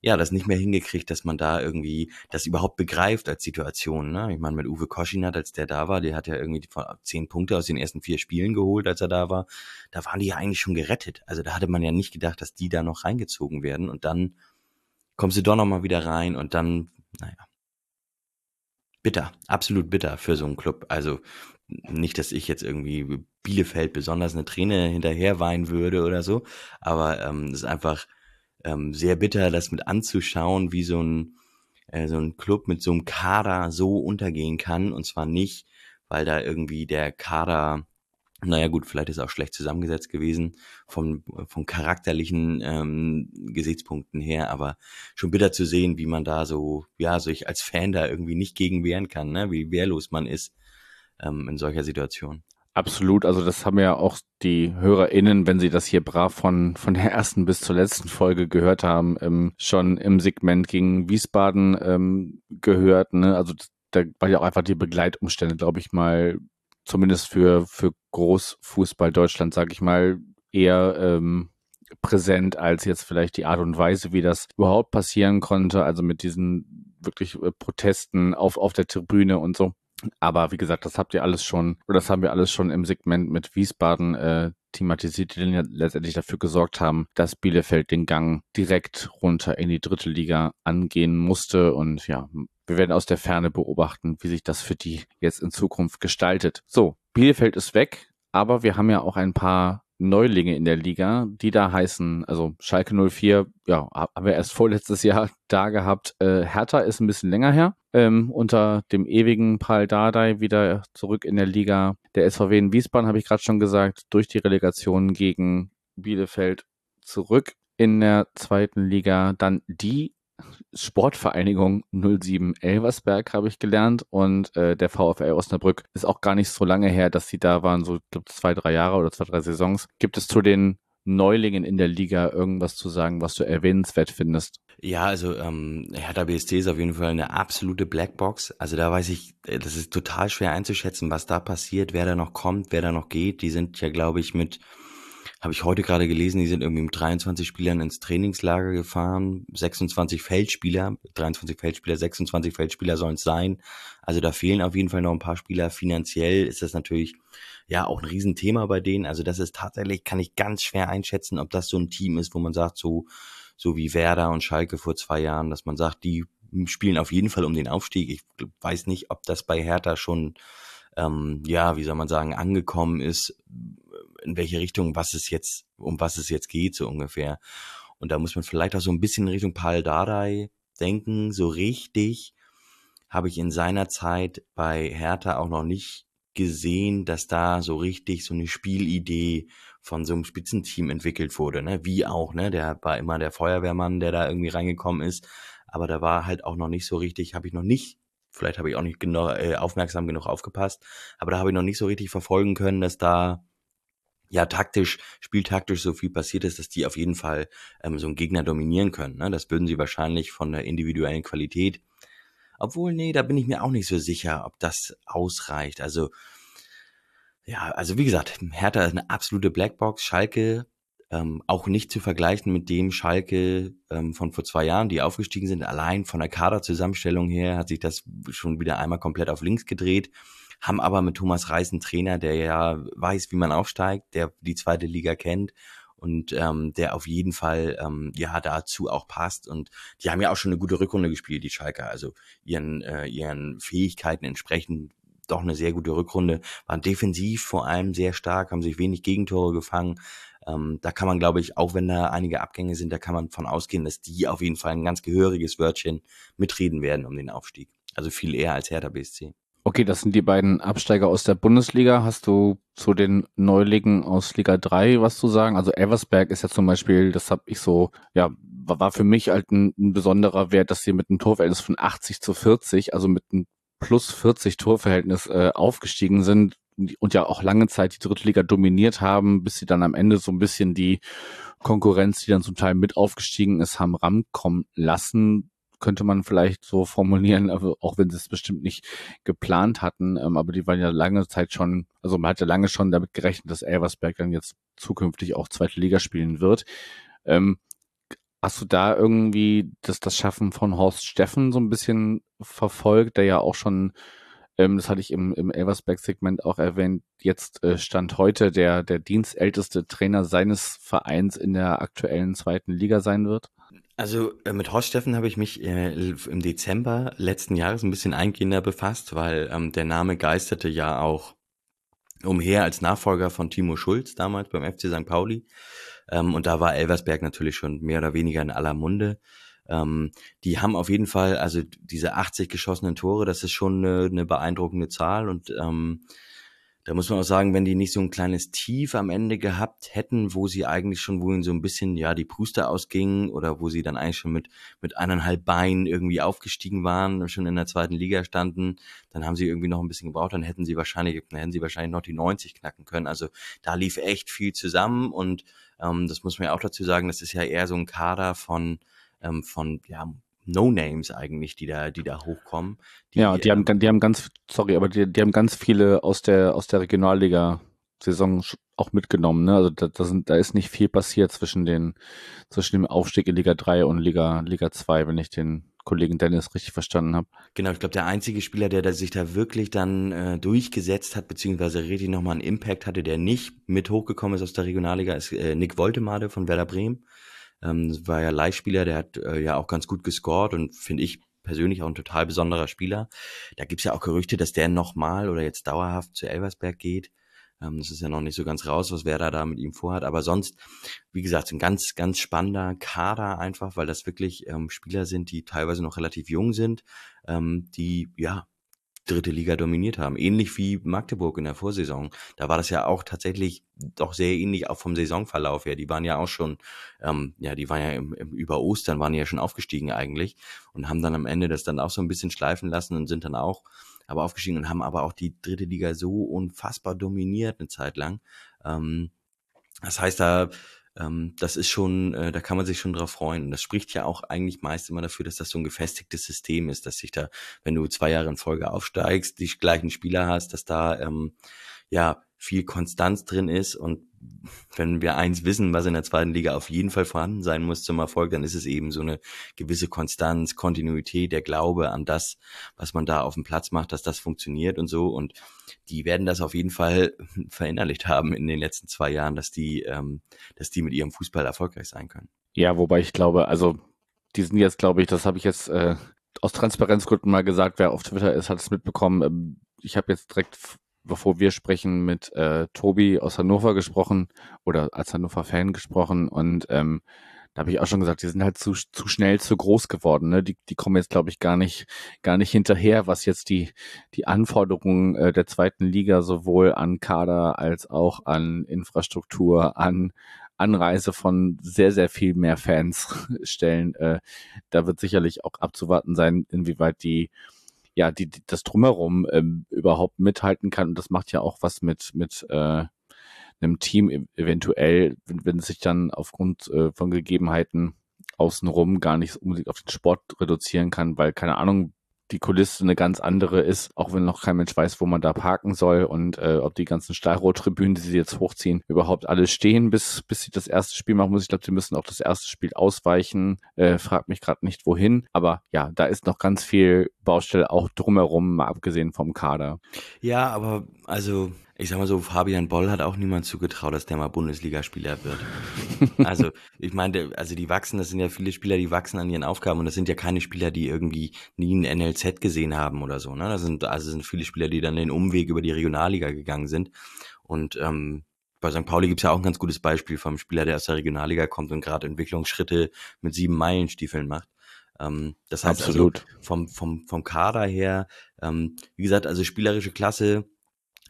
ja, das nicht mehr hingekriegt, dass man da irgendwie das überhaupt begreift als Situation. Ne? Ich meine, mit Uwe Koschinat, als der da war, der hat ja irgendwie zehn Punkte aus den ersten vier Spielen geholt, als er da war. Da waren die ja eigentlich schon gerettet. Also da hatte man ja nicht gedacht, dass die da noch reingezogen werden. Und dann kommst du doch nochmal wieder rein und dann, naja. Bitter, absolut bitter für so einen Club. Also nicht, dass ich jetzt irgendwie Bielefeld besonders eine Träne hinterher weinen würde oder so, aber ähm, es ist einfach ähm, sehr bitter, das mit anzuschauen, wie so ein, äh, so ein Club mit so einem Kader so untergehen kann. Und zwar nicht, weil da irgendwie der Kader, naja gut, vielleicht ist auch schlecht zusammengesetzt gewesen vom, vom charakterlichen ähm, Gesichtspunkten her, aber schon bitter zu sehen, wie man da so, ja, sich als Fan da irgendwie nicht gegen wehren kann, ne? wie wehrlos man ist ähm, in solcher Situation. Absolut, also das haben ja auch die HörerInnen, wenn sie das hier brav von, von der ersten bis zur letzten Folge gehört haben, ähm, schon im Segment gegen Wiesbaden ähm, gehört. Ne? Also da war ja auch einfach die Begleitumstände, glaube ich mal, zumindest für, für Großfußball Deutschland, sage ich mal, eher ähm, präsent als jetzt vielleicht die Art und Weise, wie das überhaupt passieren konnte. Also mit diesen wirklich äh, Protesten auf, auf der Tribüne und so. Aber wie gesagt, das habt ihr alles schon, oder das haben wir alles schon im Segment mit Wiesbaden äh, thematisiert, die dann letztendlich dafür gesorgt haben, dass Bielefeld den Gang direkt runter in die dritte Liga angehen musste. Und ja, wir werden aus der Ferne beobachten, wie sich das für die jetzt in Zukunft gestaltet. So, Bielefeld ist weg, aber wir haben ja auch ein paar Neulinge in der Liga, die da heißen, also Schalke 04, ja, haben wir erst *laughs* vorletztes Jahr da gehabt. Äh, Hertha ist ein bisschen länger her. Ähm, unter dem ewigen Paul Dardai wieder zurück in der Liga. Der SVW in Wiesbaden, habe ich gerade schon gesagt, durch die Relegation gegen Bielefeld zurück in der zweiten Liga. Dann die Sportvereinigung 07 Elversberg habe ich gelernt und äh, der VfL Osnabrück ist auch gar nicht so lange her, dass sie da waren, so glaube zwei, drei Jahre oder zwei, drei Saisons. Gibt es zu den Neulingen in der Liga irgendwas zu sagen, was du erwähnenswert findest? Ja, also ähm, Hertha BSC ist auf jeden Fall eine absolute Blackbox. Also da weiß ich, äh, das ist total schwer einzuschätzen, was da passiert, wer da noch kommt, wer da noch geht. Die sind ja, glaube ich, mit habe ich heute gerade gelesen, die sind irgendwie mit 23 Spielern ins Trainingslager gefahren, 26 Feldspieler, 23 Feldspieler, 26 Feldspieler sollen es sein. Also da fehlen auf jeden Fall noch ein paar Spieler. Finanziell ist das natürlich ja auch ein Riesenthema bei denen. Also das ist tatsächlich, kann ich ganz schwer einschätzen, ob das so ein Team ist, wo man sagt, so, so wie Werder und Schalke vor zwei Jahren, dass man sagt, die spielen auf jeden Fall um den Aufstieg. Ich weiß nicht, ob das bei Hertha schon ähm, ja, wie soll man sagen, angekommen ist, in welche Richtung, was es jetzt, um was es jetzt geht, so ungefähr. Und da muss man vielleicht auch so ein bisschen in Richtung Paul Dardai denken. So richtig habe ich in seiner Zeit bei Hertha auch noch nicht gesehen, dass da so richtig so eine Spielidee von so einem Spitzenteam entwickelt wurde, ne? Wie auch, ne? Der war immer der Feuerwehrmann, der da irgendwie reingekommen ist. Aber da war halt auch noch nicht so richtig, habe ich noch nicht, vielleicht habe ich auch nicht genau, äh, aufmerksam genug aufgepasst, aber da habe ich noch nicht so richtig verfolgen können, dass da ja taktisch, spieltaktisch so viel passiert ist, dass die auf jeden Fall ähm, so einen Gegner dominieren können. Ne? Das würden sie wahrscheinlich von der individuellen Qualität. Obwohl, nee, da bin ich mir auch nicht so sicher, ob das ausreicht. Also, ja, also wie gesagt, Hertha ist eine absolute Blackbox. Schalke ähm, auch nicht zu vergleichen mit dem Schalke ähm, von vor zwei Jahren, die aufgestiegen sind. Allein von der Kaderzusammenstellung her hat sich das schon wieder einmal komplett auf links gedreht haben aber mit Thomas Reis einen Trainer, der ja weiß, wie man aufsteigt, der die zweite Liga kennt und ähm, der auf jeden Fall ähm, ja dazu auch passt und die haben ja auch schon eine gute Rückrunde gespielt, die Schalker, also ihren äh, ihren Fähigkeiten entsprechend doch eine sehr gute Rückrunde, waren defensiv vor allem sehr stark, haben sich wenig Gegentore gefangen. Ähm, da kann man, glaube ich, auch wenn da einige Abgänge sind, da kann man von ausgehen, dass die auf jeden Fall ein ganz gehöriges Wörtchen mitreden werden um den Aufstieg. Also viel eher als Hertha BSC. Okay, das sind die beiden Absteiger aus der Bundesliga. Hast du zu den Neulingen aus Liga 3 was zu sagen? Also Eversberg ist ja zum Beispiel, das habe ich so, ja, war für mich halt ein, ein besonderer Wert, dass sie mit einem Torverhältnis von 80 zu 40, also mit einem plus 40 Torverhältnis äh, aufgestiegen sind und ja auch lange Zeit die dritte Liga dominiert haben, bis sie dann am Ende so ein bisschen die Konkurrenz, die dann zum Teil mit aufgestiegen ist, haben rankommen lassen könnte man vielleicht so formulieren, auch wenn sie es bestimmt nicht geplant hatten, ähm, aber die waren ja lange Zeit schon, also man hat ja lange schon damit gerechnet, dass Elversberg dann jetzt zukünftig auch zweite Liga spielen wird. Ähm, hast du da irgendwie das, das Schaffen von Horst Steffen so ein bisschen verfolgt, der ja auch schon ähm, das hatte ich im, im Elversberg-Segment auch erwähnt, jetzt äh, stand heute der, der dienstälteste Trainer seines Vereins in der aktuellen zweiten Liga sein wird? Also äh, mit Horst Steffen habe ich mich äh, im Dezember letzten Jahres ein bisschen eingehender befasst, weil ähm, der Name geisterte ja auch umher als Nachfolger von Timo Schulz damals beim FC St. Pauli. Ähm, und da war Elversberg natürlich schon mehr oder weniger in aller Munde. Ähm, die haben auf jeden Fall, also diese 80 geschossenen Tore, das ist schon eine, eine beeindruckende Zahl und ähm, da muss man auch sagen, wenn die nicht so ein kleines Tief am Ende gehabt hätten, wo sie eigentlich schon, wo ihnen so ein bisschen, ja, die Puste ausgingen oder wo sie dann eigentlich schon mit, mit eineinhalb Beinen irgendwie aufgestiegen waren, schon in der zweiten Liga standen, dann haben sie irgendwie noch ein bisschen gebraucht, dann hätten sie wahrscheinlich, dann hätten sie wahrscheinlich noch die 90 knacken können. Also da lief echt viel zusammen und ähm, das muss man ja auch dazu sagen, das ist ja eher so ein Kader von, ähm, von, ja, No-Names eigentlich, die da, die da hochkommen. Die, ja, die haben, die haben ganz, sorry, aber die, die haben ganz viele aus der, aus der Regionalliga-Saison auch mitgenommen. Ne? Also da, da, sind, da ist nicht viel passiert zwischen den, zwischen dem Aufstieg in Liga 3 und Liga, Liga 2, wenn ich den Kollegen Dennis richtig verstanden habe. Genau, ich glaube, der einzige Spieler, der, der sich da wirklich dann äh, durchgesetzt hat, beziehungsweise richtig nochmal einen Impact hatte, der nicht mit hochgekommen ist aus der Regionalliga, ist äh, Nick Woltemade von Werder Bremen. Ähm, war ja Leihspieler, der hat äh, ja auch ganz gut gescored und finde ich persönlich auch ein total besonderer Spieler. Da gibt's ja auch Gerüchte, dass der nochmal oder jetzt dauerhaft zu Elversberg geht. Ähm, das ist ja noch nicht so ganz raus, was wer da, da mit ihm vorhat. Aber sonst, wie gesagt, ein ganz, ganz spannender Kader einfach, weil das wirklich ähm, Spieler sind, die teilweise noch relativ jung sind, ähm, die ja dritte Liga dominiert haben. Ähnlich wie Magdeburg in der Vorsaison. Da war das ja auch tatsächlich doch sehr ähnlich auch vom Saisonverlauf her. Die waren ja auch schon, ähm, ja, die waren ja im, im, über Ostern waren ja schon aufgestiegen eigentlich und haben dann am Ende das dann auch so ein bisschen schleifen lassen und sind dann auch aber aufgestiegen und haben aber auch die dritte Liga so unfassbar dominiert eine Zeit lang. Ähm, das heißt, da ähm, das ist schon, äh, da kann man sich schon drauf freuen. Und das spricht ja auch eigentlich meist immer dafür, dass das so ein gefestigtes System ist, dass sich da, wenn du zwei Jahre in Folge aufsteigst, die gleichen Spieler hast, dass da ähm, ja viel Konstanz drin ist und wenn wir eins wissen, was in der zweiten Liga auf jeden Fall vorhanden sein muss zum Erfolg, dann ist es eben so eine gewisse Konstanz, Kontinuität, der Glaube an das, was man da auf dem Platz macht, dass das funktioniert und so. Und die werden das auf jeden Fall *laughs* verinnerlicht haben in den letzten zwei Jahren, dass die, ähm, dass die mit ihrem Fußball erfolgreich sein können. Ja, wobei ich glaube, also die sind jetzt, glaube ich, das habe ich jetzt äh, aus Transparenzgründen mal gesagt, wer auf Twitter ist, hat es mitbekommen. Ähm, ich habe jetzt direkt bevor wir sprechen, mit äh, Tobi aus Hannover gesprochen oder als Hannover-Fan gesprochen und ähm, da habe ich auch schon gesagt, die sind halt zu, zu schnell zu groß geworden. Ne? Die, die kommen jetzt, glaube ich, gar nicht, gar nicht hinterher, was jetzt die, die Anforderungen äh, der zweiten Liga sowohl an Kader als auch an Infrastruktur, an Anreise von sehr, sehr viel mehr Fans *laughs* stellen. Äh, da wird sicherlich auch abzuwarten sein, inwieweit die ja, die, die das drumherum ähm, überhaupt mithalten kann. Und das macht ja auch was mit, mit äh, einem Team e-, eventuell, wenn, wenn es sich dann aufgrund äh, von Gegebenheiten außenrum gar nicht unbedingt auf den Sport reduzieren kann, weil keine Ahnung, die Kulisse eine ganz andere ist, auch wenn noch kein Mensch weiß, wo man da parken soll und äh, ob die ganzen Stahlrohrtribünen, die sie jetzt hochziehen, überhaupt alle stehen, bis, bis sie das erste Spiel machen müssen. Ich glaube, sie müssen auch das erste Spiel ausweichen. Äh, fragt mich gerade nicht wohin. Aber ja, da ist noch ganz viel Baustelle auch drumherum, mal abgesehen vom Kader. Ja, aber also ich sag mal so, Fabian Boll hat auch niemand zugetraut, dass der mal Bundesligaspieler wird. *laughs* also, ich meine, also die wachsen, das sind ja viele Spieler, die wachsen an ihren Aufgaben und das sind ja keine Spieler, die irgendwie nie ein NLZ gesehen haben oder so. Ne? Das sind also sind viele Spieler, die dann den Umweg über die Regionalliga gegangen sind. Und ähm, bei St. Pauli gibt's ja auch ein ganz gutes Beispiel vom Spieler, der aus der Regionalliga kommt und gerade Entwicklungsschritte mit sieben Meilenstiefeln macht. Ähm, das heißt also Absolut. also vom, vom, vom Kader her, ähm, wie gesagt, also spielerische Klasse,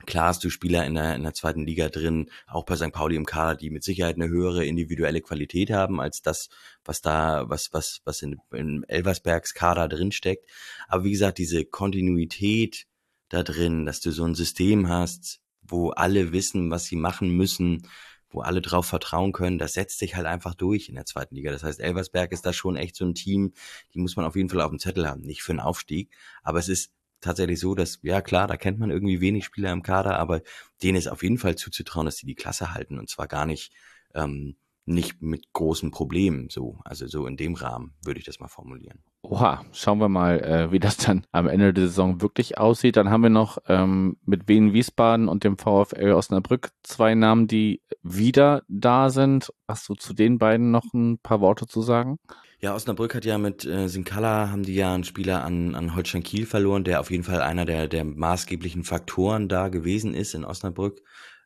Klar hast du Spieler in der, in der zweiten Liga drin, auch bei St. Pauli im Kader, die mit Sicherheit eine höhere individuelle Qualität haben als das, was da, was, was, was in, in Elversbergs Kader drin steckt. Aber wie gesagt, diese Kontinuität da drin, dass du so ein System hast, wo alle wissen, was sie machen müssen, wo alle drauf vertrauen können, das setzt sich halt einfach durch in der zweiten Liga. Das heißt, Elversberg ist da schon echt so ein Team, die muss man auf jeden Fall auf dem Zettel haben. Nicht für einen Aufstieg, aber es ist tatsächlich so, dass, ja klar, da kennt man irgendwie wenig Spieler im Kader, aber denen ist auf jeden Fall zuzutrauen, dass die die Klasse halten und zwar gar nicht, ähm, nicht mit großen Problemen, so, also so in dem Rahmen würde ich das mal formulieren. Oha, schauen wir mal, äh, wie das dann am Ende der Saison wirklich aussieht. Dann haben wir noch ähm, mit Wien Wiesbaden und dem VfL Osnabrück zwei Namen, die wieder da sind. Hast du zu den beiden noch ein paar Worte zu sagen? Ja, Osnabrück hat ja mit äh, Sinkala haben die ja einen Spieler an, an Holstein Kiel verloren, der auf jeden Fall einer der, der maßgeblichen Faktoren da gewesen ist in Osnabrück,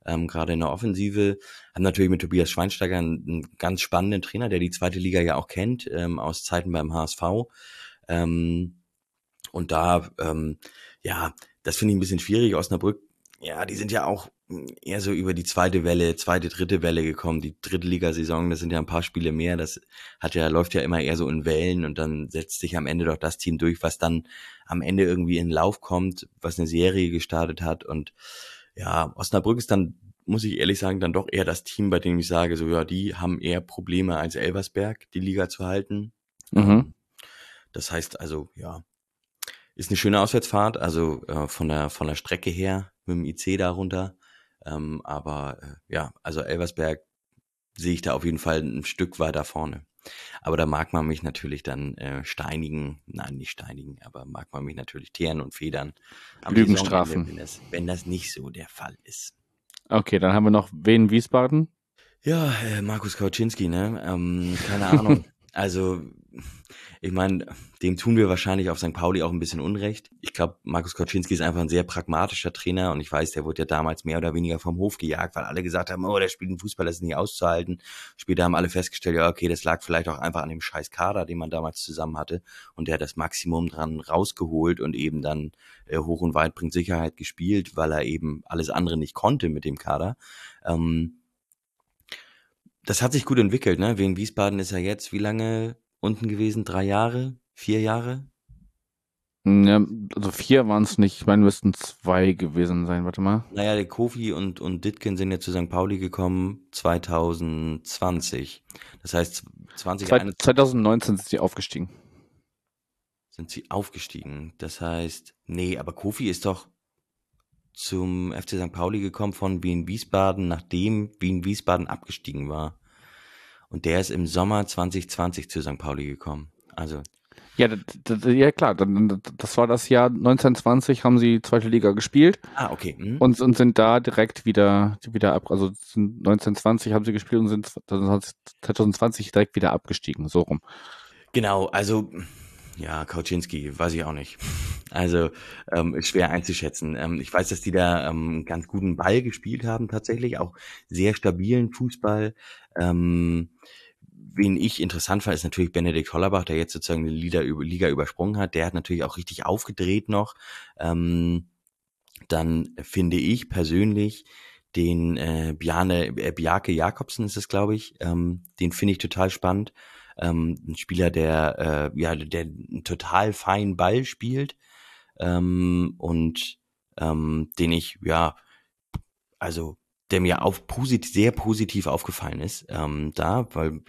ähm, gerade in der Offensive. Haben natürlich mit Tobias Schweinsteiger einen, einen ganz spannenden Trainer, der die zweite Liga ja auch kennt, ähm, aus Zeiten beim HSV. Ähm, und da, ähm, ja, das finde ich ein bisschen schwierig. Osnabrück, ja, die sind ja auch eher so über die zweite Welle, zweite, dritte Welle gekommen. Die dritte Liga-Saison, das sind ja ein paar Spiele mehr. Das hat ja, läuft ja immer eher so in Wellen und dann setzt sich am Ende doch das Team durch, was dann am Ende irgendwie in Lauf kommt, was eine Serie gestartet hat. Und ja, Osnabrück ist dann, muss ich ehrlich sagen, dann doch eher das Team, bei dem ich sage, so ja, die haben eher Probleme als Elversberg, die Liga zu halten. Mhm. Das heißt also, ja, ist eine schöne Auswärtsfahrt, also äh, von der von der Strecke her mit dem IC darunter. Ähm, aber äh, ja, also Elversberg sehe ich da auf jeden Fall ein Stück weiter vorne. Aber da mag man mich natürlich dann äh, steinigen, nein, nicht steinigen, aber mag man mich natürlich teeren und federn. Lügenstrafen. Wenn das, wenn das nicht so der Fall ist. Okay, dann haben wir noch wen Wiesbaden? Ja, äh, Markus Kauczynski, ne? Ähm, keine Ahnung. *laughs* also ich meine, dem tun wir wahrscheinlich auf St. Pauli auch ein bisschen Unrecht. Ich glaube, Markus Koczynski ist einfach ein sehr pragmatischer Trainer und ich weiß, der wurde ja damals mehr oder weniger vom Hof gejagt, weil alle gesagt haben, oh, der spielt einen Fußball, das ist nicht auszuhalten. Später haben alle festgestellt, ja, okay, das lag vielleicht auch einfach an dem scheiß Kader, den man damals zusammen hatte und der hat das Maximum dran rausgeholt und eben dann äh, hoch und weit bringt Sicherheit gespielt, weil er eben alles andere nicht konnte mit dem Kader. Ähm, das hat sich gut entwickelt, ne? Wegen Wiesbaden ist er jetzt wie lange unten gewesen? Drei Jahre? Vier Jahre? Ja, also vier waren es nicht, ich meine, müssten zwei gewesen sein, warte mal. Naja, der Kofi und, und Ditkin sind ja zu St. Pauli gekommen 2020. Das heißt, 2021. 2019 sind sie aufgestiegen. Sind sie aufgestiegen? Das heißt, nee, aber Kofi ist doch zum FC St. Pauli gekommen von Wien Wiesbaden, nachdem Wien Wiesbaden abgestiegen war. Und der ist im Sommer 2020 zu St. Pauli gekommen. Also. Ja, ja klar, das war das Jahr 1920, haben sie zweite Liga gespielt. Ah, okay. Mhm. Und, und sind da direkt wieder, wieder ab, also 1920 haben sie gespielt und sind 2020 direkt wieder abgestiegen, so rum. Genau, also ja, Kauczynski, weiß ich auch nicht. Also ähm, schwer einzuschätzen. Ähm, ich weiß, dass die da ähm, ganz guten Ball gespielt haben tatsächlich, auch sehr stabilen Fußball. Ähm, wen ich interessant fand, ist natürlich Benedikt Hollerbach, der jetzt sozusagen die Liga, Liga übersprungen hat. Der hat natürlich auch richtig aufgedreht noch. Ähm, dann finde ich persönlich den äh, Bjane, äh, Bjarke Jakobsen ist es, glaube ich. Ähm, den finde ich total spannend. Ähm, ein Spieler, der äh, ja, der einen total feinen Ball spielt ähm, und ähm, den ich ja, also der mir auf posit sehr positiv aufgefallen ist ähm, da, weil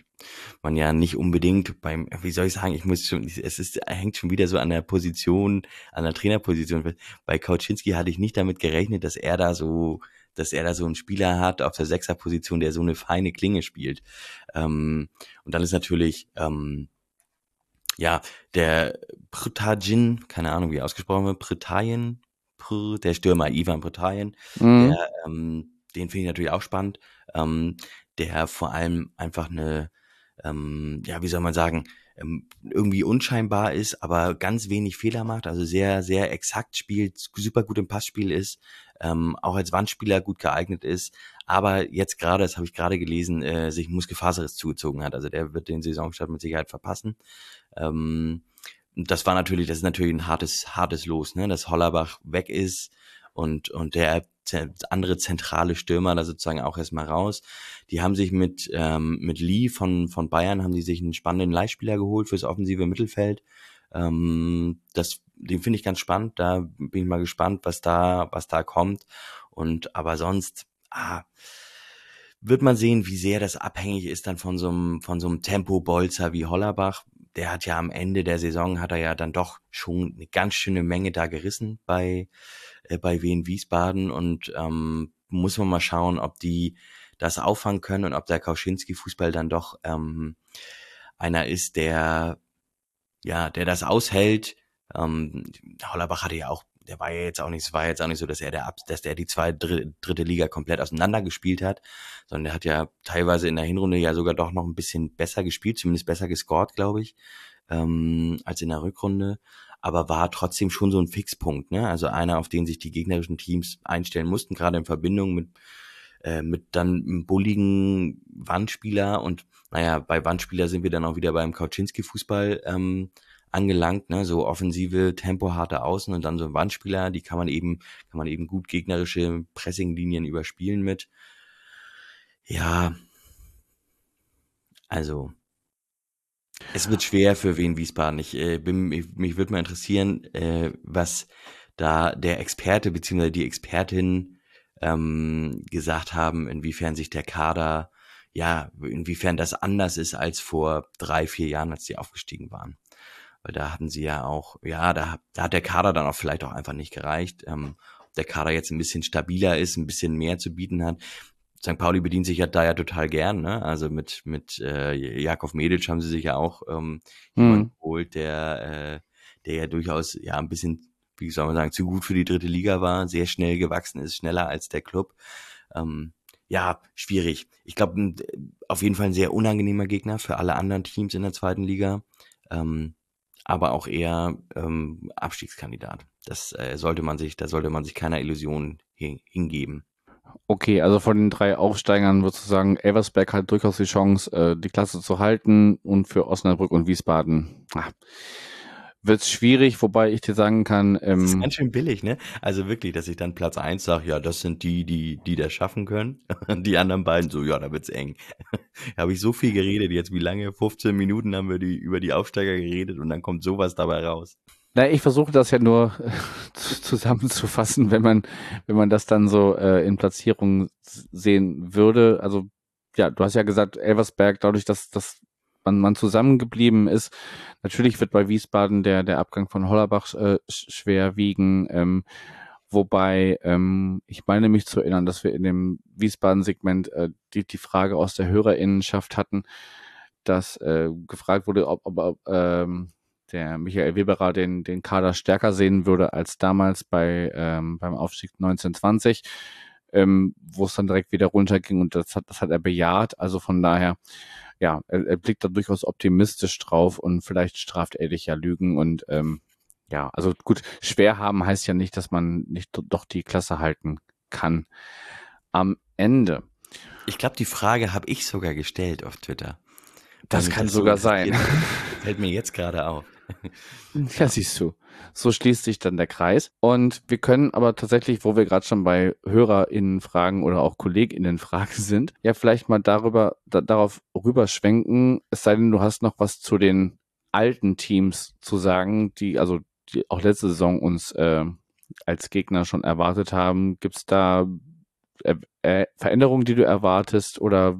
man ja nicht unbedingt beim, wie soll ich sagen, ich muss schon, es ist, hängt schon wieder so an der Position, an der Trainerposition. Bei Kauczynski hatte ich nicht damit gerechnet, dass er da so, dass er da so einen Spieler hat auf der Sechserposition, der so eine feine Klinge spielt. Ähm, und dann ist natürlich, ähm, ja, der Prtajin, keine Ahnung, wie ausgesprochen wird, Pretajen, der Stürmer Ivan Pretajen, mhm. der, ähm, den finde ich natürlich auch spannend, ähm, der vor allem einfach eine, ähm, ja, wie soll man sagen, ähm, irgendwie unscheinbar ist, aber ganz wenig Fehler macht, also sehr, sehr exakt spielt, super gut im Passspiel ist, ähm, auch als Wandspieler gut geeignet ist, aber jetzt gerade, das habe ich gerade gelesen, äh, sich Muskelfaserriss zugezogen hat. Also der wird den Saisonstart mit Sicherheit verpassen. Ähm, das war natürlich, das ist natürlich ein hartes, hartes Los, ne? Dass Hollerbach weg ist und, und der andere zentrale Stürmer da sozusagen auch erstmal raus. Die haben sich mit, ähm, mit Lee von, von Bayern haben die sich einen spannenden Leihspieler geholt fürs offensive Mittelfeld. Ähm, das, den finde ich ganz spannend. Da bin ich mal gespannt, was da, was da kommt. Und aber sonst, ah, wird man sehen, wie sehr das abhängig ist dann von so einem, von so einem Tempo-Bolzer wie Hollerbach. Der hat ja am Ende der Saison hat er ja dann doch schon eine ganz schöne Menge da gerissen bei, äh, bei Wien Wiesbaden und ähm, muss man mal schauen, ob die das auffangen können und ob der Kauschinski-Fußball dann doch ähm, einer ist, der ja, der das aushält. Ähm, Hollerbach hatte ja auch, der war ja jetzt auch nicht, war jetzt auch nicht so, dass er der, dass der die zweite, dritte Liga komplett auseinander gespielt hat, sondern der hat ja teilweise in der Hinrunde ja sogar doch noch ein bisschen besser gespielt, zumindest besser gescored, glaube ich, ähm, als in der Rückrunde aber war trotzdem schon so ein Fixpunkt, ne? Also einer, auf den sich die gegnerischen Teams einstellen mussten, gerade in Verbindung mit äh, mit dann einem bulligen Wandspieler und naja, bei Wandspieler sind wir dann auch wieder beim Kauczynski-Fußball ähm, angelangt, ne? so offensive, tempoharte Außen und dann so ein Wandspieler, die kann man eben, kann man eben gut gegnerische Pressinglinien überspielen mit. Ja, also es wird schwer für Wien Wiesbaden. Ich äh, bin, ich, mich würde mal interessieren, äh, was da der Experte bzw. die Expertin ähm, gesagt haben, inwiefern sich der Kader, ja, inwiefern das anders ist als vor drei, vier Jahren, als die aufgestiegen waren. Weil da hatten sie ja auch, ja, da, da hat der Kader dann auch vielleicht auch einfach nicht gereicht. Ähm, der Kader jetzt ein bisschen stabiler ist, ein bisschen mehr zu bieten hat. St. Pauli bedient sich ja da ja total gern, ne? Also mit, mit äh, Jakov Medic haben sie sich ja auch ähm, mhm. jemanden geholt, der, äh, der ja durchaus ja ein bisschen, wie soll man sagen, zu gut für die dritte Liga war, sehr schnell gewachsen ist, schneller als der Club. Ähm, ja, schwierig. Ich glaube, auf jeden Fall ein sehr unangenehmer Gegner für alle anderen Teams in der zweiten Liga. Ähm, aber auch eher ähm, Abstiegskandidat. Das äh, sollte man sich, da sollte man sich keiner Illusion hingeben. Okay, also von den drei Aufsteigern würdest du sagen, Elversberg hat durchaus die Chance, äh, die Klasse zu halten und für Osnabrück und Wiesbaden ah, wird es schwierig, wobei ich dir sagen kann, ähm, das ist ganz schön billig, ne? Also wirklich, dass ich dann Platz eins sage, ja, das sind die, die, die das schaffen können. *laughs* die anderen beiden so, ja, da wird's eng. *laughs* Habe ich so viel geredet jetzt, wie lange? 15 Minuten haben wir die über die Aufsteiger geredet und dann kommt sowas dabei raus. Na, ich versuche das ja nur *laughs* zusammenzufassen, wenn man, wenn man das dann so äh, in Platzierung sehen würde. Also ja, du hast ja gesagt, Elversberg, dadurch, dass, dass man, man zusammengeblieben ist, natürlich wird bei Wiesbaden der, der Abgang von Hollerbach äh, schwer wiegen. Ähm, wobei ähm, ich meine mich zu erinnern, dass wir in dem Wiesbaden-Segment äh, die, die Frage aus der Hörerinnenschaft hatten, dass äh, gefragt wurde, ob, ob ähm, der Michael Weberer den, den Kader stärker sehen würde als damals bei, ähm, beim Aufstieg 1920, ähm, wo es dann direkt wieder runterging und das hat, das hat er bejaht. Also von daher, ja, er, er blickt da durchaus optimistisch drauf und vielleicht straft er dich ja Lügen und ähm, ja, also gut, schwer haben heißt ja nicht, dass man nicht doch die Klasse halten kann. Am Ende. Ich glaube, die Frage habe ich sogar gestellt auf Twitter Das kann sogar so sein. *laughs* Fällt mir jetzt gerade auf. *laughs* Ja, siehst du. So schließt sich dann der Kreis. Und wir können aber tatsächlich, wo wir gerade schon bei HörerInnen-Fragen oder auch KollegInnen-Fragen *laughs* sind, ja vielleicht mal darüber, da, darauf rüberschwenken, es sei denn, du hast noch was zu den alten Teams zu sagen, die also die auch letzte Saison uns äh, als Gegner schon erwartet haben. Gibt es da äh, äh, Veränderungen, die du erwartest oder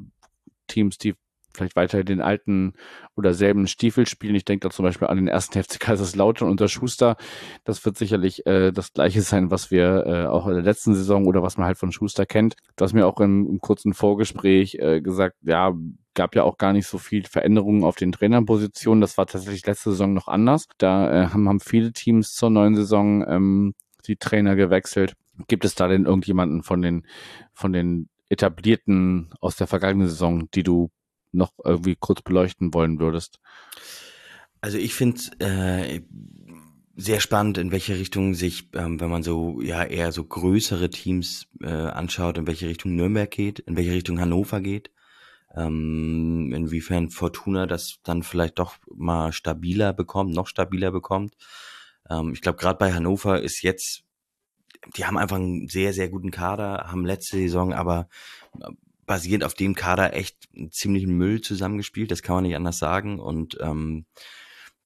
Teams, die vielleicht weiter den alten oder selben Stiefel spielen. Ich denke da zum Beispiel an den ersten *laughs* FC Kaiserslautern unter Schuster. Das wird sicherlich äh, das gleiche sein, was wir äh, auch in der letzten Saison oder was man halt von Schuster kennt. Du hast mir auch im, im kurzen Vorgespräch äh, gesagt, ja, gab ja auch gar nicht so viel Veränderungen auf den Trainerpositionen. Das war tatsächlich letzte Saison noch anders. Da äh, haben, haben viele Teams zur neuen Saison ähm, die Trainer gewechselt. Gibt es da denn irgendjemanden von den, von den etablierten aus der vergangenen Saison, die du noch irgendwie kurz beleuchten wollen würdest? Also ich finde äh, sehr spannend, in welche Richtung sich, ähm, wenn man so ja eher so größere Teams äh, anschaut, in welche Richtung Nürnberg geht, in welche Richtung Hannover geht. Ähm, inwiefern Fortuna das dann vielleicht doch mal stabiler bekommt, noch stabiler bekommt. Ähm, ich glaube, gerade bei Hannover ist jetzt, die haben einfach einen sehr, sehr guten Kader, haben letzte Saison aber basierend auf dem Kader echt ziemlichen Müll zusammengespielt, das kann man nicht anders sagen. Und ähm,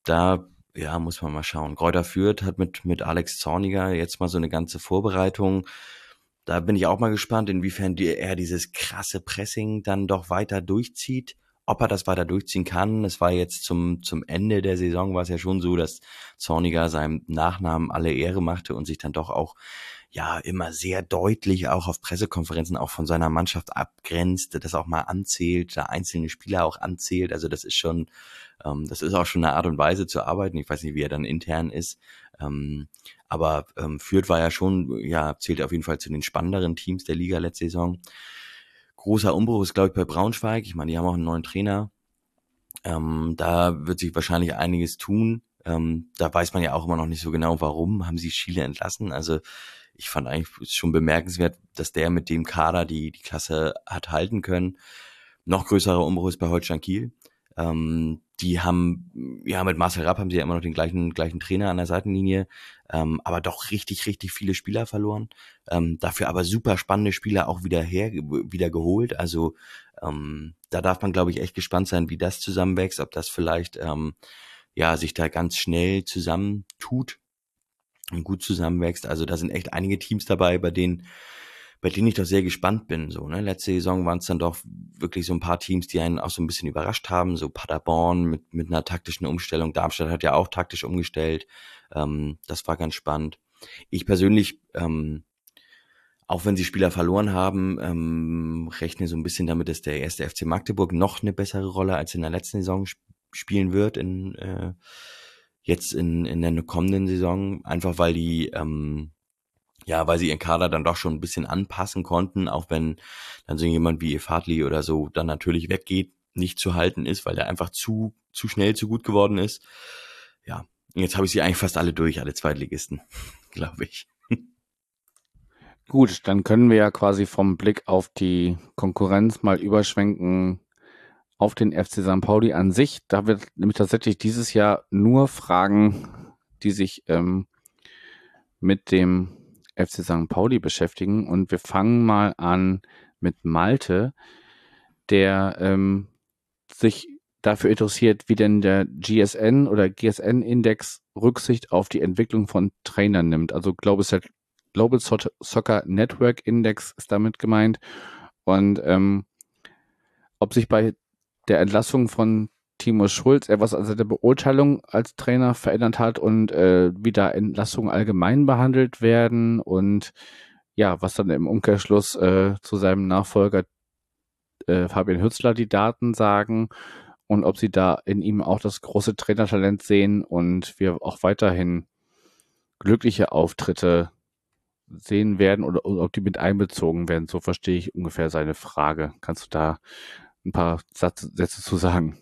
da ja, muss man mal schauen. Kräuter führt hat mit, mit Alex Zorniger jetzt mal so eine ganze Vorbereitung. Da bin ich auch mal gespannt, inwiefern die, er dieses krasse Pressing dann doch weiter durchzieht. Ob er das weiter durchziehen kann. Es war jetzt zum, zum Ende der Saison war es ja schon so, dass Zorniger seinem Nachnamen alle Ehre machte und sich dann doch auch ja immer sehr deutlich auch auf Pressekonferenzen auch von seiner Mannschaft abgrenzt, das auch mal anzählt, da einzelne Spieler auch anzählt. Also das ist schon, ähm, das ist auch schon eine Art und Weise zu arbeiten. Ich weiß nicht, wie er dann intern ist. Ähm, aber ähm, Fürth war ja schon, ja, zählt auf jeden Fall zu den spannenderen Teams der Liga letzte Saison. Großer Umbruch ist, glaube ich, bei Braunschweig. Ich meine, die haben auch einen neuen Trainer. Ähm, da wird sich wahrscheinlich einiges tun. Ähm, da weiß man ja auch immer noch nicht so genau, warum haben sie Schiele entlassen. Also ich fand eigentlich schon bemerkenswert, dass der mit dem Kader die, die Klasse hat halten können. Noch größerer Umbruch ist bei Holstein Kiel. Ähm, die haben, ja, mit Marcel Rapp haben sie ja immer noch den gleichen, gleichen Trainer an der Seitenlinie, ähm, aber doch richtig, richtig viele Spieler verloren. Ähm, dafür aber super spannende Spieler auch wieder her, wieder geholt. Also ähm, da darf man, glaube ich, echt gespannt sein, wie das zusammenwächst, ob das vielleicht ähm, ja sich da ganz schnell zusammentut und gut zusammenwächst. Also da sind echt einige Teams dabei, bei denen bei denen ich doch sehr gespannt bin. So, ne? Letzte Saison waren es dann doch wirklich so ein paar Teams, die einen auch so ein bisschen überrascht haben. So Paderborn mit, mit einer taktischen Umstellung. Darmstadt hat ja auch taktisch umgestellt. Ähm, das war ganz spannend. Ich persönlich, ähm, auch wenn sie Spieler verloren haben, ähm, rechne so ein bisschen damit, dass der erste FC Magdeburg noch eine bessere Rolle als in der letzten Saison sp spielen wird in äh, jetzt in, in der kommenden Saison, einfach weil die, ähm, ja, weil sie ihren Kader dann doch schon ein bisschen anpassen konnten, auch wenn dann so jemand wie Fadli oder so dann natürlich weggeht, nicht zu halten ist, weil der einfach zu, zu schnell zu gut geworden ist. Ja, jetzt habe ich sie eigentlich fast alle durch, alle Zweitligisten, *laughs* glaube ich. Gut, dann können wir ja quasi vom Blick auf die Konkurrenz mal überschwenken auf den FC St. Pauli an sich. Da wird nämlich tatsächlich dieses Jahr nur Fragen, die sich ähm, mit dem FC St. Pauli beschäftigen. Und wir fangen mal an mit Malte, der ähm, sich dafür interessiert, wie denn der GSN oder GSN-Index Rücksicht auf die Entwicklung von Trainern nimmt. Also Global, Global Soccer Network Index ist damit gemeint. Und ähm, ob sich bei der Entlassung von Timo Schulz etwas an seiner Beurteilung als Trainer verändert hat und äh, wie da Entlassungen allgemein behandelt werden und ja, was dann im Umkehrschluss äh, zu seinem Nachfolger äh, Fabian Hützler die Daten sagen und ob sie da in ihm auch das große Trainertalent sehen und wir auch weiterhin glückliche Auftritte sehen werden oder, oder ob die mit einbezogen werden. So verstehe ich ungefähr seine Frage. Kannst du da ein paar Satz, Sätze zu sagen?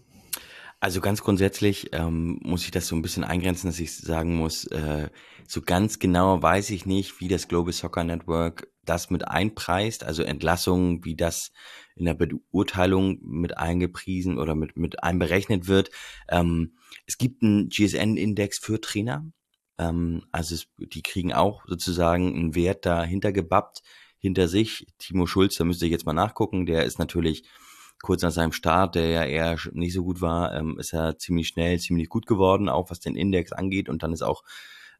Also ganz grundsätzlich ähm, muss ich das so ein bisschen eingrenzen, dass ich sagen muss, äh, so ganz genau weiß ich nicht, wie das Global Soccer Network das mit einpreist, also Entlassungen, wie das in der Beurteilung mit eingepriesen oder mit, mit einberechnet wird. Ähm, es gibt einen GSN-Index für Trainer. Ähm, also es, die kriegen auch sozusagen einen Wert dahinter gebappt, hinter sich. Timo Schulz, da müsste ich jetzt mal nachgucken, der ist natürlich kurz nach seinem Start, der ja eher nicht so gut war, ähm, ist er ziemlich schnell, ziemlich gut geworden, auch was den Index angeht. Und dann ist auch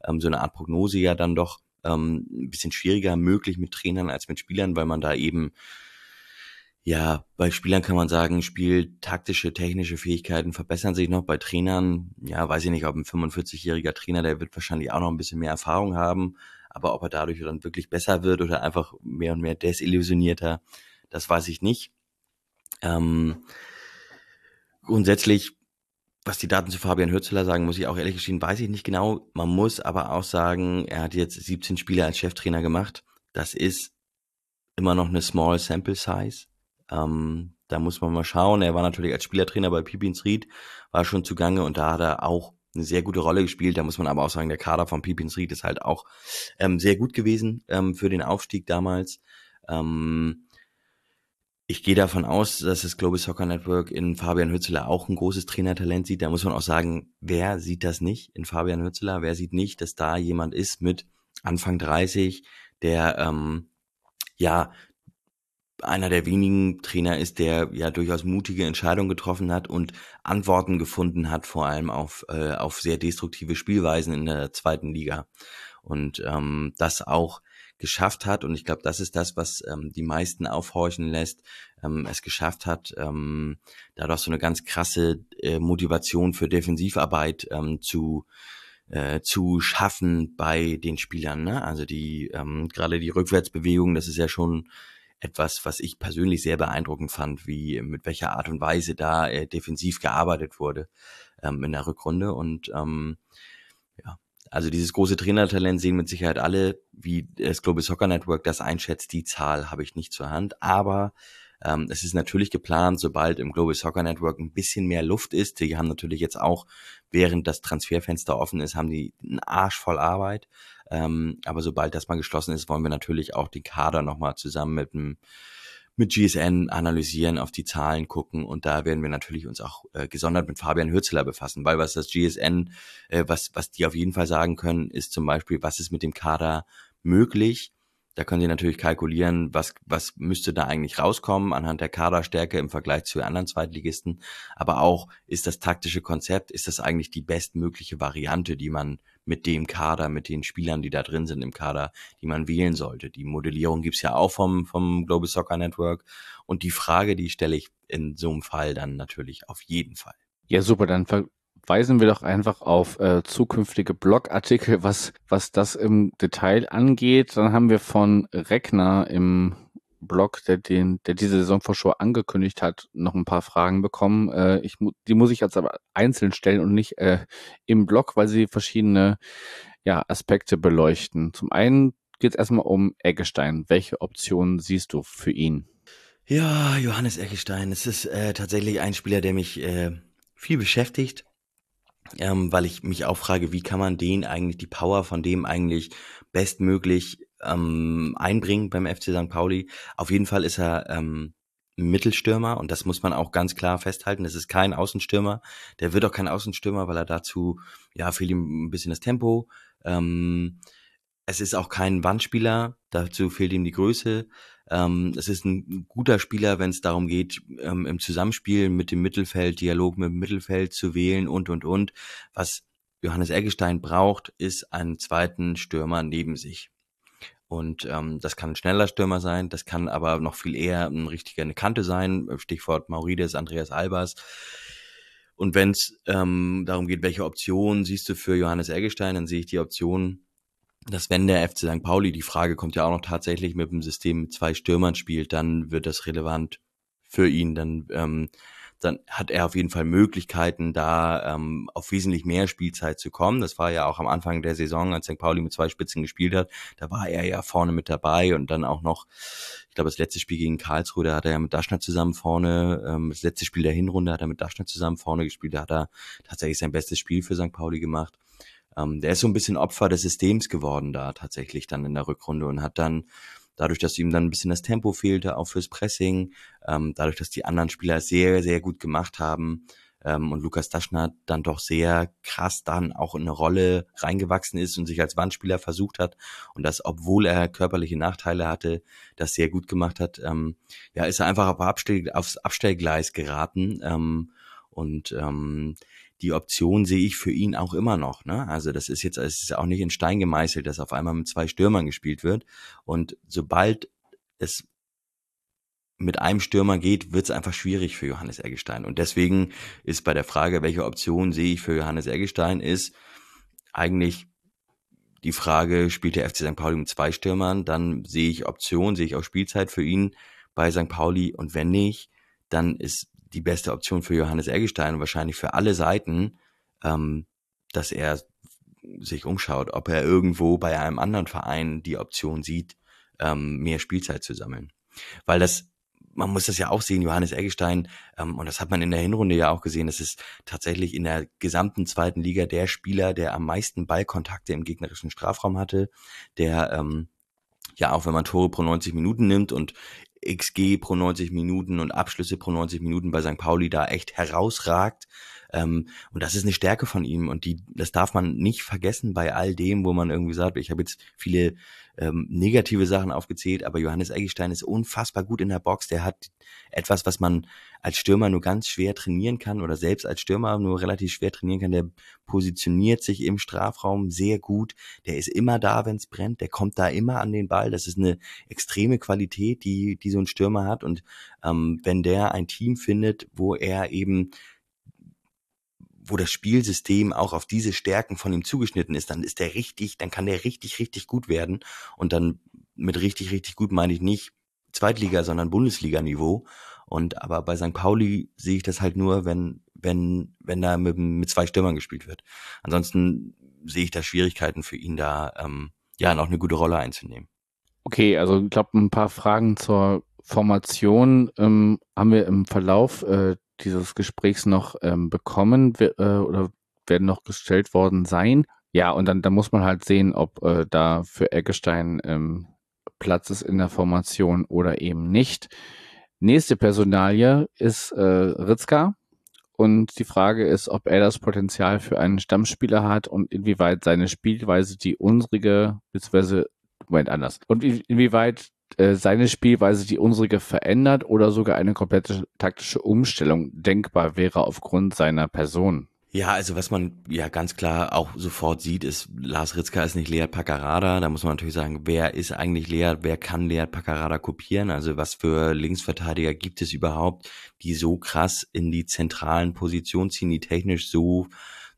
ähm, so eine Art Prognose ja dann doch ähm, ein bisschen schwieriger möglich mit Trainern als mit Spielern, weil man da eben ja, bei Spielern kann man sagen, spieltaktische, technische Fähigkeiten verbessern sich noch. Bei Trainern, ja, weiß ich nicht, ob ein 45-jähriger Trainer, der wird wahrscheinlich auch noch ein bisschen mehr Erfahrung haben, aber ob er dadurch dann wirklich besser wird oder einfach mehr und mehr desillusionierter, das weiß ich nicht. Ähm, grundsätzlich, was die Daten zu Fabian Hürzeler sagen, muss ich auch ehrlich gestehen, weiß ich nicht genau. Man muss aber auch sagen, er hat jetzt 17 Spiele als Cheftrainer gemacht. Das ist immer noch eine Small Sample Size. Ähm, da muss man mal schauen. Er war natürlich als Spielertrainer bei Pipins Ried, war schon zugange und da hat er auch eine sehr gute Rolle gespielt. Da muss man aber auch sagen, der Kader von Pipins Ried ist halt auch ähm, sehr gut gewesen ähm, für den Aufstieg damals. Ähm, ich gehe davon aus, dass das Global Soccer Network in Fabian Hützeler auch ein großes Trainertalent sieht. Da muss man auch sagen, wer sieht das nicht in Fabian Hützeler? Wer sieht nicht, dass da jemand ist mit Anfang 30, der ähm, ja einer der wenigen Trainer ist, der ja durchaus mutige Entscheidungen getroffen hat und Antworten gefunden hat, vor allem auf, äh, auf sehr destruktive Spielweisen in der zweiten Liga. Und ähm, das auch geschafft hat, und ich glaube, das ist das, was ähm, die meisten aufhorchen lässt, ähm, es geschafft hat, ähm, dadurch so eine ganz krasse äh, Motivation für Defensivarbeit ähm, zu äh, zu schaffen bei den Spielern. Ne? Also die ähm, gerade die Rückwärtsbewegung, das ist ja schon etwas, was ich persönlich sehr beeindruckend fand, wie mit welcher Art und Weise da äh, defensiv gearbeitet wurde ähm, in der Rückrunde und ähm, ja, also dieses große Trainertalent sehen mit Sicherheit alle, wie das Global Soccer Network das einschätzt. Die Zahl habe ich nicht zur Hand, aber ähm, es ist natürlich geplant, sobald im Global Soccer Network ein bisschen mehr Luft ist. Die haben natürlich jetzt auch, während das Transferfenster offen ist, haben die einen Arsch voll Arbeit. Ähm, aber sobald das mal geschlossen ist, wollen wir natürlich auch den Kader nochmal zusammen mit dem mit GSN analysieren, auf die Zahlen gucken. Und da werden wir natürlich uns auch äh, gesondert mit Fabian Hürzeler befassen, weil was das GSN, äh, was, was die auf jeden Fall sagen können, ist zum Beispiel, was ist mit dem Kader möglich, da können Sie natürlich kalkulieren, was, was müsste da eigentlich rauskommen anhand der Kaderstärke im Vergleich zu anderen Zweitligisten. Aber auch, ist das taktische Konzept, ist das eigentlich die bestmögliche Variante, die man mit dem Kader, mit den Spielern, die da drin sind im Kader, die man wählen sollte. Die Modellierung gibt's ja auch vom, vom Global Soccer Network. Und die Frage, die stelle ich in so einem Fall dann natürlich auf jeden Fall. Ja, super. Dann weisen wir doch einfach auf äh, zukünftige Blogartikel, was, was das im Detail angeht. Dann haben wir von Reckner im Blog, der den, der diese Saisonvorschau angekündigt hat, noch ein paar Fragen bekommen. Äh, ich, die muss ich jetzt aber einzeln stellen und nicht äh, im Blog, weil sie verschiedene ja, Aspekte beleuchten. Zum einen geht es erstmal um Eggestein. Welche Optionen siehst du für ihn? Ja, Johannes Eggestein, es ist äh, tatsächlich ein Spieler, der mich äh, viel beschäftigt ähm, weil ich mich auch frage, wie kann man den eigentlich, die Power von dem eigentlich bestmöglich ähm, einbringen beim FC St. Pauli. Auf jeden Fall ist er ähm, Mittelstürmer und das muss man auch ganz klar festhalten. Das ist kein Außenstürmer. Der wird auch kein Außenstürmer, weil er dazu, ja, fehlt ihm ein bisschen das Tempo. Ähm, es ist auch kein Wandspieler, dazu fehlt ihm die Größe. Ähm, es ist ein guter Spieler, wenn es darum geht, ähm, im Zusammenspiel mit dem Mittelfeld, Dialog mit dem Mittelfeld zu wählen und, und, und. Was Johannes Eggestein braucht, ist einen zweiten Stürmer neben sich. Und ähm, das kann ein schneller Stürmer sein, das kann aber noch viel eher ein richtiger eine Kante sein, Stichwort Maurides, Andreas Albers. Und wenn es ähm, darum geht, welche Option siehst du für Johannes Eggestein, dann sehe ich die Option, dass wenn der FC St. Pauli, die Frage kommt ja auch noch tatsächlich mit dem System mit zwei Stürmern spielt, dann wird das relevant für ihn. Dann, ähm, dann hat er auf jeden Fall Möglichkeiten, da ähm, auf wesentlich mehr Spielzeit zu kommen. Das war ja auch am Anfang der Saison, als St. Pauli mit zwei Spitzen gespielt hat. Da war er ja vorne mit dabei und dann auch noch, ich glaube, das letzte Spiel gegen Karlsruhe, da hat er ja mit Daschner zusammen vorne, ähm, das letzte Spiel der Hinrunde hat er mit Daschner zusammen vorne gespielt. Da hat er tatsächlich sein bestes Spiel für St. Pauli gemacht. Ähm, der ist so ein bisschen Opfer des Systems geworden da tatsächlich dann in der Rückrunde und hat dann dadurch, dass ihm dann ein bisschen das Tempo fehlte, auch fürs Pressing, ähm, dadurch, dass die anderen Spieler sehr, sehr gut gemacht haben ähm, und Lukas Daschner dann doch sehr krass dann auch in eine Rolle reingewachsen ist und sich als Wandspieler versucht hat und das, obwohl er körperliche Nachteile hatte, das sehr gut gemacht hat, ähm, ja, ist er einfach auf Abstell, aufs Abstellgleis geraten ähm, und ähm, die Option sehe ich für ihn auch immer noch. Ne? Also das ist jetzt, es ist auch nicht in Stein gemeißelt, dass auf einmal mit zwei Stürmern gespielt wird. Und sobald es mit einem Stürmer geht, wird es einfach schwierig für Johannes Eggestein. Und deswegen ist bei der Frage, welche Option sehe ich für Johannes Eggestein, ist eigentlich die Frage, spielt der FC St. Pauli mit zwei Stürmern, dann sehe ich Option, sehe ich auch Spielzeit für ihn bei St. Pauli und wenn nicht, dann ist die beste Option für Johannes Eggestein und wahrscheinlich für alle Seiten, ähm, dass er sich umschaut, ob er irgendwo bei einem anderen Verein die Option sieht, ähm, mehr Spielzeit zu sammeln. Weil das man muss das ja auch sehen, Johannes Eggestein, ähm, und das hat man in der Hinrunde ja auch gesehen, das ist tatsächlich in der gesamten zweiten Liga der Spieler, der am meisten Ballkontakte im gegnerischen Strafraum hatte, der ähm, ja auch wenn man Tore pro 90 Minuten nimmt und XG pro 90 Minuten und Abschlüsse pro 90 Minuten bei St. Pauli da echt herausragt. Ähm, und das ist eine Stärke von ihm und die, das darf man nicht vergessen bei all dem, wo man irgendwie sagt, ich habe jetzt viele ähm, negative Sachen aufgezählt, aber Johannes Eggestein ist unfassbar gut in der Box. Der hat etwas, was man als Stürmer nur ganz schwer trainieren kann oder selbst als Stürmer nur relativ schwer trainieren kann. Der positioniert sich im Strafraum sehr gut. Der ist immer da, wenn es brennt. Der kommt da immer an den Ball. Das ist eine extreme Qualität, die, die so ein Stürmer hat. Und ähm, wenn der ein Team findet, wo er eben wo das Spielsystem auch auf diese Stärken von ihm zugeschnitten ist, dann ist der richtig, dann kann der richtig, richtig gut werden. Und dann mit richtig, richtig gut meine ich nicht Zweitliga, sondern Bundesliga-Niveau. Und aber bei St. Pauli sehe ich das halt nur, wenn, wenn, wenn da mit, mit zwei Stürmern gespielt wird. Ansonsten sehe ich da Schwierigkeiten für ihn da, ähm, ja, noch eine gute Rolle einzunehmen. Okay, also ich glaube, ein paar Fragen zur Formation ähm, haben wir im Verlauf äh, dieses Gesprächs noch ähm, bekommen äh, oder werden noch gestellt worden sein. Ja, und dann, dann muss man halt sehen, ob äh, da für Eggestein ähm, Platz ist in der Formation oder eben nicht. Nächste Personalie ist äh, Ritzka. Und die Frage ist, ob er das Potenzial für einen Stammspieler hat und inwieweit seine Spielweise die unsrige, beziehungsweise, Moment, anders. Und inwieweit äh, seine Spielweise die unsrige verändert oder sogar eine komplette taktische Umstellung denkbar wäre aufgrund seiner Person. Ja, also was man ja ganz klar auch sofort sieht, ist, Lars Ritzka ist nicht Lead Paccarada. Da muss man natürlich sagen, wer ist eigentlich Lead, wer kann Lead Paccarada kopieren? Also was für Linksverteidiger gibt es überhaupt, die so krass in die zentralen Positionen ziehen, die technisch so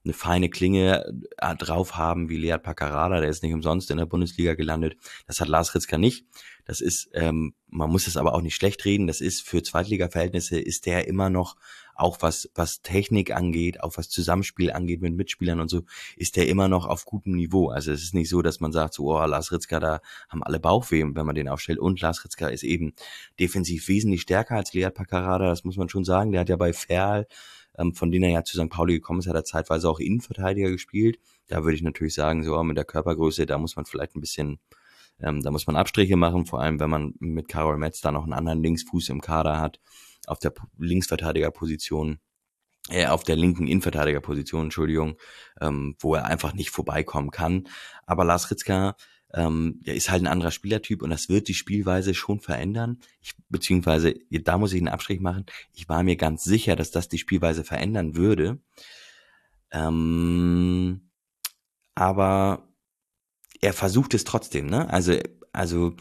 eine feine Klinge äh, drauf haben wie Lead Paccarada, der ist nicht umsonst in der Bundesliga gelandet. Das hat Lars Ritzka nicht. Das ist, ähm, man muss es aber auch nicht schlecht reden. Das ist für Zweitliga-Verhältnisse ist der immer noch auch was was Technik angeht, auch was Zusammenspiel angeht mit Mitspielern und so, ist der immer noch auf gutem Niveau. Also es ist nicht so, dass man sagt, so, oh, Lars Ritzka, da haben alle Bauchweh, wenn man den aufstellt. Und Lars Ritzka ist eben defensiv wesentlich stärker als Lead Paccarada, das muss man schon sagen. Der hat ja bei Ferl ähm, von denen er ja zu St. Pauli gekommen ist, hat er zeitweise auch Innenverteidiger gespielt. Da würde ich natürlich sagen, so mit der Körpergröße, da muss man vielleicht ein bisschen, ähm, da muss man Abstriche machen, vor allem wenn man mit Karol Metz da noch einen anderen Linksfuß im Kader hat, auf der Linksverteidigerposition äh, auf der linken Innenverteidigerposition, Entschuldigung, ähm, wo er einfach nicht vorbeikommen kann. Aber Lars Ritzka ähm, der ist halt ein anderer Spielertyp und das wird die Spielweise schon verändern. Ich, beziehungsweise, da muss ich einen Abstrich machen. Ich war mir ganz sicher, dass das die Spielweise verändern würde. Ähm, aber er versucht es trotzdem, ne? Also, also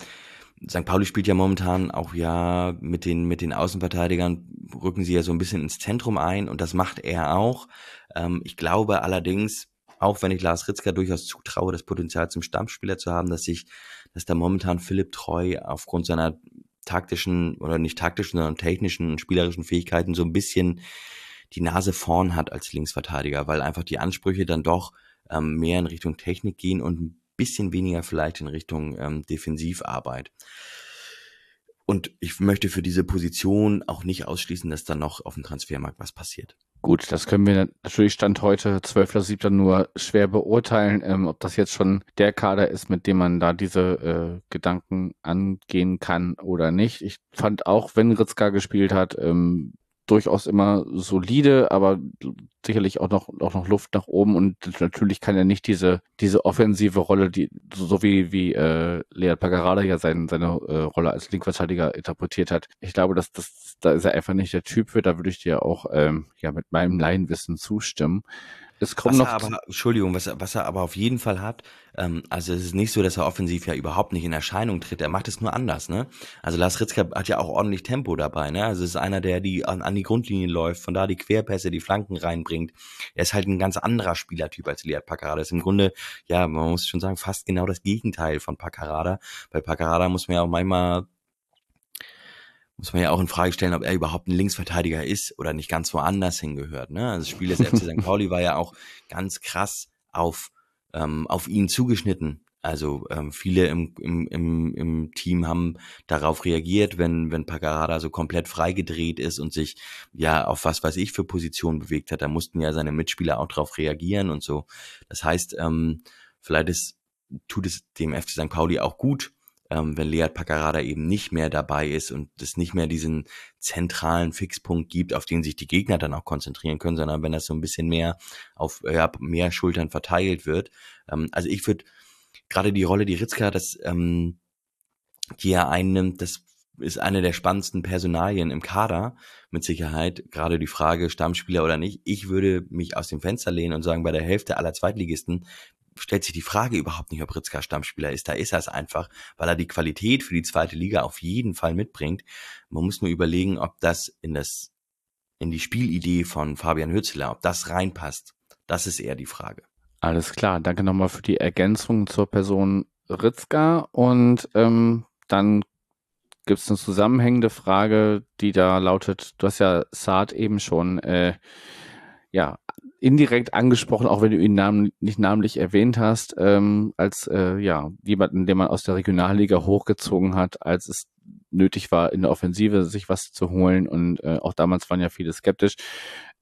St. Pauli spielt ja momentan auch ja mit den, mit den Außenverteidigern, rücken sie ja so ein bisschen ins Zentrum ein und das macht er auch. Ähm, ich glaube allerdings, auch wenn ich Lars Ritzka durchaus zutraue, das Potenzial zum Stammspieler zu haben, dass sich, dass da momentan Philipp Treu aufgrund seiner taktischen oder nicht taktischen, sondern technischen und spielerischen Fähigkeiten so ein bisschen die Nase vorn hat als Linksverteidiger, weil einfach die Ansprüche dann doch ähm, mehr in Richtung Technik gehen und ein bisschen weniger vielleicht in Richtung ähm, Defensivarbeit. Und ich möchte für diese Position auch nicht ausschließen, dass dann noch auf dem Transfermarkt was passiert. Gut, das können wir natürlich Stand heute, 12.07. nur schwer beurteilen, ähm, ob das jetzt schon der Kader ist, mit dem man da diese äh, Gedanken angehen kann oder nicht. Ich fand auch, wenn Ritzka gespielt hat, ähm, durchaus immer solide, aber sicherlich auch noch, auch noch Luft nach oben und natürlich kann er nicht diese, diese offensive Rolle, die, so wie, wie äh, Lead Pagarada ja sein, seine äh, Rolle als Linkverteidiger interpretiert hat. Ich glaube, dass das, da ist er einfach nicht der Typ für, da würde ich dir auch ähm, ja mit meinem Laienwissen zustimmen. Es kommt was noch. aber, Entschuldigung, was, was er aber auf jeden Fall hat, ähm, also es ist nicht so, dass er offensiv ja überhaupt nicht in Erscheinung tritt. Er macht es nur anders, ne? Also Lars Ritzka hat ja auch ordentlich Tempo dabei, ne? Also es ist einer, der die an, an die Grundlinie läuft, von da die Querpässe, die Flanken reinbringt. Er ist halt ein ganz anderer Spielertyp als Liat Paccarada. Ist im Grunde, ja, man muss schon sagen, fast genau das Gegenteil von Paccarada. Bei Paccarada muss man ja auch manchmal muss man ja auch in Frage stellen, ob er überhaupt ein Linksverteidiger ist oder nicht ganz woanders hingehört. Ne? Also das Spiel des FC St. Pauli war ja auch ganz krass auf, ähm, auf ihn zugeschnitten. Also ähm, viele im, im, im, im Team haben darauf reagiert, wenn, wenn Paccarada so komplett freigedreht ist und sich ja auf was weiß ich für Positionen bewegt hat. Da mussten ja seine Mitspieler auch darauf reagieren und so. Das heißt, ähm, vielleicht ist, tut es dem FC St. Pauli auch gut, ähm, wenn Lead Paccarada eben nicht mehr dabei ist und es nicht mehr diesen zentralen Fixpunkt gibt, auf den sich die Gegner dann auch konzentrieren können, sondern wenn das so ein bisschen mehr auf ja, mehr Schultern verteilt wird. Ähm, also ich würde gerade die Rolle, die Ritzka, das, ähm, die er einnimmt, das ist eine der spannendsten Personalien im Kader, mit Sicherheit. Gerade die Frage, Stammspieler oder nicht. Ich würde mich aus dem Fenster lehnen und sagen, bei der Hälfte aller Zweitligisten stellt sich die Frage überhaupt nicht, ob Ritzka Stammspieler ist. Da ist er es einfach, weil er die Qualität für die zweite Liga auf jeden Fall mitbringt. Man muss nur überlegen, ob das in das, in die Spielidee von Fabian Hützler, ob das reinpasst. Das ist eher die Frage. Alles klar. Danke nochmal für die Ergänzung zur Person Ritzka und ähm, dann gibt es eine zusammenhängende Frage, die da lautet, du hast ja Saad eben schon äh, ja indirekt angesprochen, auch wenn du ihn nam nicht namentlich erwähnt hast, ähm, als äh, ja jemanden, den man aus der Regionalliga hochgezogen hat, als es nötig war, in der Offensive sich was zu holen. Und äh, auch damals waren ja viele skeptisch.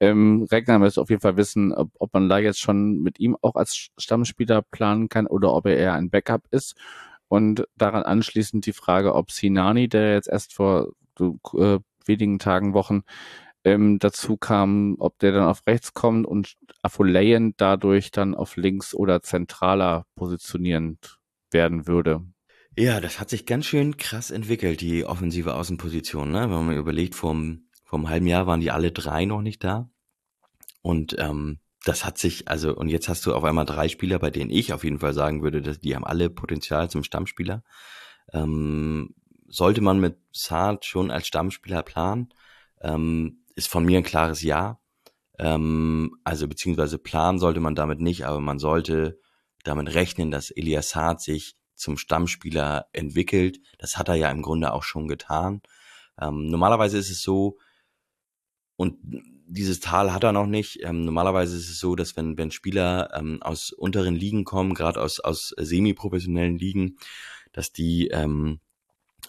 Ähm, Regner müsste auf jeden Fall wissen, ob, ob man da jetzt schon mit ihm auch als Stammspieler planen kann oder ob er eher ein Backup ist. Und daran anschließend die Frage, ob Sinani, der jetzt erst vor äh, wenigen Tagen, Wochen ähm, dazu kam, ob der dann auf rechts kommt und Afolayan dadurch dann auf links oder zentraler positionierend werden würde. Ja, das hat sich ganz schön krass entwickelt, die offensive Außenposition. Ne? Wenn man überlegt, vom, vom halben Jahr waren die alle drei noch nicht da. Und ähm, das hat sich, also, und jetzt hast du auf einmal drei Spieler, bei denen ich auf jeden Fall sagen würde, dass die haben alle Potenzial zum Stammspieler. Ähm, sollte man mit Saad schon als Stammspieler planen? Ähm, ist von mir ein klares Ja. Ähm, also beziehungsweise planen sollte man damit nicht, aber man sollte damit rechnen, dass Elias Hart sich zum Stammspieler entwickelt. Das hat er ja im Grunde auch schon getan. Ähm, normalerweise ist es so, und dieses Tal hat er noch nicht. Ähm, normalerweise ist es so, dass wenn, wenn Spieler ähm, aus unteren Ligen kommen, gerade aus, aus semi-professionellen Ligen, dass die ähm,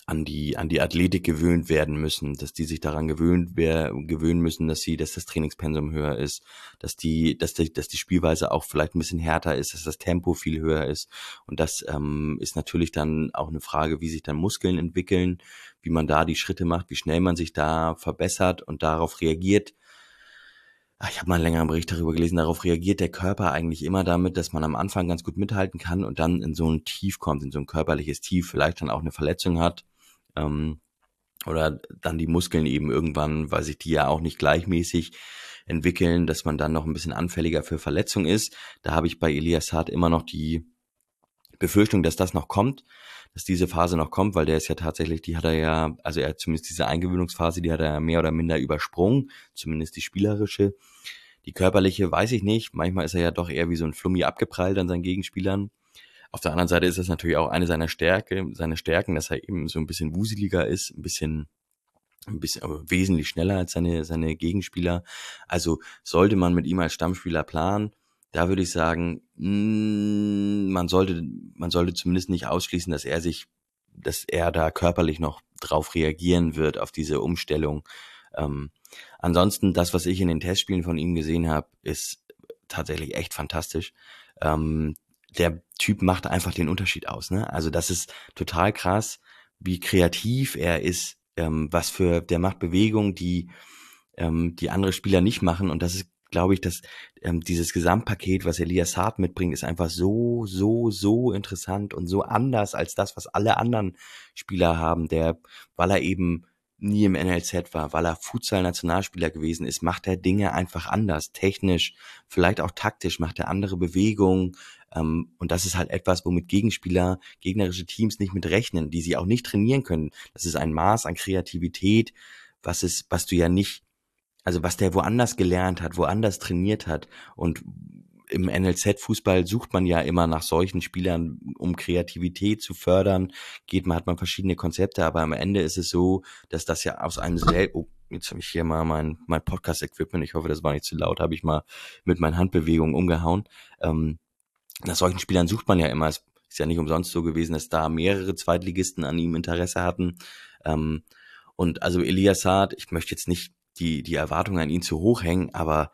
an die, an die Athletik gewöhnt werden müssen, dass die sich daran gewöhnt gewöhnen müssen, dass sie, dass das Trainingspensum höher ist, dass die, dass die, dass die Spielweise auch vielleicht ein bisschen härter ist, dass das Tempo viel höher ist. Und das ähm, ist natürlich dann auch eine Frage, wie sich dann Muskeln entwickeln, wie man da die Schritte macht, wie schnell man sich da verbessert und darauf reagiert. Ah, ich habe mal einen längeren Bericht darüber gelesen, darauf reagiert der Körper eigentlich immer damit, dass man am Anfang ganz gut mithalten kann und dann in so ein Tief kommt, in so ein körperliches Tief, vielleicht dann auch eine Verletzung hat ähm, oder dann die Muskeln eben irgendwann, weil sich die ja auch nicht gleichmäßig entwickeln, dass man dann noch ein bisschen anfälliger für Verletzungen ist. Da habe ich bei Elias Hart immer noch die Befürchtung, dass das noch kommt, dass diese Phase noch kommt, weil der ist ja tatsächlich, die hat er ja, also er hat zumindest diese Eingewöhnungsphase, die hat er mehr oder minder übersprungen, zumindest die spielerische. Die körperliche weiß ich nicht. Manchmal ist er ja doch eher wie so ein Flummi abgeprallt an seinen Gegenspielern. Auf der anderen Seite ist das natürlich auch eine seiner Stärke, seine Stärken, dass er eben so ein bisschen wuseliger ist, ein bisschen ein bisschen wesentlich schneller als seine seine Gegenspieler. Also sollte man mit ihm als Stammspieler planen, da würde ich sagen, mh, mm, man sollte man sollte zumindest nicht ausschließen, dass er sich dass er da körperlich noch drauf reagieren wird auf diese Umstellung Ähm, ansonsten, das, was ich in den Testspielen von ihm gesehen habe, ist tatsächlich echt fantastisch. Ähm, der Typ macht einfach den Unterschied aus. Ne? Also das ist total krass, wie kreativ er ist, ähm, was für, der macht Bewegungen, die ähm, die andere Spieler nicht machen. Und das ist, glaube ich, dass ähm, dieses Gesamtpaket, was Elias Hart mitbringt, ist einfach so, so, so interessant und so anders als das, was alle anderen Spieler haben, der, weil er eben nie im NLZ war, weil er Futsal-Nationalspieler gewesen ist, macht er Dinge einfach anders, technisch, vielleicht auch taktisch, macht er andere Bewegungen. Ähm, und das ist halt etwas, womit Gegenspieler, gegnerische Teams nicht mit rechnen, die sie auch nicht trainieren können. Das ist ein Maß an Kreativität, was ist, was du ja nicht, also was der woanders gelernt hat, woanders trainiert hat und im NLZ-Fußball sucht man ja immer nach solchen Spielern, um Kreativität zu fördern. Geht man, hat man verschiedene Konzepte, aber am Ende ist es so, dass das ja aus einem selbst, oh, jetzt habe ich hier mal mein, mein Podcast-Equipment, ich hoffe, das war nicht zu laut, habe ich mal mit meinen Handbewegungen umgehauen. Ähm, nach solchen Spielern sucht man ja immer. Es ist ja nicht umsonst so gewesen, dass da mehrere Zweitligisten an ihm Interesse hatten. Ähm, und also Elias Saad, ich möchte jetzt nicht die, die Erwartungen an ihn zu hoch hängen, aber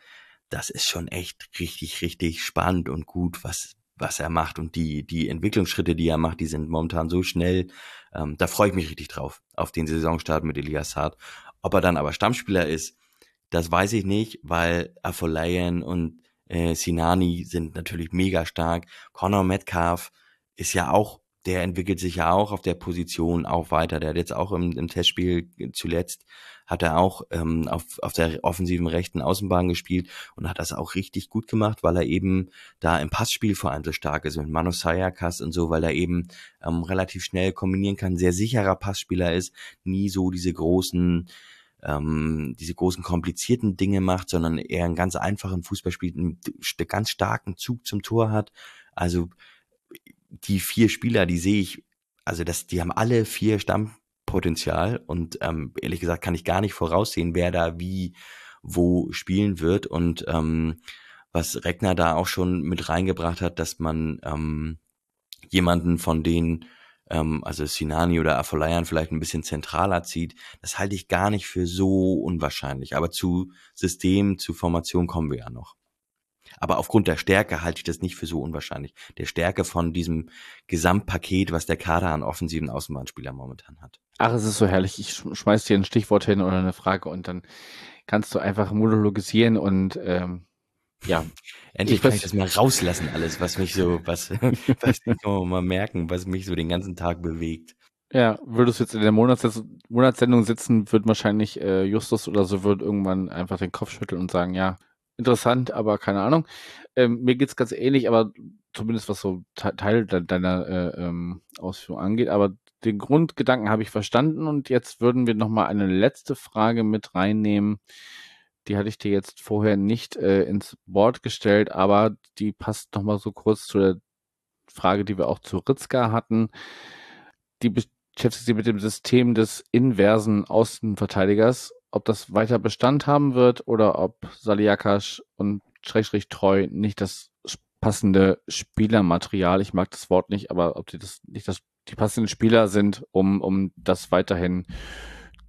das ist schon echt richtig, richtig spannend und gut, was, was er macht. Und die, die Entwicklungsschritte, die er macht, die sind momentan so schnell. Ähm, da freue ich mich richtig drauf, auf den Saisonstart mit Elias Saad. Ob er dann aber Stammspieler ist, das weiß ich nicht, weil Afolayan und äh, Sinani sind natürlich mega stark. Conor Metcalf ist ja auch, der entwickelt sich ja auch auf der Position auch weiter. Der hat jetzt auch im, im Testspiel zuletzt hat er auch ähm, auf, auf der offensiven rechten Außenbahn gespielt und hat das auch richtig gut gemacht, weil er eben da im Passspiel vor allem so stark ist mit Manu Sayakas und so, weil er eben ähm, relativ schnell kombinieren kann, sehr sicherer Passspieler ist, nie so diese großen ähm, diese großen komplizierten Dinge macht, sondern eher einen ganz einfachen Fußball spielt, einen ganz starken Zug zum Tor hat. Also die vier Spieler, die sehe ich, also das, die haben alle vier Stamm, Potenzial und ähm, ehrlich gesagt kann ich gar nicht voraussehen, wer da wie wo spielen wird und ähm, was Regner da auch schon mit reingebracht hat, dass man ähm, jemanden von denen, ähm, also Sinani oder Afolayan vielleicht ein bisschen zentraler zieht, das halte ich gar nicht für so unwahrscheinlich. Aber zu System, zu Formation kommen wir ja noch. Aber aufgrund der Stärke halte ich das nicht für so unwahrscheinlich. Der Stärke von diesem Gesamtpaket, was der Kader an offensiven Außenbahnspielern momentan hat. Ach, es ist so herrlich. Ich schmeiß dir ein Stichwort hin oder eine Frage und dann kannst du einfach monologisieren und ähm, ja. Endlich ich kann ich das mal rauslassen, alles, was mich so, was, *laughs* was ich mal merken, was mich so den ganzen Tag bewegt. Ja, würdest du jetzt in der Monats Monatssendung sitzen, wird wahrscheinlich äh, Justus oder so wird irgendwann einfach den Kopf schütteln und sagen, ja, interessant, aber keine Ahnung. Ähm, mir geht's ganz ähnlich, aber zumindest was so Teil de deiner äh, ähm, Ausführung angeht. Aber den Grundgedanken habe ich verstanden und jetzt würden wir nochmal eine letzte Frage mit reinnehmen. Die hatte ich dir jetzt vorher nicht äh, ins Board gestellt, aber die passt nochmal so kurz zu der Frage, die wir auch zu Ritzka hatten. Die beschäftigt sich mit dem System des inversen Außenverteidigers ob das weiter Bestand haben wird oder ob Saliakas und Schrägstrich Treu nicht das passende Spielermaterial, ich mag das Wort nicht, aber ob die das nicht das die passenden Spieler sind, um, um das weiterhin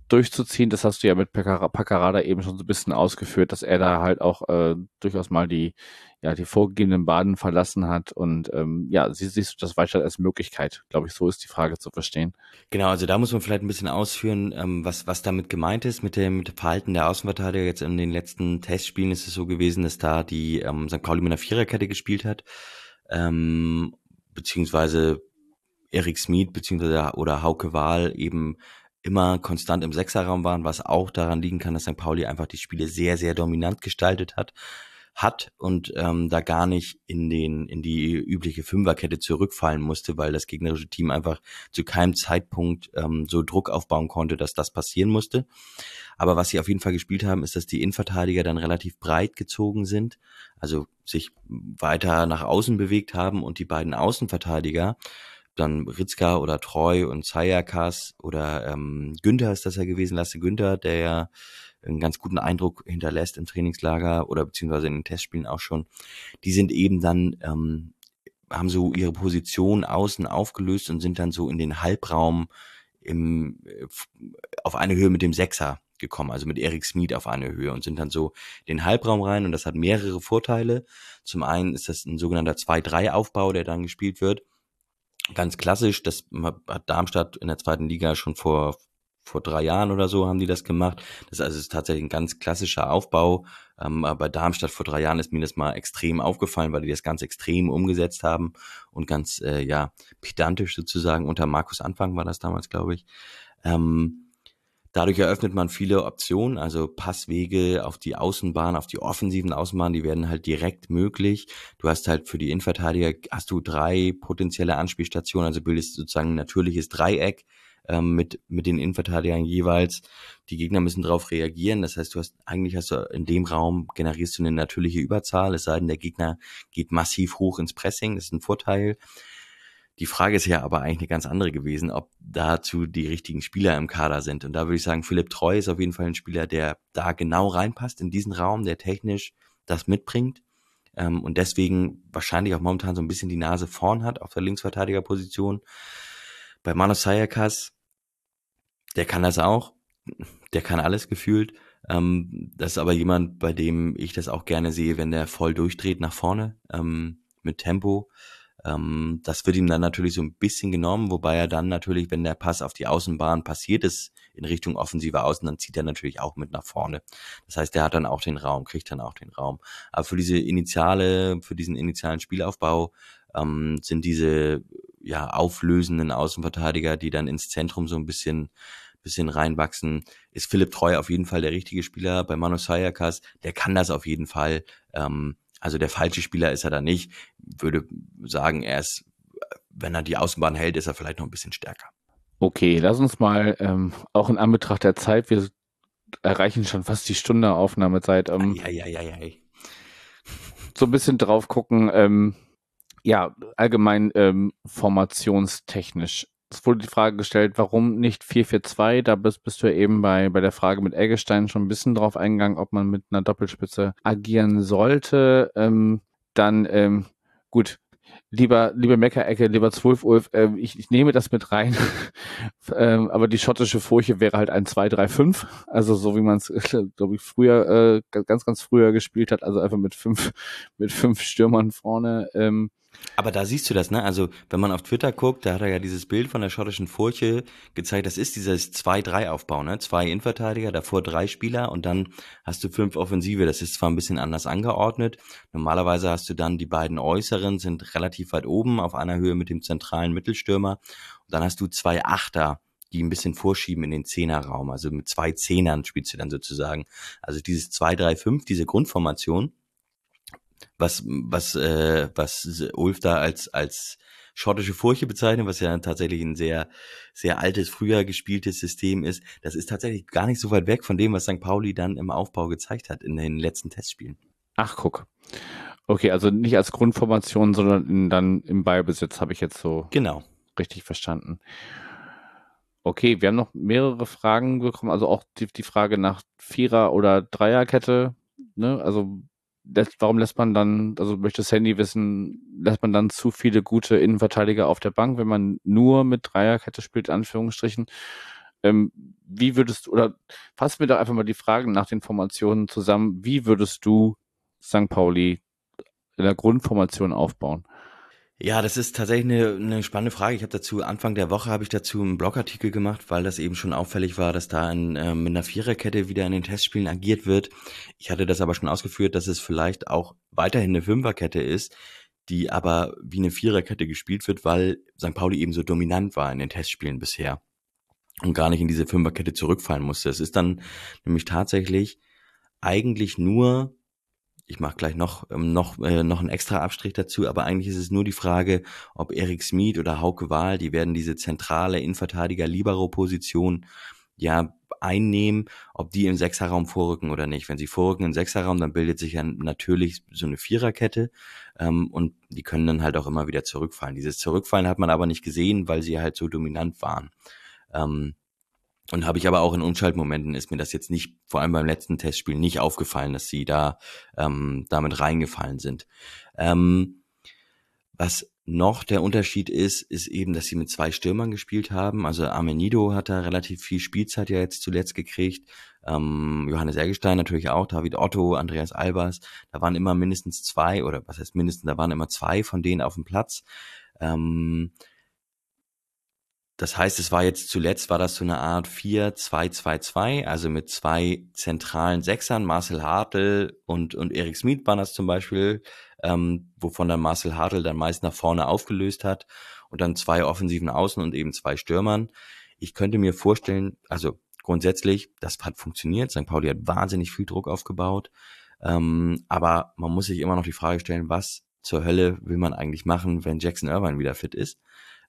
durchzuziehen. Das hast du ja mit Paccarada eben schon so ein bisschen ausgeführt, dass er da halt auch äh, durchaus mal die, ja, die vorgegebenen Baden verlassen hat. Und ähm, ja, sie, siehst du das weiter als Möglichkeit, glaube ich, so ist die Frage zu verstehen. Genau, also da muss man vielleicht ein bisschen ausführen, ähm, was, was damit gemeint ist mit dem, mit dem Verhalten der Außenverteidiger. Jetzt in den letzten Testspielen ist es so gewesen, dass da die ähm, St. Pauli mit einer Viererkette gespielt hat. Ähm, beziehungsweise Erik Smith beziehungsweise oder Hauke Wahl eben immer konstant im Sechserraum waren, was auch daran liegen kann, dass St. Pauli einfach die Spiele sehr, sehr dominant gestaltet hat hat und ähm, da gar nicht in den in die übliche Fünferkette zurückfallen musste, weil das gegnerische Team einfach zu keinem Zeitpunkt ähm, so Druck aufbauen konnte, dass das passieren musste. Aber was sie auf jeden Fall gespielt haben, ist, dass die Innenverteidiger dann relativ breit gezogen sind, also sich weiter nach außen bewegt haben und die beiden Außenverteidiger dann Ritzka oder Treu und Zayakas oder ähm, Günther ist das ja gewesen, Lasse Günther, der ja einen ganz guten Eindruck hinterlässt im Trainingslager oder beziehungsweise in den Testspielen auch schon. Die sind eben dann, ähm, haben so ihre Position außen aufgelöst und sind dann so in den Halbraum im, auf eine Höhe mit dem Sechser gekommen, also mit Eric Smith auf eine Höhe und sind dann so den Halbraum rein und das hat mehrere Vorteile. Zum einen ist das ein sogenannter 2-3-Aufbau, der dann gespielt wird. Ganz klassisch, das hat Darmstadt in der zweiten Liga schon vor vor drei Jahren oder so haben die das gemacht. Das ist also tatsächlich ein ganz klassischer Aufbau. Ähm, bei Darmstadt vor drei Jahren ist mir das mal extrem aufgefallen, weil die das ganz extrem umgesetzt haben und ganz äh, ja pedantisch sozusagen unter Markus Anfang war das damals, glaube ich. Ähm, Dadurch eröffnet man viele Optionen, also Passwege auf die Außenbahn, auf die offensiven Außenbahnen, die werden halt direkt möglich. Du hast halt für die Innenverteidiger hast du drei potenzielle Anspielstationen, also bildest sozusagen ein natürliches Dreieck ähm, mit, mit den Innenverteidigern jeweils. Die Gegner müssen darauf reagieren. Das heißt, du hast, eigentlich hast du in dem Raum generierst du eine natürliche Überzahl, es sei denn, der Gegner geht massiv hoch ins Pressing. Das ist ein Vorteil. Die Frage ist ja aber eigentlich eine ganz andere gewesen, ob dazu die richtigen Spieler im Kader sind. Und da würde ich sagen, Philipp Treu ist auf jeden Fall ein Spieler, der da genau reinpasst in diesen Raum, der technisch das mitbringt ähm, und deswegen wahrscheinlich auch momentan so ein bisschen die Nase vorn hat auf der Linksverteidigerposition. Bei Manos Sayakas der kann das auch. Der kann alles gefühlt. Ähm, das ist aber jemand, bei dem ich das auch gerne sehe, wenn der voll durchdreht nach vorne ähm, mit Tempo. Ähm, das wird ihm dann natürlich so ein bisschen genommen, wobei er dann natürlich, wenn der Pass auf die Außenbahn passiert ist, in Richtung offensive Außen, dann zieht er natürlich auch mit nach vorne. Das heißt, der hat dann auch den Raum, kriegt dann auch den Raum. Aber für diese initiale, für diesen initialen Spielaufbau ähm, sind diese ja auflösenden Außenverteidiger, die dann ins Zentrum so ein bisschen bisschen reinwachsen, ist Philipp Treu auf jeden Fall der richtige Spieler. Bei Manu Sayakas, der kann das auf jeden Fall. Ähm, also der falsche Spieler ist er da nicht. Würde sagen, er ist, wenn er die Außenbahn hält, ist er vielleicht noch ein bisschen stärker. Okay, lass uns mal ähm, auch in Anbetracht der Zeit, wir erreichen schon fast die Stunde Aufnahmezeit. Ähm, ja, ja, ja, ja. So ein bisschen drauf gucken, ähm, ja, allgemein ähm, formationstechnisch es wurde die Frage gestellt, warum nicht 4-4-2? Da bist, bist du eben bei, bei der Frage mit Eggestein schon ein bisschen drauf eingegangen, ob man mit einer Doppelspitze agieren sollte. Ähm, dann, ähm, gut, lieber, liebe Meckerecke, lieber Zwölf äh, ich, ich nehme das mit rein. *laughs* ähm, aber die schottische Furche wäre halt ein 2-3-5. Also so wie man es, glaube *laughs* ich, früher, äh, ganz, ganz früher gespielt hat. Also einfach mit fünf, *laughs* mit fünf Stürmern vorne. Ähm, aber da siehst du das, ne? Also, wenn man auf Twitter guckt, da hat er ja dieses Bild von der schottischen Furche gezeigt. Das ist dieses 2-3-Aufbau, ne? Zwei Innenverteidiger, davor drei Spieler und dann hast du fünf Offensive. Das ist zwar ein bisschen anders angeordnet. Normalerweise hast du dann die beiden Äußeren, sind relativ weit oben auf einer Höhe mit dem zentralen Mittelstürmer. Und dann hast du zwei Achter, die ein bisschen vorschieben in den Zehnerraum. Also mit zwei Zehnern spielst du dann sozusagen. Also dieses 2-3-5, diese Grundformation was, was, äh, was Ulf da als, als schottische Furche bezeichnet, was ja tatsächlich ein sehr, sehr altes, früher gespieltes System ist, das ist tatsächlich gar nicht so weit weg von dem, was St. Pauli dann im Aufbau gezeigt hat in den letzten Testspielen. Ach, guck. Okay, also nicht als Grundformation, sondern in, dann im Ballbesitz habe ich jetzt so genau. richtig verstanden. Okay, wir haben noch mehrere Fragen bekommen, also auch die, die Frage nach Vierer- oder Dreierkette. Ne? Also warum lässt man dann, also möchte Sandy wissen, lässt man dann zu viele gute Innenverteidiger auf der Bank, wenn man nur mit Dreierkette spielt, Anführungsstrichen? Ähm, wie würdest du, oder fassen wir doch einfach mal die Fragen nach den Formationen zusammen. Wie würdest du St. Pauli in der Grundformation aufbauen? Ja, das ist tatsächlich eine, eine spannende Frage. Ich habe dazu Anfang der Woche habe ich dazu einen Blogartikel gemacht, weil das eben schon auffällig war, dass da in, äh, mit einer Viererkette wieder in den Testspielen agiert wird. Ich hatte das aber schon ausgeführt, dass es vielleicht auch weiterhin eine Fünferkette ist, die aber wie eine Viererkette gespielt wird, weil St. Pauli eben so dominant war in den Testspielen bisher und gar nicht in diese Fünferkette zurückfallen musste. Es ist dann nämlich tatsächlich eigentlich nur ich mache gleich noch ähm, noch äh, noch einen extra Abstrich dazu, aber eigentlich ist es nur die Frage, ob Erik Smith oder Hauke Wahl, die werden diese zentrale Innenverteidiger Libero Position ja einnehmen, ob die im Sechserraum vorrücken oder nicht. Wenn sie vorrücken im Sechserraum, dann bildet sich ja natürlich so eine Viererkette ähm, und die können dann halt auch immer wieder zurückfallen. Dieses Zurückfallen hat man aber nicht gesehen, weil sie halt so dominant waren. Ähm, und habe ich aber auch in Unschaltmomenten ist mir das jetzt nicht, vor allem beim letzten Testspiel, nicht aufgefallen, dass sie da ähm, damit reingefallen sind. Ähm, was noch der Unterschied ist, ist eben, dass sie mit zwei Stürmern gespielt haben. Also Amenido hat da relativ viel Spielzeit ja jetzt zuletzt gekriegt. Ähm, Johannes Ergestein natürlich auch, David Otto, Andreas Albers. Da waren immer mindestens zwei, oder was heißt mindestens, da waren immer zwei von denen auf dem Platz. Ähm, das heißt, es war jetzt zuletzt, war das so eine Art 4-2-2-2, also mit zwei zentralen Sechsern, Marcel Hartl und, und Erik Smith waren das zum Beispiel, ähm, wovon dann Marcel Hartl dann meist nach vorne aufgelöst hat und dann zwei offensiven Außen und eben zwei Stürmern. Ich könnte mir vorstellen, also grundsätzlich, das hat funktioniert. St. Pauli hat wahnsinnig viel Druck aufgebaut. Ähm, aber man muss sich immer noch die Frage stellen, was zur Hölle will man eigentlich machen, wenn Jackson Irvine wieder fit ist?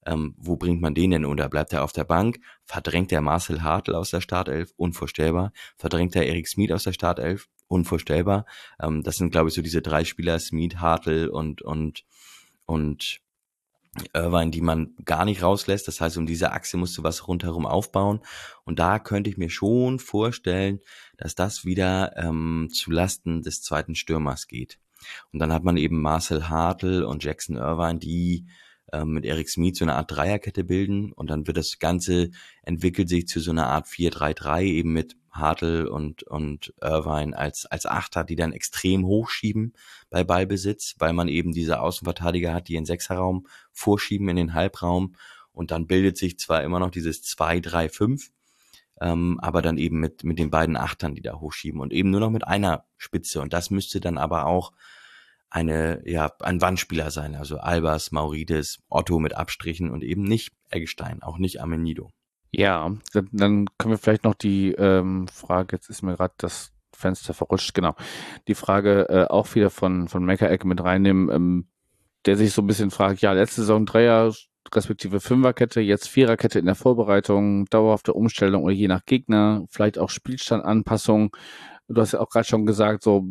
Ähm, wo bringt man den denn unter? Bleibt er auf der Bank? Verdrängt der Marcel Hartl aus der Startelf? Unvorstellbar. Verdrängt der Erik Smith aus der Startelf? Unvorstellbar. Ähm, das sind, glaube ich, so diese drei Spieler, Smith, Hartl und, und, und Irvine, die man gar nicht rauslässt. Das heißt, um diese Achse musst du was rundherum aufbauen. Und da könnte ich mir schon vorstellen, dass das wieder ähm, zu Lasten des zweiten Stürmers geht. Und dann hat man eben Marcel Hartl und Jackson Irvine, die ähm, mit Eric Smith so eine Art Dreierkette bilden und dann wird das Ganze entwickelt sich zu so einer Art 4-3-3 eben mit Hartl und, und Irvine als, als Achter, die dann extrem hochschieben bei Ballbesitz, weil man eben diese Außenverteidiger hat, die in Sechserraum vorschieben in den Halbraum. Und dann bildet sich zwar immer noch dieses 2-3-5, ähm, aber dann eben mit, mit den beiden Achtern, die da hochschieben und eben nur noch mit einer Spitze. Und das müsste dann aber auch eine, ja, ein Wandspieler sein, also Albers, Maurides, Otto mit Abstrichen und eben nicht Eggestein, auch nicht Amenido. Ja, dann, können wir vielleicht noch die ähm, Frage, jetzt ist mir gerade das Fenster verrutscht, genau, die Frage äh, auch wieder von, von Meckerecke mit reinnehmen, ähm, der sich so ein bisschen fragt, ja, letzte Saison Dreier respektive Fünferkette, jetzt Viererkette in der Vorbereitung, dauerhafte Umstellung oder je nach Gegner, vielleicht auch Spielstandanpassung. Du hast ja auch gerade schon gesagt, so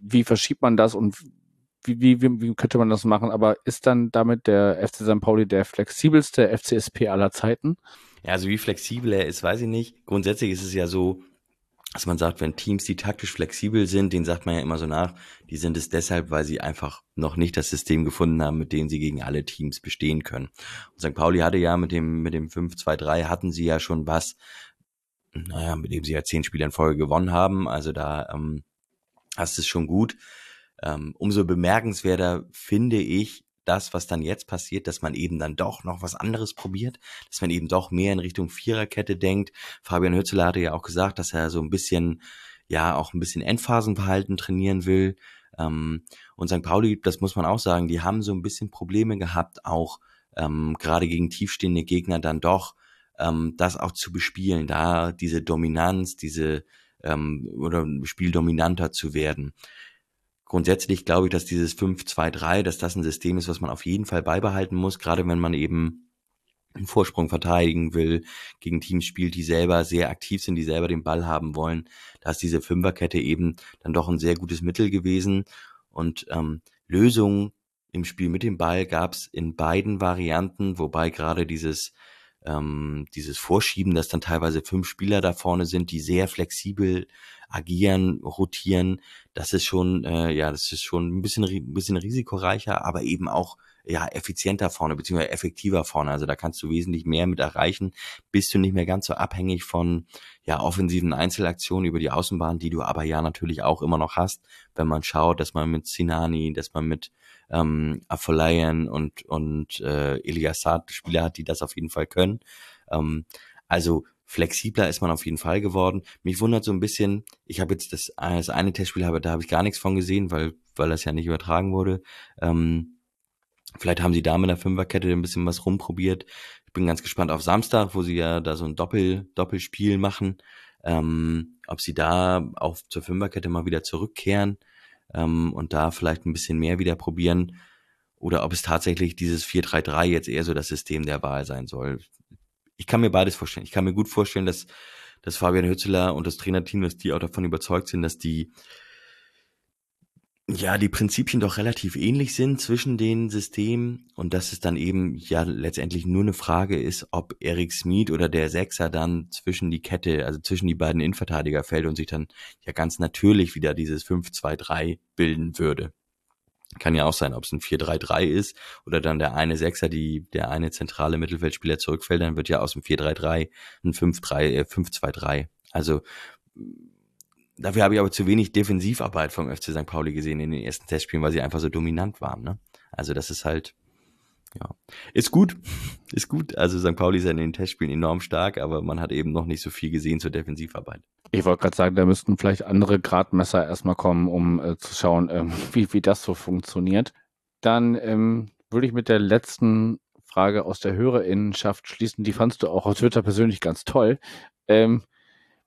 wie verschiebt man das und wie, wie, wie, wie könnte man das machen? Aber ist dann damit der FC St. Pauli der flexibelste FCSP aller Zeiten? Ja, also wie flexibel er ist, weiß ich nicht. Grundsätzlich ist es ja so, dass man sagt, wenn Teams, die taktisch flexibel sind, denen sagt man ja immer so nach, die sind es deshalb, weil sie einfach noch nicht das System gefunden haben, mit dem sie gegen alle Teams bestehen können. Und St. Pauli hatte ja mit dem, mit dem 5-2-3 hatten sie ja schon was, naja, mit dem sie ja zehn Spiele in Folge gewonnen haben. Also da ähm, hast es schon gut. Ähm, umso bemerkenswerter finde ich das, was dann jetzt passiert, dass man eben dann doch noch was anderes probiert, dass man eben doch mehr in Richtung Viererkette denkt. Fabian Hützeler hatte ja auch gesagt, dass er so ein bisschen, ja, auch ein bisschen Endphasenverhalten trainieren will. Ähm, und St. Pauli, das muss man auch sagen, die haben so ein bisschen Probleme gehabt, auch ähm, gerade gegen tiefstehende Gegner dann doch ähm, das auch zu bespielen, da diese Dominanz, diese ähm, oder spieldominanter zu werden grundsätzlich glaube ich, dass dieses 5-2-3, dass das ein System ist, was man auf jeden Fall beibehalten muss, gerade wenn man eben einen Vorsprung verteidigen will, gegen Teams spielt, die selber sehr aktiv sind, die selber den Ball haben wollen. Da ist diese Fünferkette eben dann doch ein sehr gutes Mittel gewesen. Und ähm, Lösungen im Spiel mit dem Ball gab es in beiden Varianten, wobei gerade dieses ähm, dieses Vorschieben, dass dann teilweise fünf Spieler da vorne sind, die sehr flexibel agieren, rotieren, das ist schon, äh, ja, das ist schon ein bisschen, ein bisschen risikoreicher, aber eben auch ja effizienter vorne beziehungsweise effektiver vorne. Also da kannst du wesentlich mehr mit erreichen, bist du nicht mehr ganz so abhängig von ja offensiven Einzelaktionen über die Außenbahn, die du aber ja natürlich auch immer noch hast, wenn man schaut, dass man mit Sinani, dass man mit ähm, Afolayan und, und äh, Eliassad Spieler hat, die das auf jeden Fall können. Ähm, also flexibler ist man auf jeden Fall geworden. Mich wundert so ein bisschen, ich habe jetzt das, das eine Testspiel, habe, da habe ich gar nichts von gesehen, weil, weil das ja nicht übertragen wurde. Ähm, vielleicht haben sie da mit der Fünferkette ein bisschen was rumprobiert. Ich bin ganz gespannt auf Samstag, wo sie ja da so ein Doppel, Doppelspiel machen. Ähm, ob sie da auch zur Fünferkette mal wieder zurückkehren ähm, und da vielleicht ein bisschen mehr wieder probieren oder ob es tatsächlich dieses 4-3-3 jetzt eher so das System der Wahl sein soll. Ich kann mir beides vorstellen. Ich kann mir gut vorstellen, dass, dass Fabian Hützeler und das Trainerteam, dass die auch davon überzeugt sind, dass die ja, die Prinzipien doch relativ ähnlich sind zwischen den Systemen und dass es dann eben ja letztendlich nur eine Frage ist, ob Eric Smith oder der Sechser dann zwischen die Kette, also zwischen die beiden Innenverteidiger fällt und sich dann ja ganz natürlich wieder dieses 5-2-3 bilden würde. Kann ja auch sein, ob es ein 4-3-3 ist oder dann der eine Sechser, die, der eine zentrale Mittelfeldspieler zurückfällt, dann wird ja aus dem 4-3-3 ein 5-2-3. Äh, also dafür habe ich aber zu wenig Defensivarbeit vom FC St. Pauli gesehen in den ersten Testspielen, weil sie einfach so dominant waren. Ne? Also das ist halt, ja, ist gut, *laughs* ist gut. Also St. Pauli ist ja in den Testspielen enorm stark, aber man hat eben noch nicht so viel gesehen zur Defensivarbeit. Ich wollte gerade sagen, da müssten vielleicht andere Gradmesser erstmal kommen, um äh, zu schauen, ähm, *laughs* wie, wie das so funktioniert. Dann ähm, würde ich mit der letzten Frage aus der Hörerinnenschaft schließen. Die fandst du auch auf Twitter persönlich ganz toll. Ähm,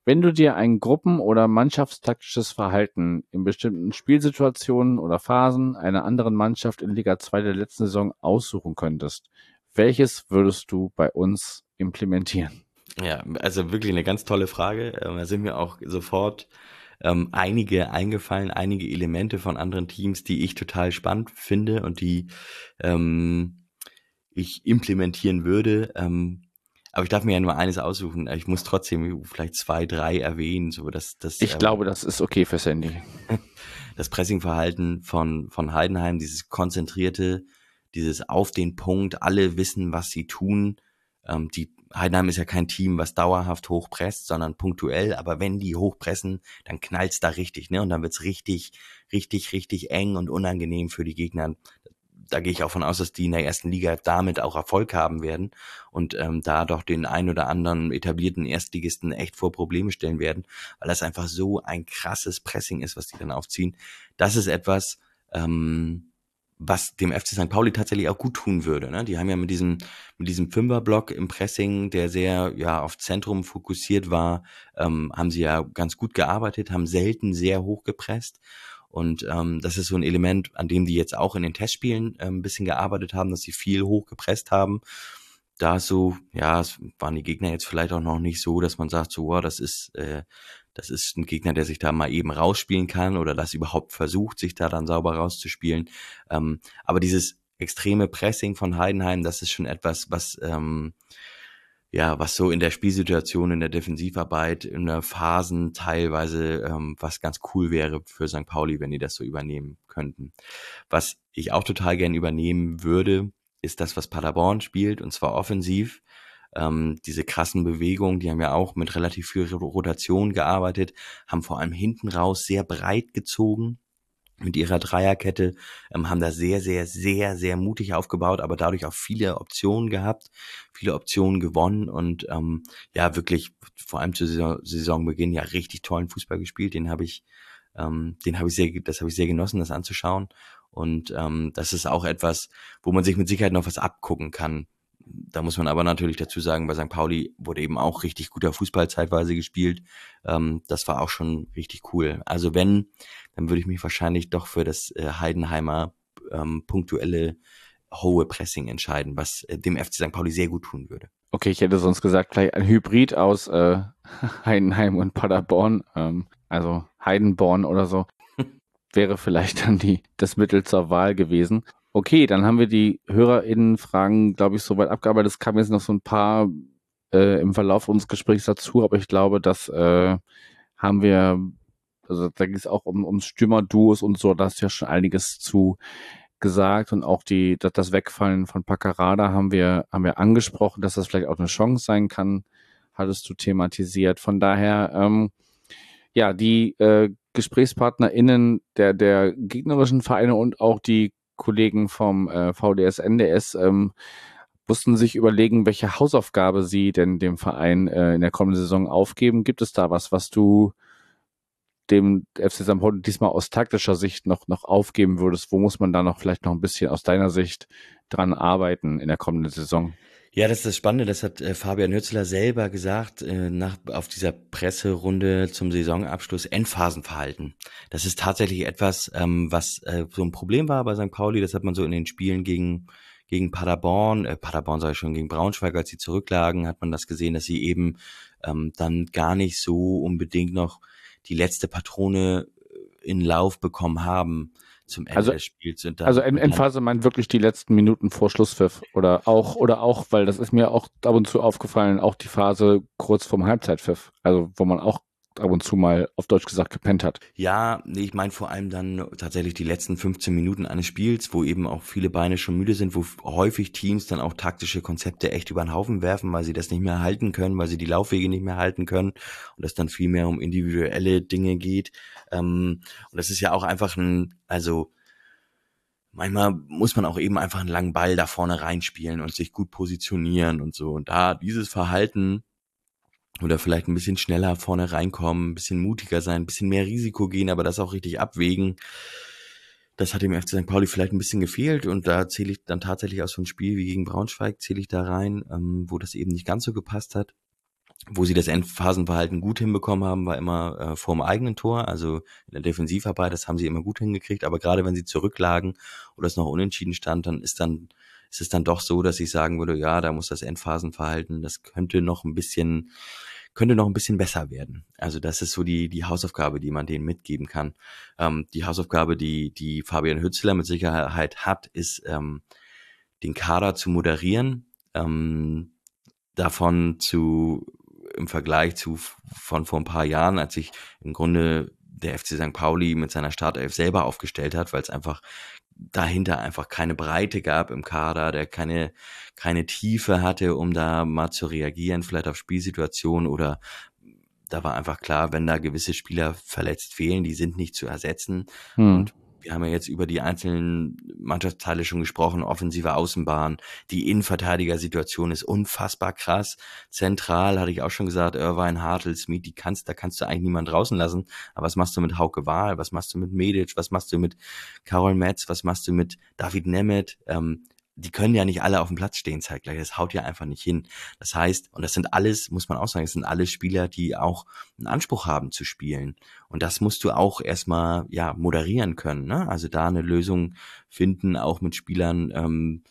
wenn du dir ein Gruppen- oder Mannschaftstaktisches Verhalten in bestimmten Spielsituationen oder Phasen einer anderen Mannschaft in Liga 2 der letzten Saison aussuchen könntest, welches würdest du bei uns implementieren? Ja, also wirklich eine ganz tolle Frage. Ähm, da sind mir auch sofort ähm, einige eingefallen, einige Elemente von anderen Teams, die ich total spannend finde und die ähm, ich implementieren würde. Ähm, aber ich darf mir ja nur eines aussuchen. Ich muss trotzdem vielleicht zwei, drei erwähnen. So dass, dass, ich ähm, glaube, das ist okay für Sandy. *laughs* Das Pressingverhalten von, von Heidenheim, dieses konzentrierte, dieses auf den Punkt, alle wissen, was sie tun. Ähm, die Heidenheim ist ja kein Team, was dauerhaft hochpresst, sondern punktuell. Aber wenn die hochpressen, dann knallt's da richtig, ne? Und dann wird's richtig, richtig, richtig eng und unangenehm für die Gegner da gehe ich auch von aus, dass die in der ersten Liga damit auch Erfolg haben werden und ähm, da doch den ein oder anderen etablierten Erstligisten echt vor Probleme stellen werden, weil das einfach so ein krasses Pressing ist, was die dann aufziehen. Das ist etwas, ähm, was dem FC St. Pauli tatsächlich auch gut tun würde. Ne? Die haben ja mit diesem, mit diesem Fünferblock im Pressing, der sehr ja auf Zentrum fokussiert war, ähm, haben sie ja ganz gut gearbeitet, haben selten sehr hoch gepresst und ähm, das ist so ein Element, an dem die jetzt auch in den Testspielen äh, ein bisschen gearbeitet haben, dass sie viel hochgepresst haben. Da ist so, ja, es waren die Gegner jetzt vielleicht auch noch nicht so, dass man sagt, so, wow, das ist, äh, das ist ein Gegner, der sich da mal eben rausspielen kann oder das überhaupt versucht, sich da dann sauber rauszuspielen. Ähm, aber dieses extreme Pressing von Heidenheim, das ist schon etwas, was ähm, ja, was so in der Spielsituation, in der Defensivarbeit, in der Phasen teilweise, ähm, was ganz cool wäre für St. Pauli, wenn die das so übernehmen könnten. Was ich auch total gern übernehmen würde, ist das, was Paderborn spielt, und zwar offensiv. Ähm, diese krassen Bewegungen, die haben ja auch mit relativ viel Rotation gearbeitet, haben vor allem hinten raus sehr breit gezogen, mit ihrer Dreierkette, ähm, haben da sehr, sehr, sehr, sehr mutig aufgebaut, aber dadurch auch viele Optionen gehabt, viele Optionen gewonnen und ähm, ja, wirklich vor allem zu Saison, Saisonbeginn ja richtig tollen Fußball gespielt. Den habe ich, ähm, den habe ich sehr, das habe ich sehr genossen, das anzuschauen. Und ähm, das ist auch etwas, wo man sich mit Sicherheit noch was abgucken kann da muss man aber natürlich dazu sagen, bei St. Pauli wurde eben auch richtig guter Fußball zeitweise gespielt. Ähm, das war auch schon richtig cool. Also wenn, dann würde ich mich wahrscheinlich doch für das äh, Heidenheimer ähm, punktuelle hohe Pressing entscheiden, was äh, dem FC St. Pauli sehr gut tun würde. Okay, ich hätte sonst gesagt, vielleicht ein Hybrid aus äh, *laughs* Heidenheim und Paderborn, ähm, also Heidenborn oder so, *laughs* wäre vielleicht dann die, das Mittel zur Wahl gewesen. Okay, dann haben wir die HörerInnen-Fragen, glaube ich, soweit abgearbeitet. Es kamen jetzt noch so ein paar äh, im Verlauf unseres Gesprächs dazu, aber ich glaube, das äh, haben wir, also da ging es auch um, um Stürmerduos und so, da hast du ja schon einiges zu gesagt und auch die, das, das Wegfallen von Paccarada haben wir, haben wir angesprochen, dass das vielleicht auch eine Chance sein kann, hattest du thematisiert. Von daher, ähm, ja, die äh, GesprächspartnerInnen der, der gegnerischen Vereine und auch die Kollegen vom äh, VDS, NDS ähm, mussten sich überlegen, welche Hausaufgabe sie denn dem Verein äh, in der kommenden Saison aufgeben. Gibt es da was, was du dem FC St. Pauli diesmal aus taktischer Sicht noch, noch aufgeben würdest? Wo muss man da noch vielleicht noch ein bisschen aus deiner Sicht dran arbeiten in der kommenden Saison? Ja, das ist das Spannende, das hat äh, Fabian Hürzler selber gesagt, äh, nach, auf dieser Presserunde zum Saisonabschluss, Endphasenverhalten. Das ist tatsächlich etwas, ähm, was äh, so ein Problem war bei St. Pauli, das hat man so in den Spielen gegen, gegen Paderborn, äh, Paderborn sage ich schon, gegen Braunschweig, als sie zurücklagen, hat man das gesehen, dass sie eben ähm, dann gar nicht so unbedingt noch die letzte Patrone äh, in Lauf bekommen haben zum Ende also, des Spiels. Und dann, also Endphase meint wirklich die letzten Minuten vor Schlusspfiff oder auch, oder auch, weil das ist mir auch ab und zu aufgefallen, auch die Phase kurz vorm Halbzeitpfiff, also wo man auch ab und zu mal auf Deutsch gesagt gepennt hat. Ja, ich meine vor allem dann tatsächlich die letzten 15 Minuten eines Spiels, wo eben auch viele Beine schon müde sind, wo häufig Teams dann auch taktische Konzepte echt über den Haufen werfen, weil sie das nicht mehr halten können, weil sie die Laufwege nicht mehr halten können und es dann viel mehr um individuelle Dinge geht. Ähm, und das ist ja auch einfach ein, also manchmal muss man auch eben einfach einen langen Ball da vorne reinspielen und sich gut positionieren und so. Und da dieses Verhalten oder vielleicht ein bisschen schneller vorne reinkommen, ein bisschen mutiger sein, ein bisschen mehr Risiko gehen, aber das auch richtig abwägen. Das hat dem FC St. Pauli vielleicht ein bisschen gefehlt und da zähle ich dann tatsächlich aus so einem Spiel wie gegen Braunschweig zähle ich da rein, ähm, wo das eben nicht ganz so gepasst hat. Wo sie das Endphasenverhalten gut hinbekommen haben, war immer äh, vor dem eigenen Tor, also in der Defensivarbeit, das haben sie immer gut hingekriegt, aber gerade wenn sie zurücklagen oder es noch unentschieden stand, dann ist dann ist es dann doch so, dass ich sagen würde, ja, da muss das Endphasenverhalten, das könnte noch ein bisschen könnte noch ein bisschen besser werden. Also das ist so die, die Hausaufgabe, die man denen mitgeben kann. Ähm, die Hausaufgabe, die, die Fabian Hützler mit Sicherheit hat, ist, ähm, den Kader zu moderieren, ähm, davon zu, im Vergleich zu von vor ein paar Jahren, als sich im Grunde der FC St. Pauli mit seiner Startelf selber aufgestellt hat, weil es einfach dahinter einfach keine Breite gab im Kader, der keine, keine Tiefe hatte, um da mal zu reagieren, vielleicht auf Spielsituationen oder da war einfach klar, wenn da gewisse Spieler verletzt fehlen, die sind nicht zu ersetzen. Hm. Und wir haben ja jetzt über die einzelnen Mannschaftsteile schon gesprochen, offensive Außenbahn, die Innenverteidiger-Situation ist unfassbar krass. Zentral hatte ich auch schon gesagt, Irvine, Hartl, Smith, die kannst, da kannst du eigentlich niemand draußen lassen. Aber was machst du mit Hauke Wahl? Was machst du mit Medic? Was machst du mit Karol Metz? Was machst du mit David Nemeth? Ähm, die können ja nicht alle auf dem Platz stehen zeitgleich. Das haut ja einfach nicht hin. Das heißt, und das sind alles, muss man auch sagen, das sind alles Spieler, die auch einen Anspruch haben zu spielen. Und das musst du auch erstmal ja moderieren können. Ne? Also da eine Lösung finden, auch mit Spielern, ähm,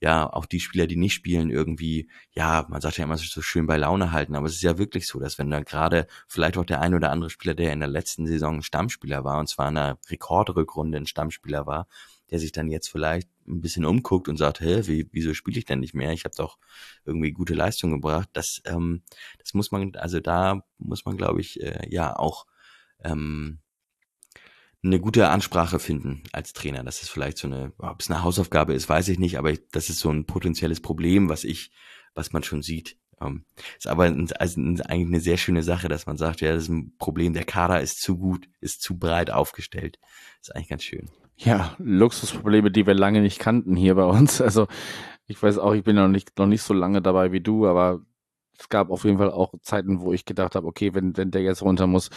ja, auch die Spieler, die nicht spielen, irgendwie, ja, man sagt ja immer so schön bei Laune halten, aber es ist ja wirklich so, dass wenn da gerade vielleicht auch der ein oder andere Spieler, der in der letzten Saison Stammspieler war, und zwar in einer Rekordrückrunde ein Stammspieler war, der sich dann jetzt vielleicht ein bisschen umguckt und sagt, hä, wie, wieso spiele ich denn nicht mehr? Ich habe doch irgendwie gute Leistung gebracht. Das, ähm, das muss man, also da muss man, glaube ich, äh, ja auch ähm, eine gute Ansprache finden als Trainer. Das ist vielleicht so eine, ob es eine Hausaufgabe ist, weiß ich nicht, aber ich, das ist so ein potenzielles Problem, was ich, was man schon sieht. Ähm, ist aber ein, also eigentlich eine sehr schöne Sache, dass man sagt, ja, das ist ein Problem, der Kader ist zu gut, ist zu breit aufgestellt. Ist eigentlich ganz schön. Ja, Luxusprobleme, die wir lange nicht kannten hier bei uns. *laughs* Also ich weiß auch, ich bin noch nicht, noch nicht so lange dabei wie du, aber es gab auf jeden Fall auch Zeiten, wo ich gedacht habe, okay, wenn, wenn der jetzt runter muss,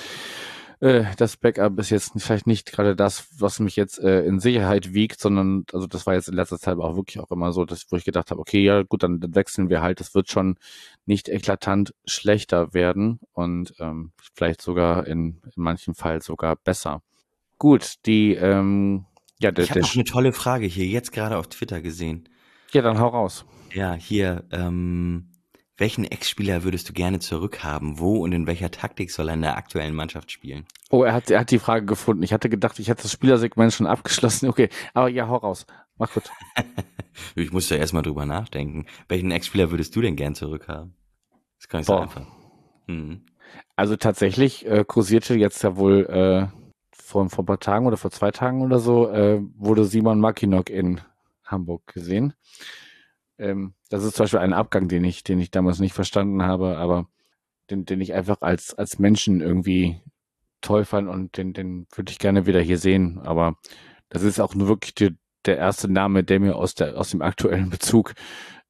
äh, das Backup ist jetzt vielleicht nicht gerade das, was mich jetzt äh, in Sicherheit wiegt, sondern also das war jetzt in letzter Zeit auch wirklich auch immer so, dass wo ich gedacht habe, okay, ja gut, dann, dann wechseln wir halt. Das wird schon nicht eklatant schlechter werden und ähm, vielleicht sogar in, in manchen Fall sogar besser. Gut, die ähm, ja, der, ich habe noch eine tolle Frage hier jetzt gerade auf Twitter gesehen. Ja, dann hau raus. Ja, hier, ähm, welchen Ex-Spieler würdest du gerne zurückhaben? Wo und in welcher Taktik soll er in der aktuellen Mannschaft spielen? Oh, er hat, er hat die Frage gefunden. Ich hatte gedacht, ich hätte das Spielersegment schon abgeschlossen. Okay, aber ja, hau raus. Mach gut. *laughs* ich musste erstmal drüber nachdenken. Welchen Ex-Spieler würdest du denn gern zurückhaben? Das kann ich so einfach. Hm. Also tatsächlich äh, kursierte jetzt ja wohl äh, vor, vor ein paar Tagen oder vor zwei Tagen oder so, äh, wurde Simon Makinok in Hamburg gesehen. Ähm, das ist zum Beispiel ein Abgang, den ich, den ich damals nicht verstanden habe, aber den, den ich einfach als, als Menschen irgendwie toll fand und den, den würde ich gerne wieder hier sehen. Aber das ist auch nur wirklich die, der erste Name, der mir aus, der, aus dem aktuellen *laughs* Bezug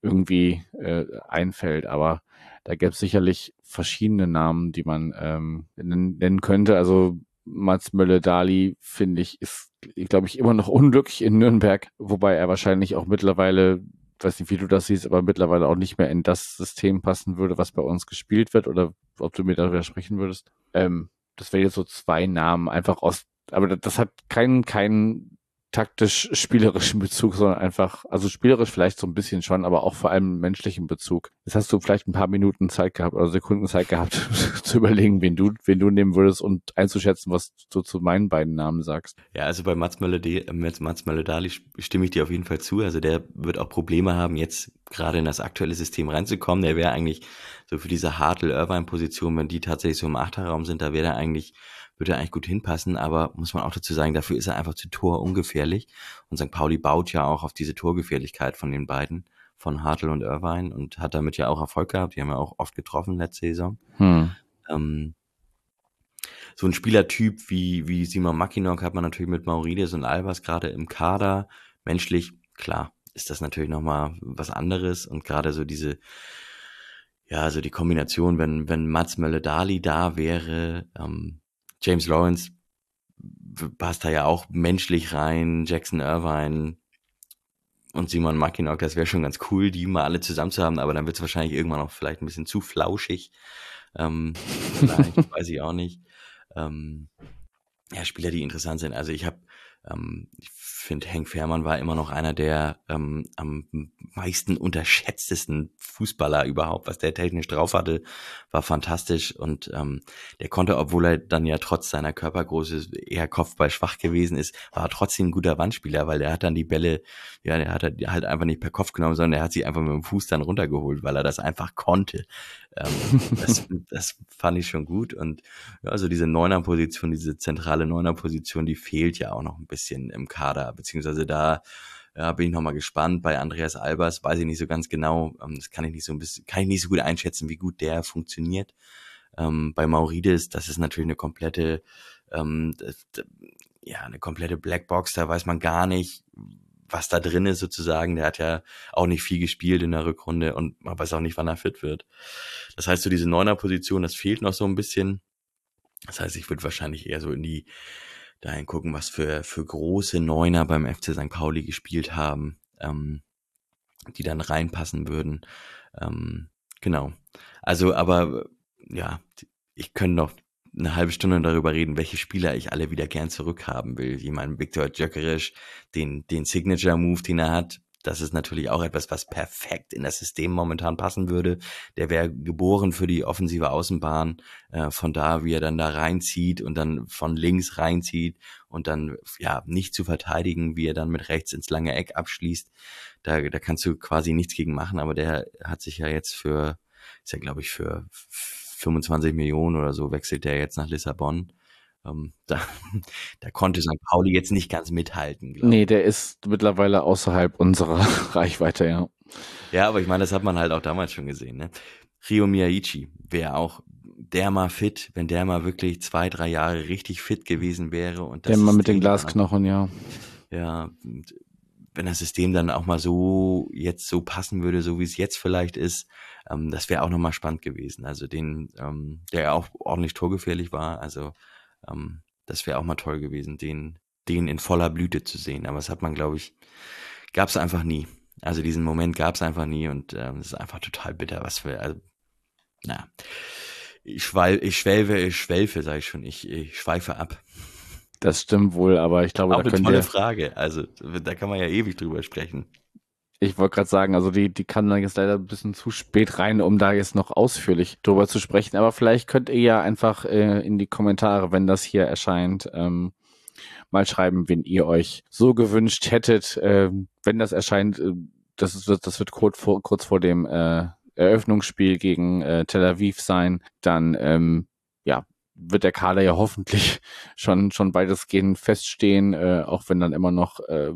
irgendwie äh, einfällt. Aber da gäbe es sicherlich verschiedene Namen, die man ähm, nennen könnte. Also Mats Mölle-Dali, finde ich, ist, glaube ich, immer noch unglücklich in Nürnberg, wobei er wahrscheinlich auch mittlerweile, weiß nicht, wie du das siehst, aber mittlerweile auch nicht mehr in das System passen würde, was bei uns gespielt wird, oder ob du mir darüber sprechen würdest. Ähm, das wäre jetzt so zwei Namen, einfach aus, aber das hat keinen, keinen taktisch-spielerischen Bezug, sondern einfach, also spielerisch vielleicht so ein bisschen schon, aber auch vor allem menschlichen Bezug. Jetzt hast du vielleicht ein paar Minuten Zeit gehabt oder Sekunden Zeit gehabt, *laughs* zu überlegen, wen du, wen du nehmen würdest und einzuschätzen, was du zu meinen beiden Namen sagst. Ja, also bei Mats Möller-Dali äh, stimme ich dir auf jeden Fall zu. Also der wird auch Probleme haben, jetzt gerade in das aktuelle System reinzukommen. Der wäre eigentlich so für diese Hartl-Irvine-Position, wenn die tatsächlich so im Achterraum sind, da wäre er eigentlich würde eigentlich gut hinpassen, aber muss man auch dazu sagen, dafür ist er einfach zu Tor ungefährlich. Und St. Pauli baut ja auch auf diese Torgefährlichkeit von den beiden, von Hartl und Irvine und hat damit ja auch Erfolg gehabt. Die haben ja auch oft getroffen letzte Saison. Hm. Ähm, so ein Spielertyp wie, wie Simon Mackinock hat man natürlich mit Maurides und Albers gerade im Kader. Menschlich, klar, ist das natürlich nochmal was anderes und gerade so diese, ja, also die Kombination, wenn, wenn Mats Mölle-Dali da wäre, ähm, James Lawrence passt da ja auch menschlich rein, Jackson Irvine und Simon Mackinock, das wäre schon ganz cool, die mal alle zusammen zu haben, aber dann wird es wahrscheinlich irgendwann auch vielleicht ein bisschen zu flauschig. Ähm, *laughs* weiß ich auch nicht. Ähm, ja, Spieler, die interessant sind. Also ich habe ähm, finde, Henk Fährmann war immer noch einer der ähm, am meisten unterschätztesten Fußballer überhaupt. Was der technisch drauf hatte, war fantastisch. Und ähm, der konnte, obwohl er dann ja trotz seiner Körpergröße eher Kopfball schwach gewesen ist, war trotzdem ein guter Wandspieler, weil der hat dann die Bälle, ja, der hat halt einfach nicht per Kopf genommen, sondern er hat sie einfach mit dem Fuß dann runtergeholt, weil er das einfach konnte. Ähm, *laughs* das, das fand ich schon gut. Und ja, also diese Neuner-Position, diese zentrale Neuner-Position, die fehlt ja auch noch ein bisschen im Kader, beziehungsweise da ja, bin ich nochmal gespannt. Bei Andreas Albers weiß ich nicht so ganz genau. Ähm, das kann ich nicht so ein bisschen, kann ich nicht so gut einschätzen, wie gut der funktioniert. Ähm, bei Maurides, das ist natürlich eine komplette, ähm, ja, eine komplette Blackbox. Da weiß man gar nicht, was da drin ist sozusagen. Der hat ja auch nicht viel gespielt in der Rückrunde und man weiß auch nicht, wann er fit wird. Das heißt, so diese Neuner-Position, das fehlt noch so ein bisschen. Das heißt, ich würde wahrscheinlich eher so in die dahin gucken, was für, für große Neuner beim FC St. Pauli gespielt haben, ähm, die dann reinpassen würden. Ähm, genau. Also, aber ja, ich könnte noch eine halbe Stunde darüber reden, welche Spieler ich alle wieder gern zurückhaben will. Jemand Viktor Djökeric, den, den Signature-Move, den er hat, das ist natürlich auch etwas, was perfekt in das System momentan passen würde. Der wäre geboren für die offensive Außenbahn. Äh, von da, wie er dann da reinzieht und dann von links reinzieht und dann ja nicht zu verteidigen, wie er dann mit rechts ins lange Eck abschließt. Da, da kannst du quasi nichts gegen machen, aber der hat sich ja jetzt für, ist ja glaube ich für 25 Millionen oder so wechselt der jetzt nach Lissabon. Ähm, da, *laughs* da konnte St. Pauli jetzt nicht ganz mithalten. Nee, der ist mittlerweile außerhalb unserer *laughs* Reichweite, ja. Ja, aber ich meine, das hat man halt auch damals schon gesehen. Ne? Rio Miyaichi wäre auch der mal fit, wenn der mal wirklich zwei, drei Jahre richtig fit gewesen wäre. Und das der mal mit den Glasknochen, ja. Ja, wenn das System dann auch mal so jetzt so passen würde, so wie es jetzt vielleicht ist, ähm, das wäre auch nochmal spannend gewesen. Also den, ähm, der ja auch ordentlich torgefährlich war, also ähm, das wäre auch mal toll gewesen, den, den in voller Blüte zu sehen. Aber das hat man, glaube ich, gab es einfach nie. Also diesen Moment gab es einfach nie und ähm, es ist einfach total bitter, was für, also, na, ich, schweil, ich schwelfe, ich schwelfe, sage ich schon, ich, ich schweife ab. Das stimmt wohl, aber ich glaube, auch da eine tolle Frage. Also da kann man ja ewig drüber sprechen. Ich wollte gerade sagen, also die, die kann dann jetzt leider ein bisschen zu spät rein, um da jetzt noch ausführlich drüber zu sprechen. Aber vielleicht könnt ihr ja einfach äh, in die Kommentare, wenn das hier erscheint, ähm, mal schreiben, wen ihr euch so gewünscht hättet. Äh, wenn das erscheint, äh, das, ist, das wird kurz vor, kurz vor dem äh, Eröffnungsspiel gegen äh, Tel Aviv sein, dann ähm, ja, wird der Kader ja hoffentlich *laughs* schon schon weitestgehend feststehen, äh, auch wenn dann immer noch äh,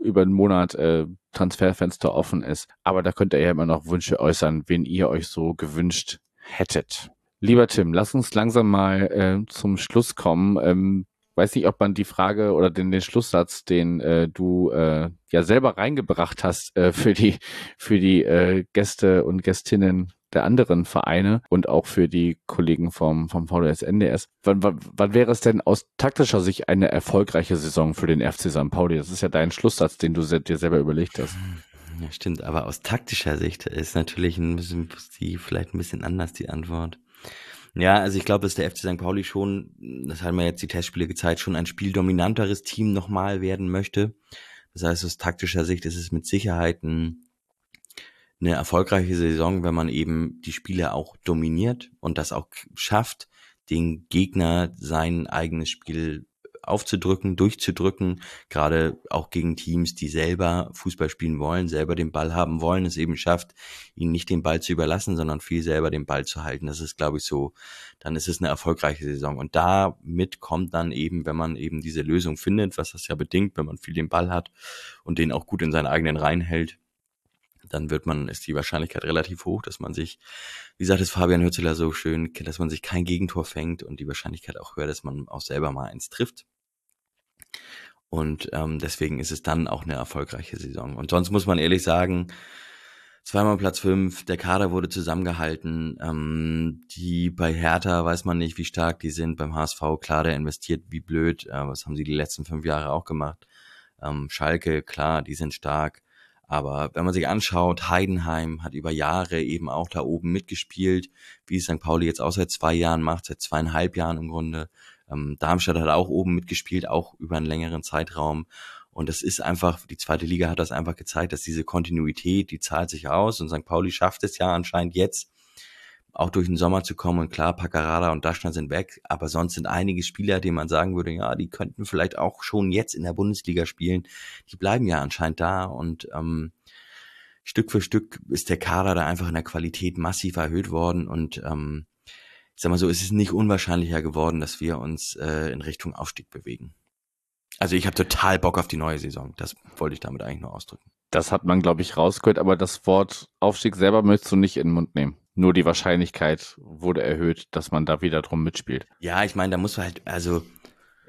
über einen Monat äh, Transferfenster offen ist. Aber da könnt ihr ja immer noch Wünsche äußern, wen ihr euch so gewünscht hättet. Lieber Tim, lass uns langsam mal äh, zum Schluss kommen. Ähm, weiß nicht, ob man die Frage oder den, den Schlusssatz, den äh, du äh, ja selber reingebracht hast äh, für die für die äh, Gäste und Gästinnen der anderen Vereine und auch für die Kollegen vom, vom VDS NDS. Wann, wann, wann wäre es denn aus taktischer Sicht eine erfolgreiche Saison für den FC St. Pauli? Das ist ja dein Schlusssatz, den du dir selber überlegt hast. Ja, stimmt, aber aus taktischer Sicht ist natürlich ein bisschen, die vielleicht ein bisschen anders die Antwort. Ja, also ich glaube, dass der FC St. Pauli schon, das haben wir jetzt die Testspiele gezeigt, schon ein spieldominanteres Team nochmal werden möchte. Das heißt, aus taktischer Sicht ist es mit Sicherheit ein, eine erfolgreiche Saison, wenn man eben die Spiele auch dominiert und das auch schafft, den Gegner sein eigenes Spiel aufzudrücken, durchzudrücken, gerade auch gegen Teams, die selber Fußball spielen wollen, selber den Ball haben wollen, es eben schafft, ihnen nicht den Ball zu überlassen, sondern viel selber den Ball zu halten. Das ist, glaube ich, so, dann ist es eine erfolgreiche Saison. Und damit kommt dann eben, wenn man eben diese Lösung findet, was das ja bedingt, wenn man viel den Ball hat und den auch gut in seinen eigenen Reihen hält, dann wird man, ist die Wahrscheinlichkeit relativ hoch, dass man sich, wie sagt es Fabian Hürzeler so schön, dass man sich kein Gegentor fängt und die Wahrscheinlichkeit auch höher, dass man auch selber mal eins trifft. Und ähm, deswegen ist es dann auch eine erfolgreiche Saison. Und sonst muss man ehrlich sagen, zweimal Platz fünf, der Kader wurde zusammengehalten. Ähm, die bei Hertha weiß man nicht, wie stark die sind. Beim HSV, klar, der investiert wie blöd. Äh, was haben sie die letzten fünf Jahre auch gemacht? Ähm, Schalke, klar, die sind stark. Aber wenn man sich anschaut, Heidenheim hat über Jahre eben auch da oben mitgespielt, wie es St. Pauli jetzt auch seit zwei Jahren macht, seit zweieinhalb Jahren im Grunde. Ähm, Darmstadt hat auch oben mitgespielt, auch über einen längeren Zeitraum. Und das ist einfach, die zweite Liga hat das einfach gezeigt, dass diese Kontinuität, die zahlt sich aus. Und St. Pauli schafft es ja anscheinend jetzt, auch durch den Sommer zu kommen. Und klar, Paccarada und Daschner sind weg, aber sonst sind einige Spieler, denen man sagen würde, ja, die könnten vielleicht auch schon jetzt in der Bundesliga spielen. Die bleiben ja anscheinend da und ähm, Stück für Stück ist der Kader da einfach in der Qualität massiv erhöht worden und ähm, ich sag mal so, es ist nicht unwahrscheinlicher geworden, dass wir uns äh, in Richtung Aufstieg bewegen. Also ich habe total Bock auf die neue Saison. Das wollte ich damit eigentlich nur ausdrücken. Das hat man, glaube ich, rausgehört, aber das Wort Aufstieg selber möchtest du nicht in den Mund nehmen. Nur die Wahrscheinlichkeit wurde erhöht, dass man da wieder drum mitspielt. Ja, ich meine, da muss halt, also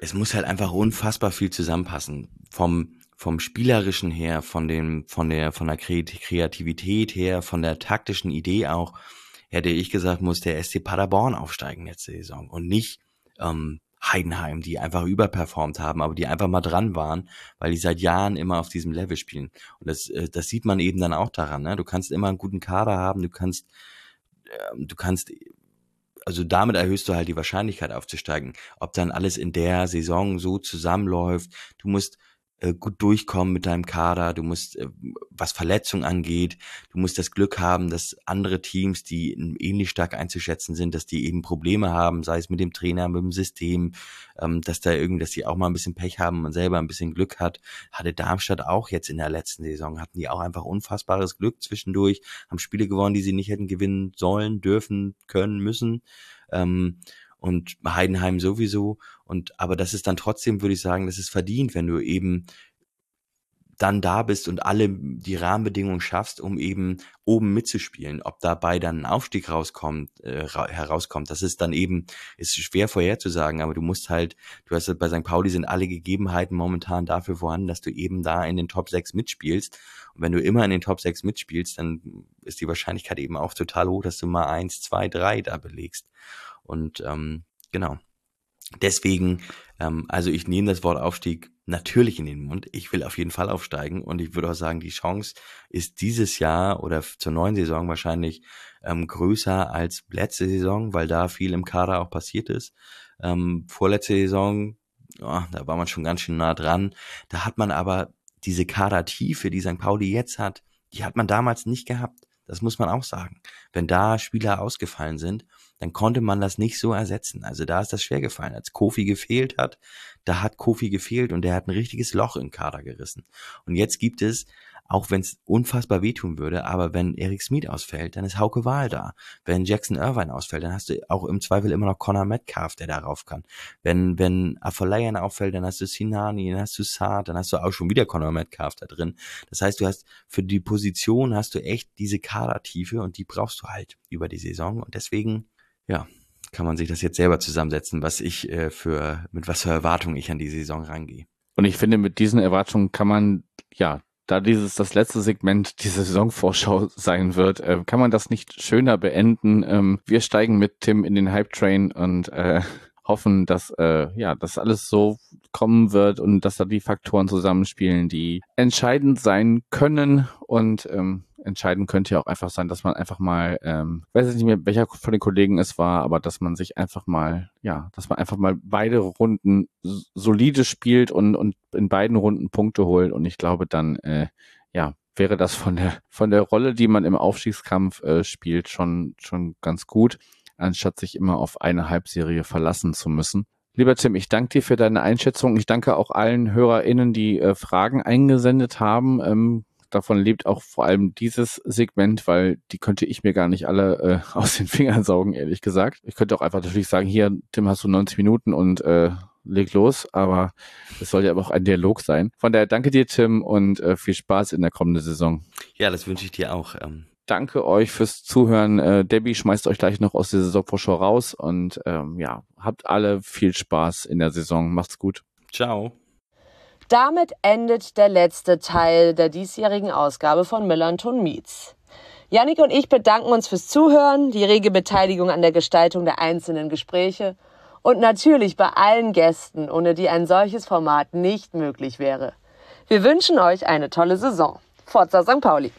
es muss halt einfach unfassbar viel zusammenpassen. Vom, vom spielerischen her, von dem, von der, von der Kreativität her, von der taktischen Idee auch hätte ich gesagt, muss der SC Paderborn aufsteigen letzte Saison und nicht ähm, Heidenheim, die einfach überperformt haben, aber die einfach mal dran waren, weil die seit Jahren immer auf diesem Level spielen. Und das, äh, das sieht man eben dann auch daran. Ne? Du kannst immer einen guten Kader haben, du kannst, du kannst, also damit erhöhst du halt die Wahrscheinlichkeit aufzusteigen. Ob dann alles in der Saison so zusammenläuft, du musst äh, gut durchkommen mit deinem Kader, du musst, äh, was Verletzung angeht, du musst das Glück haben, dass andere Teams, die ähnlich stark einzuschätzen sind, dass die eben Probleme haben, sei es mit dem Trainer, mit dem System, ähm, dass da irgendwie, dass die auch mal ein bisschen Pech haben und selber ein bisschen Glück hat. Hatte Darmstadt auch jetzt in der letzten Saison, hatten die auch einfach unfassbares Glück zwischendurch, haben Spiele gewonnen, die sie nicht hätten gewinnen sollen, dürfen, können, müssen. Ähm, und Heidenheim sowieso. Und aber das ist dann trotzdem, würde ich sagen, das ist verdient, wenn du eben dann da bist und alle die Rahmenbedingungen schaffst, um eben oben mitzuspielen. Ob dabei dann ein Aufstieg rauskommt, äh, herauskommt, das ist dann eben, ist schwer vorherzusagen, aber du musst halt, du hast halt bei St. Pauli sind alle Gegebenheiten momentan dafür vorhanden, dass du eben da in den Top 6 mitspielst. Und wenn du immer in den Top 6 mitspielst, dann ist die Wahrscheinlichkeit eben auch total hoch, dass du mal eins, zwei, drei da belegst. Und ähm, genau. Deswegen, ähm, also ich nehme das Wort Aufstieg natürlich in den Mund. Ich will auf jeden Fall aufsteigen und ich würde auch sagen, die Chance ist dieses Jahr oder zur neuen Saison wahrscheinlich ähm, größer als letzte Saison, weil da viel im Kader auch passiert ist. Ähm, vorletzte Saison, oh, da war man schon ganz schön nah dran. Da hat man aber diese Kadertiefe, die St. Pauli jetzt hat, die hat man damals nicht gehabt. Das muss man auch sagen. Wenn da Spieler ausgefallen sind, dann konnte man das nicht so ersetzen. Also da ist das schwer gefallen. Als Kofi gefehlt hat, da hat Kofi gefehlt und der hat ein richtiges Loch im Kader gerissen. Und jetzt gibt es auch wenn es unfassbar wehtun würde, aber wenn Eric Smith ausfällt, dann ist Hauke Wahl da. Wenn Jackson Irvine ausfällt, dann hast du auch im Zweifel immer noch Connor Metcalf, der darauf kann. Wenn, wenn Afolayan auffällt, dann hast du Sinani, dann hast du Saad, dann hast du auch schon wieder Connor Metcalf da drin. Das heißt, du hast für die Position hast du echt diese Kadertiefe und die brauchst du halt über die Saison und deswegen, ja, kann man sich das jetzt selber zusammensetzen, was ich äh, für, mit was für Erwartungen ich an die Saison rangehe. Und ich finde, mit diesen Erwartungen kann man ja da dieses das letzte Segment dieser Saisonvorschau *laughs* sein wird, äh, kann man das nicht schöner beenden. Ähm, wir steigen mit Tim in den Hype Train und äh, hoffen, dass äh, ja, dass alles so kommen wird und dass da die Faktoren zusammenspielen, die entscheidend sein können. Und ähm, entscheiden könnte ja auch einfach sein, dass man einfach mal, ähm, weiß ich nicht mehr, welcher von den Kollegen es war, aber dass man sich einfach mal, ja, dass man einfach mal beide Runden solide spielt und, und in beiden Runden Punkte holt. Und ich glaube dann, äh, ja, wäre das von der von der Rolle, die man im Aufstiegskampf äh, spielt, schon schon ganz gut, anstatt sich immer auf eine Halbserie verlassen zu müssen. Lieber Tim, ich danke dir für deine Einschätzung. Ich danke auch allen HörerInnen, die äh, Fragen eingesendet haben. Ähm, davon lebt auch vor allem dieses Segment, weil die könnte ich mir gar nicht alle äh, *laughs* aus den Fingern saugen, ehrlich gesagt. Ich könnte auch einfach natürlich sagen, hier, Tim, hast du 90 Minuten und äh, leg los, aber es soll ja auch ein Dialog sein. Von daher danke dir, Tim, und äh, viel Spaß in der kommenden Saison. Ja, das wünsche ich dir auch. Ähm. Danke euch fürs Zuhören. Äh, Debbie schmeißt euch gleich noch aus der Saisonvorschau raus und ähm, ja, habt alle viel Spaß in der Saison. Macht's gut. Ciao. Damit endet der letzte Teil der diesjährigen Ausgabe von Millanton Meets. Yannick und ich bedanken uns fürs Zuhören, die rege Beteiligung an der Gestaltung der einzelnen Gespräche und natürlich bei allen Gästen, ohne die ein solches Format nicht möglich wäre. Wir wünschen euch eine tolle Saison. Forza St. Pauli!